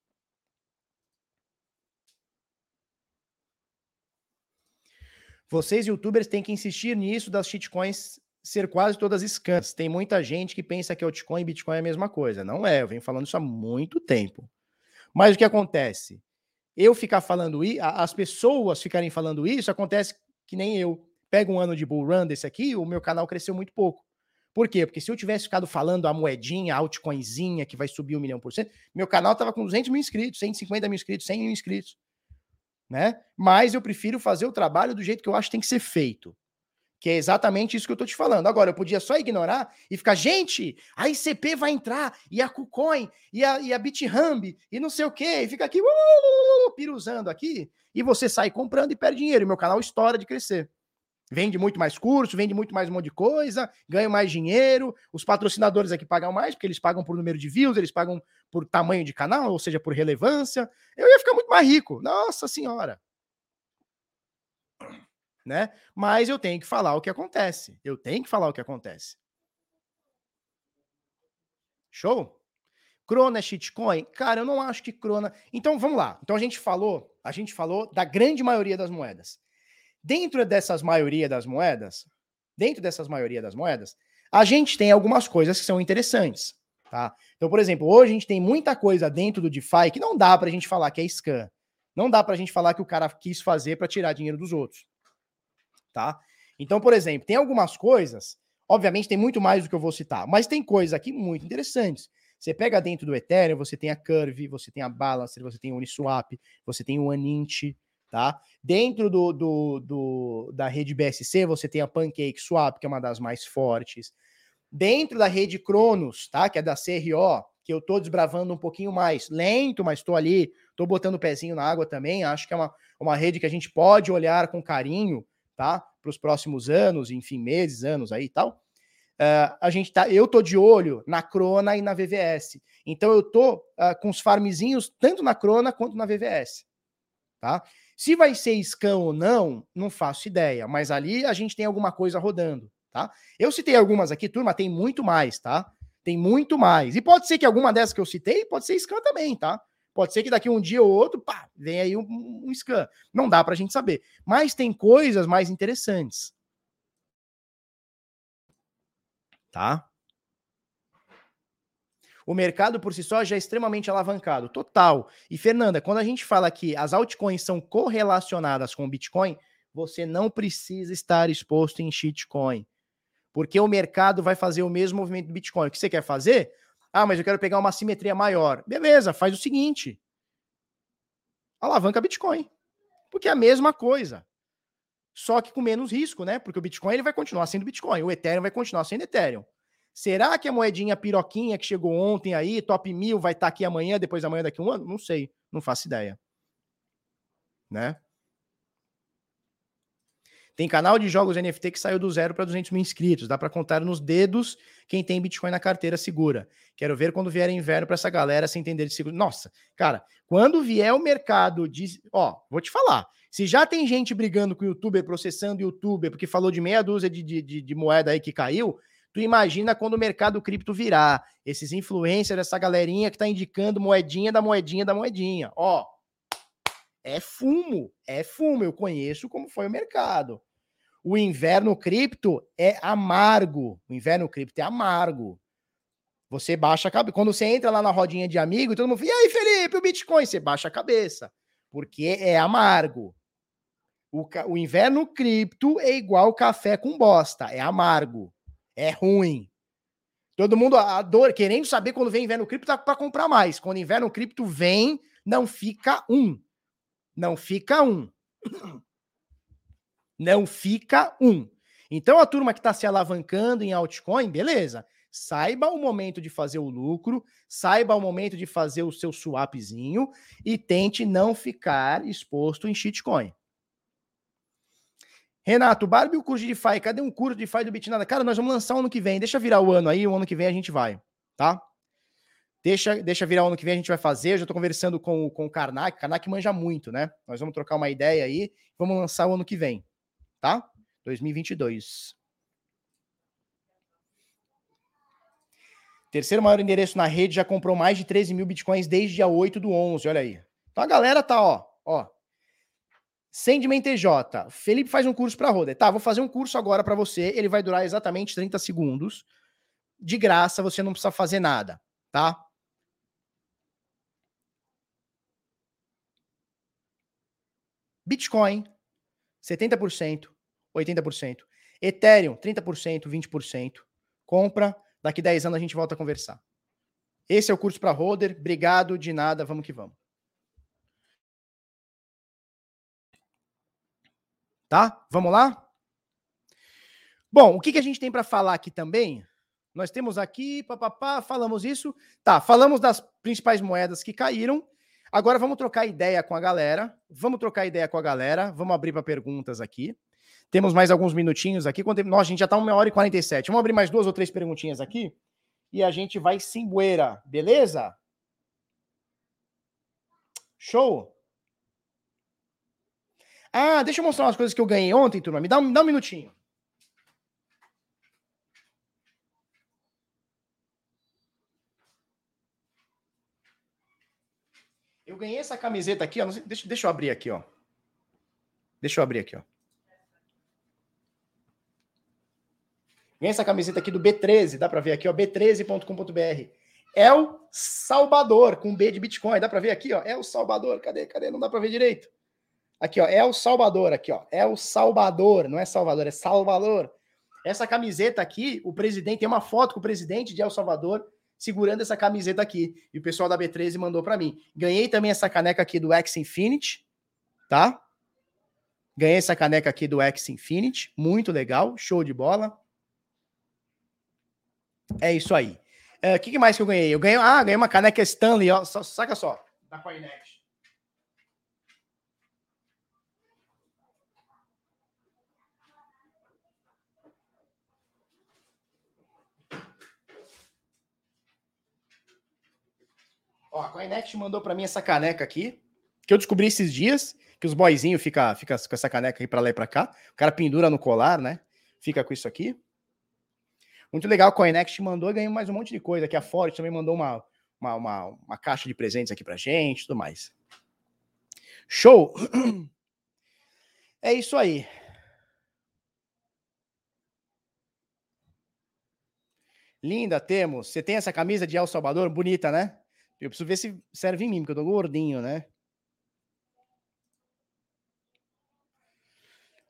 Vocês, youtubers, têm que insistir nisso das shitcoins ser quase todas scams. Tem muita gente que pensa que altcoin e Bitcoin é a mesma coisa. Não é, eu venho falando isso há muito tempo. Mas o que acontece? Eu ficar falando isso, as pessoas ficarem falando isso, acontece que nem eu. Pego um ano de bull run desse aqui, o meu canal cresceu muito pouco. Por quê? Porque se eu tivesse ficado falando a moedinha, a altcoinzinha que vai subir um milhão por cento, meu canal tava com 200 mil inscritos, 150 mil inscritos, 100 mil inscritos né? Mas eu prefiro fazer o trabalho do jeito que eu acho que tem que ser feito. Que é exatamente isso que eu tô te falando. Agora, eu podia só ignorar e ficar, gente, a ICP vai entrar, e a KuCoin, e a, e a e não sei o quê, e fica aqui, uh, uh, uh, piruzando aqui, e você sai comprando e perde dinheiro, e meu canal estoura de crescer. Vende muito mais curso, vende muito mais um monte de coisa, ganha mais dinheiro. Os patrocinadores aqui pagam mais, porque eles pagam por número de views, eles pagam por tamanho de canal, ou seja, por relevância. Eu ia ficar muito mais rico. Nossa Senhora. Né? Mas eu tenho que falar o que acontece. Eu tenho que falar o que acontece. Show? Crona é shitcoin? Cara, eu não acho que Crona. Então vamos lá. Então a gente falou, a gente falou da grande maioria das moedas. Dentro dessas maioria das moedas, dentro dessas maioria das moedas, a gente tem algumas coisas que são interessantes, tá? Então, por exemplo, hoje a gente tem muita coisa dentro do DeFi que não dá para a gente falar que é scam. Não dá para a gente falar que o cara quis fazer para tirar dinheiro dos outros, tá? Então, por exemplo, tem algumas coisas, obviamente tem muito mais do que eu vou citar, mas tem coisas aqui muito interessantes. Você pega dentro do Ethereum, você tem a Curve, você tem a Balancer, você tem o Uniswap, você tem o Anint, tá? Dentro do, do, do, da rede BSC, você tem a Pancake Swap, que é uma das mais fortes. Dentro da rede Cronos, tá? Que é da CRO, que eu tô desbravando um pouquinho mais lento, mas estou ali, tô botando o pezinho na água também. Acho que é uma, uma rede que a gente pode olhar com carinho, tá? Para os próximos anos, enfim, meses, anos aí e tal. Uh, a gente tá, eu tô de olho na Crona e na VVS. Então eu tô uh, com os farmzinhos tanto na Crona quanto na VVS, tá? Se vai ser scam ou não, não faço ideia, mas ali a gente tem alguma coisa rodando, tá? Eu citei algumas aqui, turma, tem muito mais, tá? Tem muito mais. E pode ser que alguma dessas que eu citei, pode ser scam também, tá? Pode ser que daqui um dia ou outro, pá, vem aí um, um scam. Não dá pra gente saber. Mas tem coisas mais interessantes. Tá? o mercado por si só já é extremamente alavancado, total. E Fernanda, quando a gente fala que as altcoins são correlacionadas com o Bitcoin, você não precisa estar exposto em shitcoin, porque o mercado vai fazer o mesmo movimento do Bitcoin. O que você quer fazer? Ah, mas eu quero pegar uma simetria maior. Beleza, faz o seguinte: alavanca Bitcoin, porque é a mesma coisa. Só que com menos risco, né? Porque o Bitcoin ele vai continuar sendo Bitcoin, o Ethereum vai continuar sendo Ethereum. Será que a moedinha piroquinha que chegou ontem aí, top mil, vai estar tá aqui amanhã, depois amanhã, daqui a um ano? Não sei, não faço ideia. Né? Tem canal de jogos NFT que saiu do zero para 200 mil inscritos. Dá para contar nos dedos quem tem Bitcoin na carteira segura. Quero ver quando vier inverno para essa galera se entender de seguro. Nossa, cara, quando vier o mercado de. Ó, vou te falar. Se já tem gente brigando com o youtuber, processando o youtuber, porque falou de meia dúzia de, de, de, de moeda aí que caiu, Tu imagina quando o mercado cripto virar, esses influencers, essa galerinha que tá indicando moedinha da moedinha da moedinha. Ó, é fumo, é fumo. Eu conheço como foi o mercado. O inverno cripto é amargo. O inverno cripto é amargo. Você baixa a cabeça. Quando você entra lá na rodinha de amigo, todo mundo fala: e aí, Felipe, o Bitcoin? Você baixa a cabeça. Porque é amargo. O, o inverno cripto é igual café com bosta, é amargo. É ruim. Todo mundo adora, querendo saber quando vem inverno cripto tá para comprar mais. Quando inverno cripto vem, não fica um. Não fica um. Não fica um. Então a turma que está se alavancando em altcoin, beleza. Saiba o momento de fazer o lucro, saiba o momento de fazer o seu swapzinho e tente não ficar exposto em shitcoin. Renato, Barbie o curso de DeFi, cadê um curso de DeFi do Bitnada? Cara, nós vamos lançar ano que vem, deixa virar o ano aí, o ano que vem a gente vai, tá? Deixa, deixa virar o ano que vem, a gente vai fazer. Eu já tô conversando com, com o Karnak. O Karnak manja muito, né? Nós vamos trocar uma ideia aí. Vamos lançar o ano que vem, tá? 2022. Terceiro maior endereço na rede já comprou mais de 13 mil bitcoins desde dia 8 do 11. Olha aí. Então a galera tá, ó, ó. Sandman TJ. Felipe faz um curso para Roder. Tá, vou fazer um curso agora para você. Ele vai durar exatamente 30 segundos. De graça, você não precisa fazer nada, tá? Bitcoin, 70%, 80%. Ethereum, 30%, 20%. Compra Daqui 10 anos a gente volta a conversar. Esse é o curso para Roder. Obrigado, de nada, vamos que vamos. Tá? Vamos lá? Bom, o que, que a gente tem para falar aqui também? Nós temos aqui, papapá, falamos isso. Tá, falamos das principais moedas que caíram. Agora vamos trocar ideia com a galera. Vamos trocar ideia com a galera. Vamos abrir para perguntas aqui. Temos mais alguns minutinhos aqui. Nossa, a gente já está uma hora e 47. Vamos abrir mais duas ou três perguntinhas aqui e a gente vai simbueira, beleza? Show? Ah, deixa eu mostrar umas coisas que eu ganhei ontem, turma. Me dá me dá um minutinho. Ganhei essa camiseta aqui, ó. Sei, deixa, deixa eu abrir aqui, ó. Deixa eu abrir aqui, ó. Ganhei essa camiseta aqui do B13, dá para ver aqui, ó, b13.com.br. É o Salvador, com B de Bitcoin, dá para ver aqui, ó, é o Salvador, cadê, cadê? Não dá para ver direito. Aqui, ó, é o Salvador, aqui, ó, é o Salvador, não é Salvador, é Salvador. Essa camiseta aqui, o presidente, tem uma foto com o presidente de El Salvador segurando essa camiseta aqui. E o pessoal da B13 mandou para mim. Ganhei também essa caneca aqui do X Infinity, tá? Ganhei essa caneca aqui do X Infinity, muito legal, show de bola. É isso aí. O é, que, que, mais que eu ganhei? Eu ganhei, ah, ganhei uma caneca Stanley, ó, saca só, da Coinex. Ó, a Coinex mandou para mim essa caneca aqui, que eu descobri esses dias, que os boizinhos ficam fica com essa caneca aqui para lá e para cá. O cara pendura no colar, né? Fica com isso aqui. Muito legal, a Coinext mandou e ganhou mais um monte de coisa. Aqui a Ford também mandou uma, uma, uma, uma caixa de presentes aqui pra gente tudo mais. Show! [CLEARS THROAT] É isso aí. Linda, temos. Você tem essa camisa de El Salvador? Bonita, né? Eu preciso ver se serve em mim, porque eu tô gordinho, né?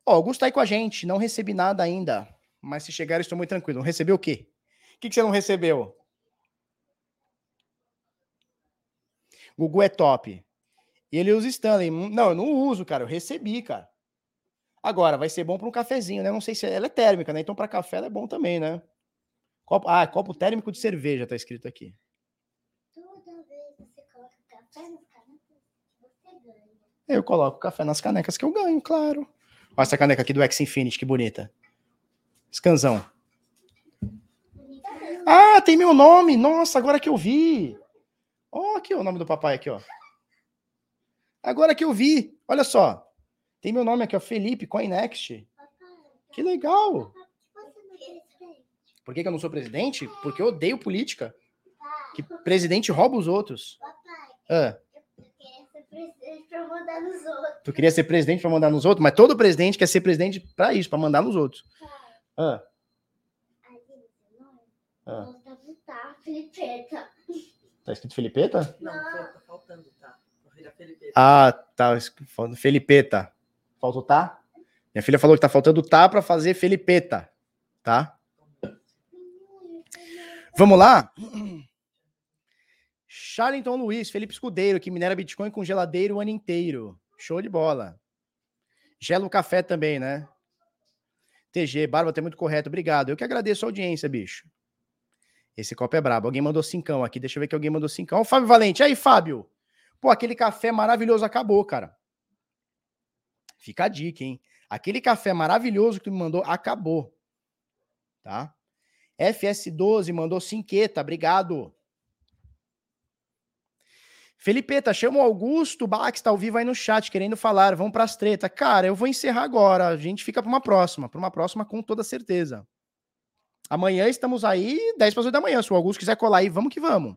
Ó, Augusto tá aí com a gente. Não recebi nada ainda mas se chegar, estou muito tranquilo. Não recebeu o quê? O que, que você não recebeu? Gugu é top. E ele usa Stanley. Não, eu não uso, cara. Eu recebi, cara. Agora, vai ser bom para um cafezinho, né? Não sei se ela é térmica, né? Então, para café ela é bom também, né? Copo... Ah, copo térmico de cerveja, tá escrito aqui. Toda vez você coloca ganha. Eu coloco café nas canecas que eu ganho, claro. Olha essa caneca aqui do X Infinity, que bonita. Scanzão. Ah, tem meu nome. Nossa, agora que eu vi. Ó, oh, aqui o nome do papai aqui, ó. Agora que eu vi. Olha só. Tem meu nome aqui, ó, Felipe Coinext. Que legal. Por que, que eu não sou presidente? Porque eu odeio política. Que presidente rouba os outros. Ah. Tu queria ser presidente para mandar nos outros, mas todo presidente quer ser presidente para isso, para mandar nos outros. Ah. Ah. Tá, Felipeta. Tá escrito Felipeta? Não, tá faltando, tá. Ah, tá. Falando Felipeta. Faltou tá? Minha filha falou que tá faltando tá para fazer Felipeta. Tá? Vamos lá? Charlton Luiz, Felipe Escudeiro, que minera Bitcoin com geladeiro o ano inteiro. Show de bola. Gela o café também, né? TG, Barba, tá muito correto. Obrigado. Eu que agradeço a audiência, bicho. Esse copo é brabo. Alguém mandou cincão aqui. Deixa eu ver que alguém mandou cincão. Fábio Valente. Aí, Fábio. Pô, aquele café maravilhoso acabou, cara. Fica a dica, hein? Aquele café maravilhoso que tu me mandou acabou. Tá? FS12 mandou cinqueta. Obrigado. Felipeta, chama o Augusto Bax, tá ao vivo aí no chat, querendo falar. Vamos pras treta. Cara, eu vou encerrar agora. A gente fica para uma próxima. Para uma próxima, com toda certeza. Amanhã estamos aí, 10 para 8 da manhã. Se o Augusto quiser colar aí, vamos que vamos.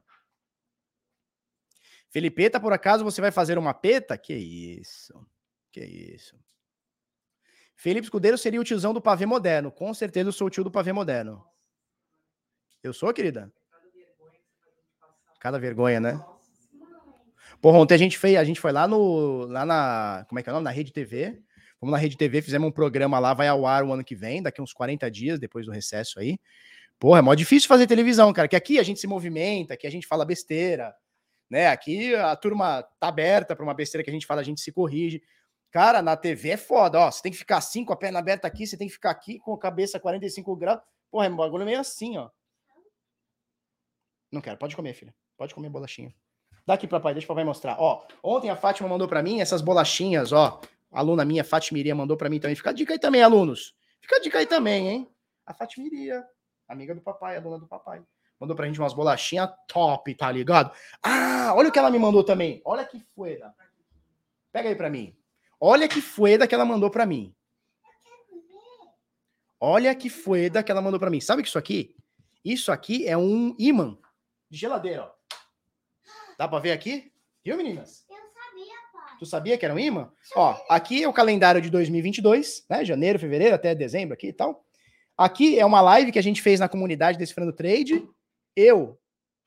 Felipeta, por acaso você vai fazer uma peta? Que isso. Que isso. Felipe Escudeiro seria o tiozão do pavê moderno. Com certeza eu sou o tio do pavê moderno. Eu sou, querida? Cada vergonha, né? Porra, ontem a gente fez, a gente foi lá no, lá na, como é que é o nome? Na Rede TV. Fomos na Rede TV, fizemos um programa lá, vai ao ar o ano que vem, daqui uns 40 dias, depois do recesso aí. Porra, é mó difícil fazer televisão, cara, que aqui a gente se movimenta, aqui a gente fala besteira, né? Aqui a turma tá aberta para uma besteira que a gente fala, a gente se corrige. Cara, na TV é foda, ó. Você tem que ficar assim, com a perna aberta aqui, você tem que ficar aqui com a cabeça 45 graus. Porra, é um bagulho meio assim, ó. Não quero, pode comer, filha. Pode comer bolachinha. Dá aqui, papai, deixa o papai mostrar. Ó, ontem a Fátima mandou para mim essas bolachinhas, ó. A aluna minha, Fátima Iria, mandou para mim também. Fica a dica aí também, alunos. Fica a dica aí também, hein? A Fátima Iria, amiga do papai, a dona do papai. Mandou pra gente umas bolachinhas top, tá ligado? Ah, olha o que ela me mandou também. Olha que fueda. Pega aí pra mim. Olha que fueda que ela mandou pra mim. Olha que fueda que ela mandou pra mim. Sabe que isso aqui? Isso aqui é um imã de geladeira, ó. Dá pra ver aqui? Viu, meninas? Tu sabia que era um imã? Ó, aqui é o calendário de 2022, né? Janeiro, fevereiro até dezembro aqui e tal. Aqui é uma live que a gente fez na comunidade desse Frando Trade. Eu,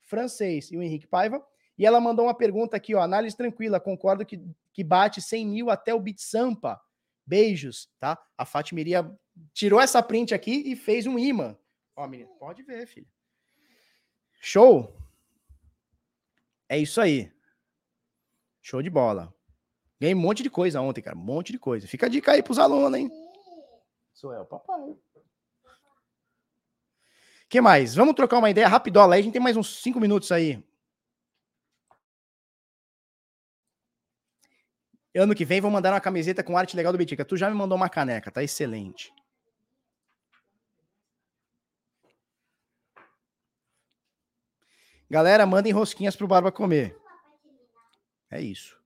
francês e o Henrique Paiva. E ela mandou uma pergunta aqui, ó. Análise tranquila, concordo que, que bate 100 mil até o Bit Sampa. Beijos, tá? A Fátima Iria tirou essa print aqui e fez um imã. Ó, menina, pode ver, filho. Show? É isso aí. Show de bola. Ganhei um monte de coisa ontem, cara. Um monte de coisa. Fica a dica aí pros alunos, hein? Sou eu, papai. que mais? Vamos trocar uma ideia rapidola aí. A gente tem mais uns cinco minutos aí. Ano que vem vou mandar uma camiseta com arte legal do Betica. Tu já me mandou uma caneca, tá excelente. Galera, mandem rosquinhas pro Barba comer. É isso.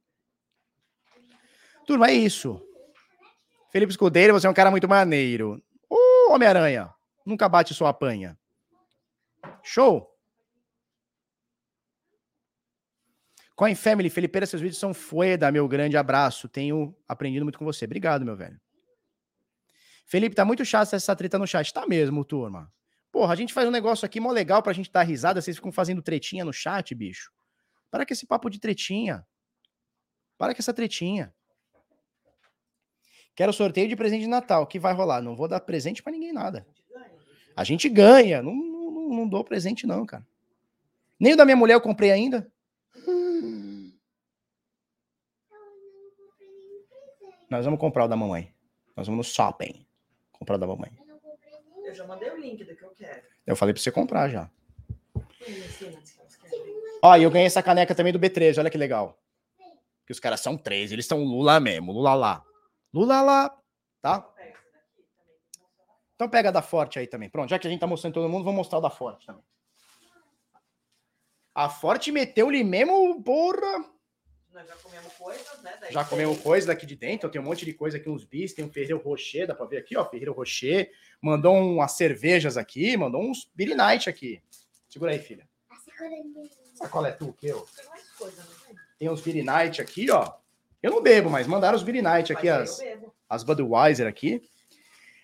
Turma, é isso. Felipe Escudeiro, você é um cara muito maneiro. Ô, uh, Homem-Aranha, nunca bate sua apanha. Show! Coin Family, Felipeira, seus vídeos são fueda, meu grande abraço. Tenho aprendido muito com você. Obrigado, meu velho. Felipe, tá muito chato essa treta no chat. Tá mesmo, turma. Porra, a gente faz um negócio aqui mó legal pra gente dar risada, vocês ficam fazendo tretinha no chat, bicho. Para com esse papo de tretinha. Para com essa tretinha. Quero sorteio de presente de Natal. que vai rolar? Não vou dar presente para ninguém nada. A gente ganha. Não, não, não, dou presente, não, cara. Nem o da minha mulher eu comprei ainda. [LAUGHS] Nós vamos comprar o da mamãe. Nós vamos no shopping. Comprar o da mamãe. Eu já mandei o link do que eu quero. Eu falei pra você comprar já. Ó, e eu ganhei essa caneca também do B13. Olha que legal. Que os caras são três. Eles são Lula mesmo. Lula lá. Lula lá, tá? Então pega da Forte aí também. Pronto, já que a gente tá mostrando todo mundo, vou mostrar o da Forte também. A Forte meteu-lhe mesmo, porra. Nós já comemos coisas, né? já comemos coisas daqui de dentro. Tem um monte de coisa aqui, uns bis. Tem um Ferreiro Rocher, dá pra ver aqui, ó. Ferreiro Rocher. Mandou umas cervejas aqui, mandou uns Beer Night aqui. Segura aí, filha. Sacola é tu, que eu. Tem uns Beer Night aqui, ó. Eu não bebo, mas mandaram os Beer Night aqui, as, as Budweiser aqui.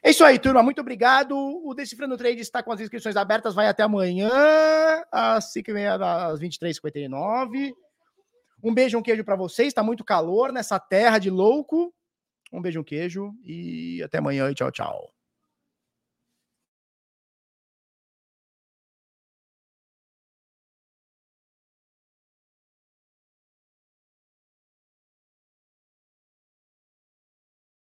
É isso aí, turma. Muito obrigado. O Decifrando Trade está com as inscrições abertas. Vai até amanhã, às 5h30, às 23h59. Um beijo, um queijo para vocês. Está muito calor nessa terra de louco. Um beijo, um queijo e até amanhã e tchau, tchau.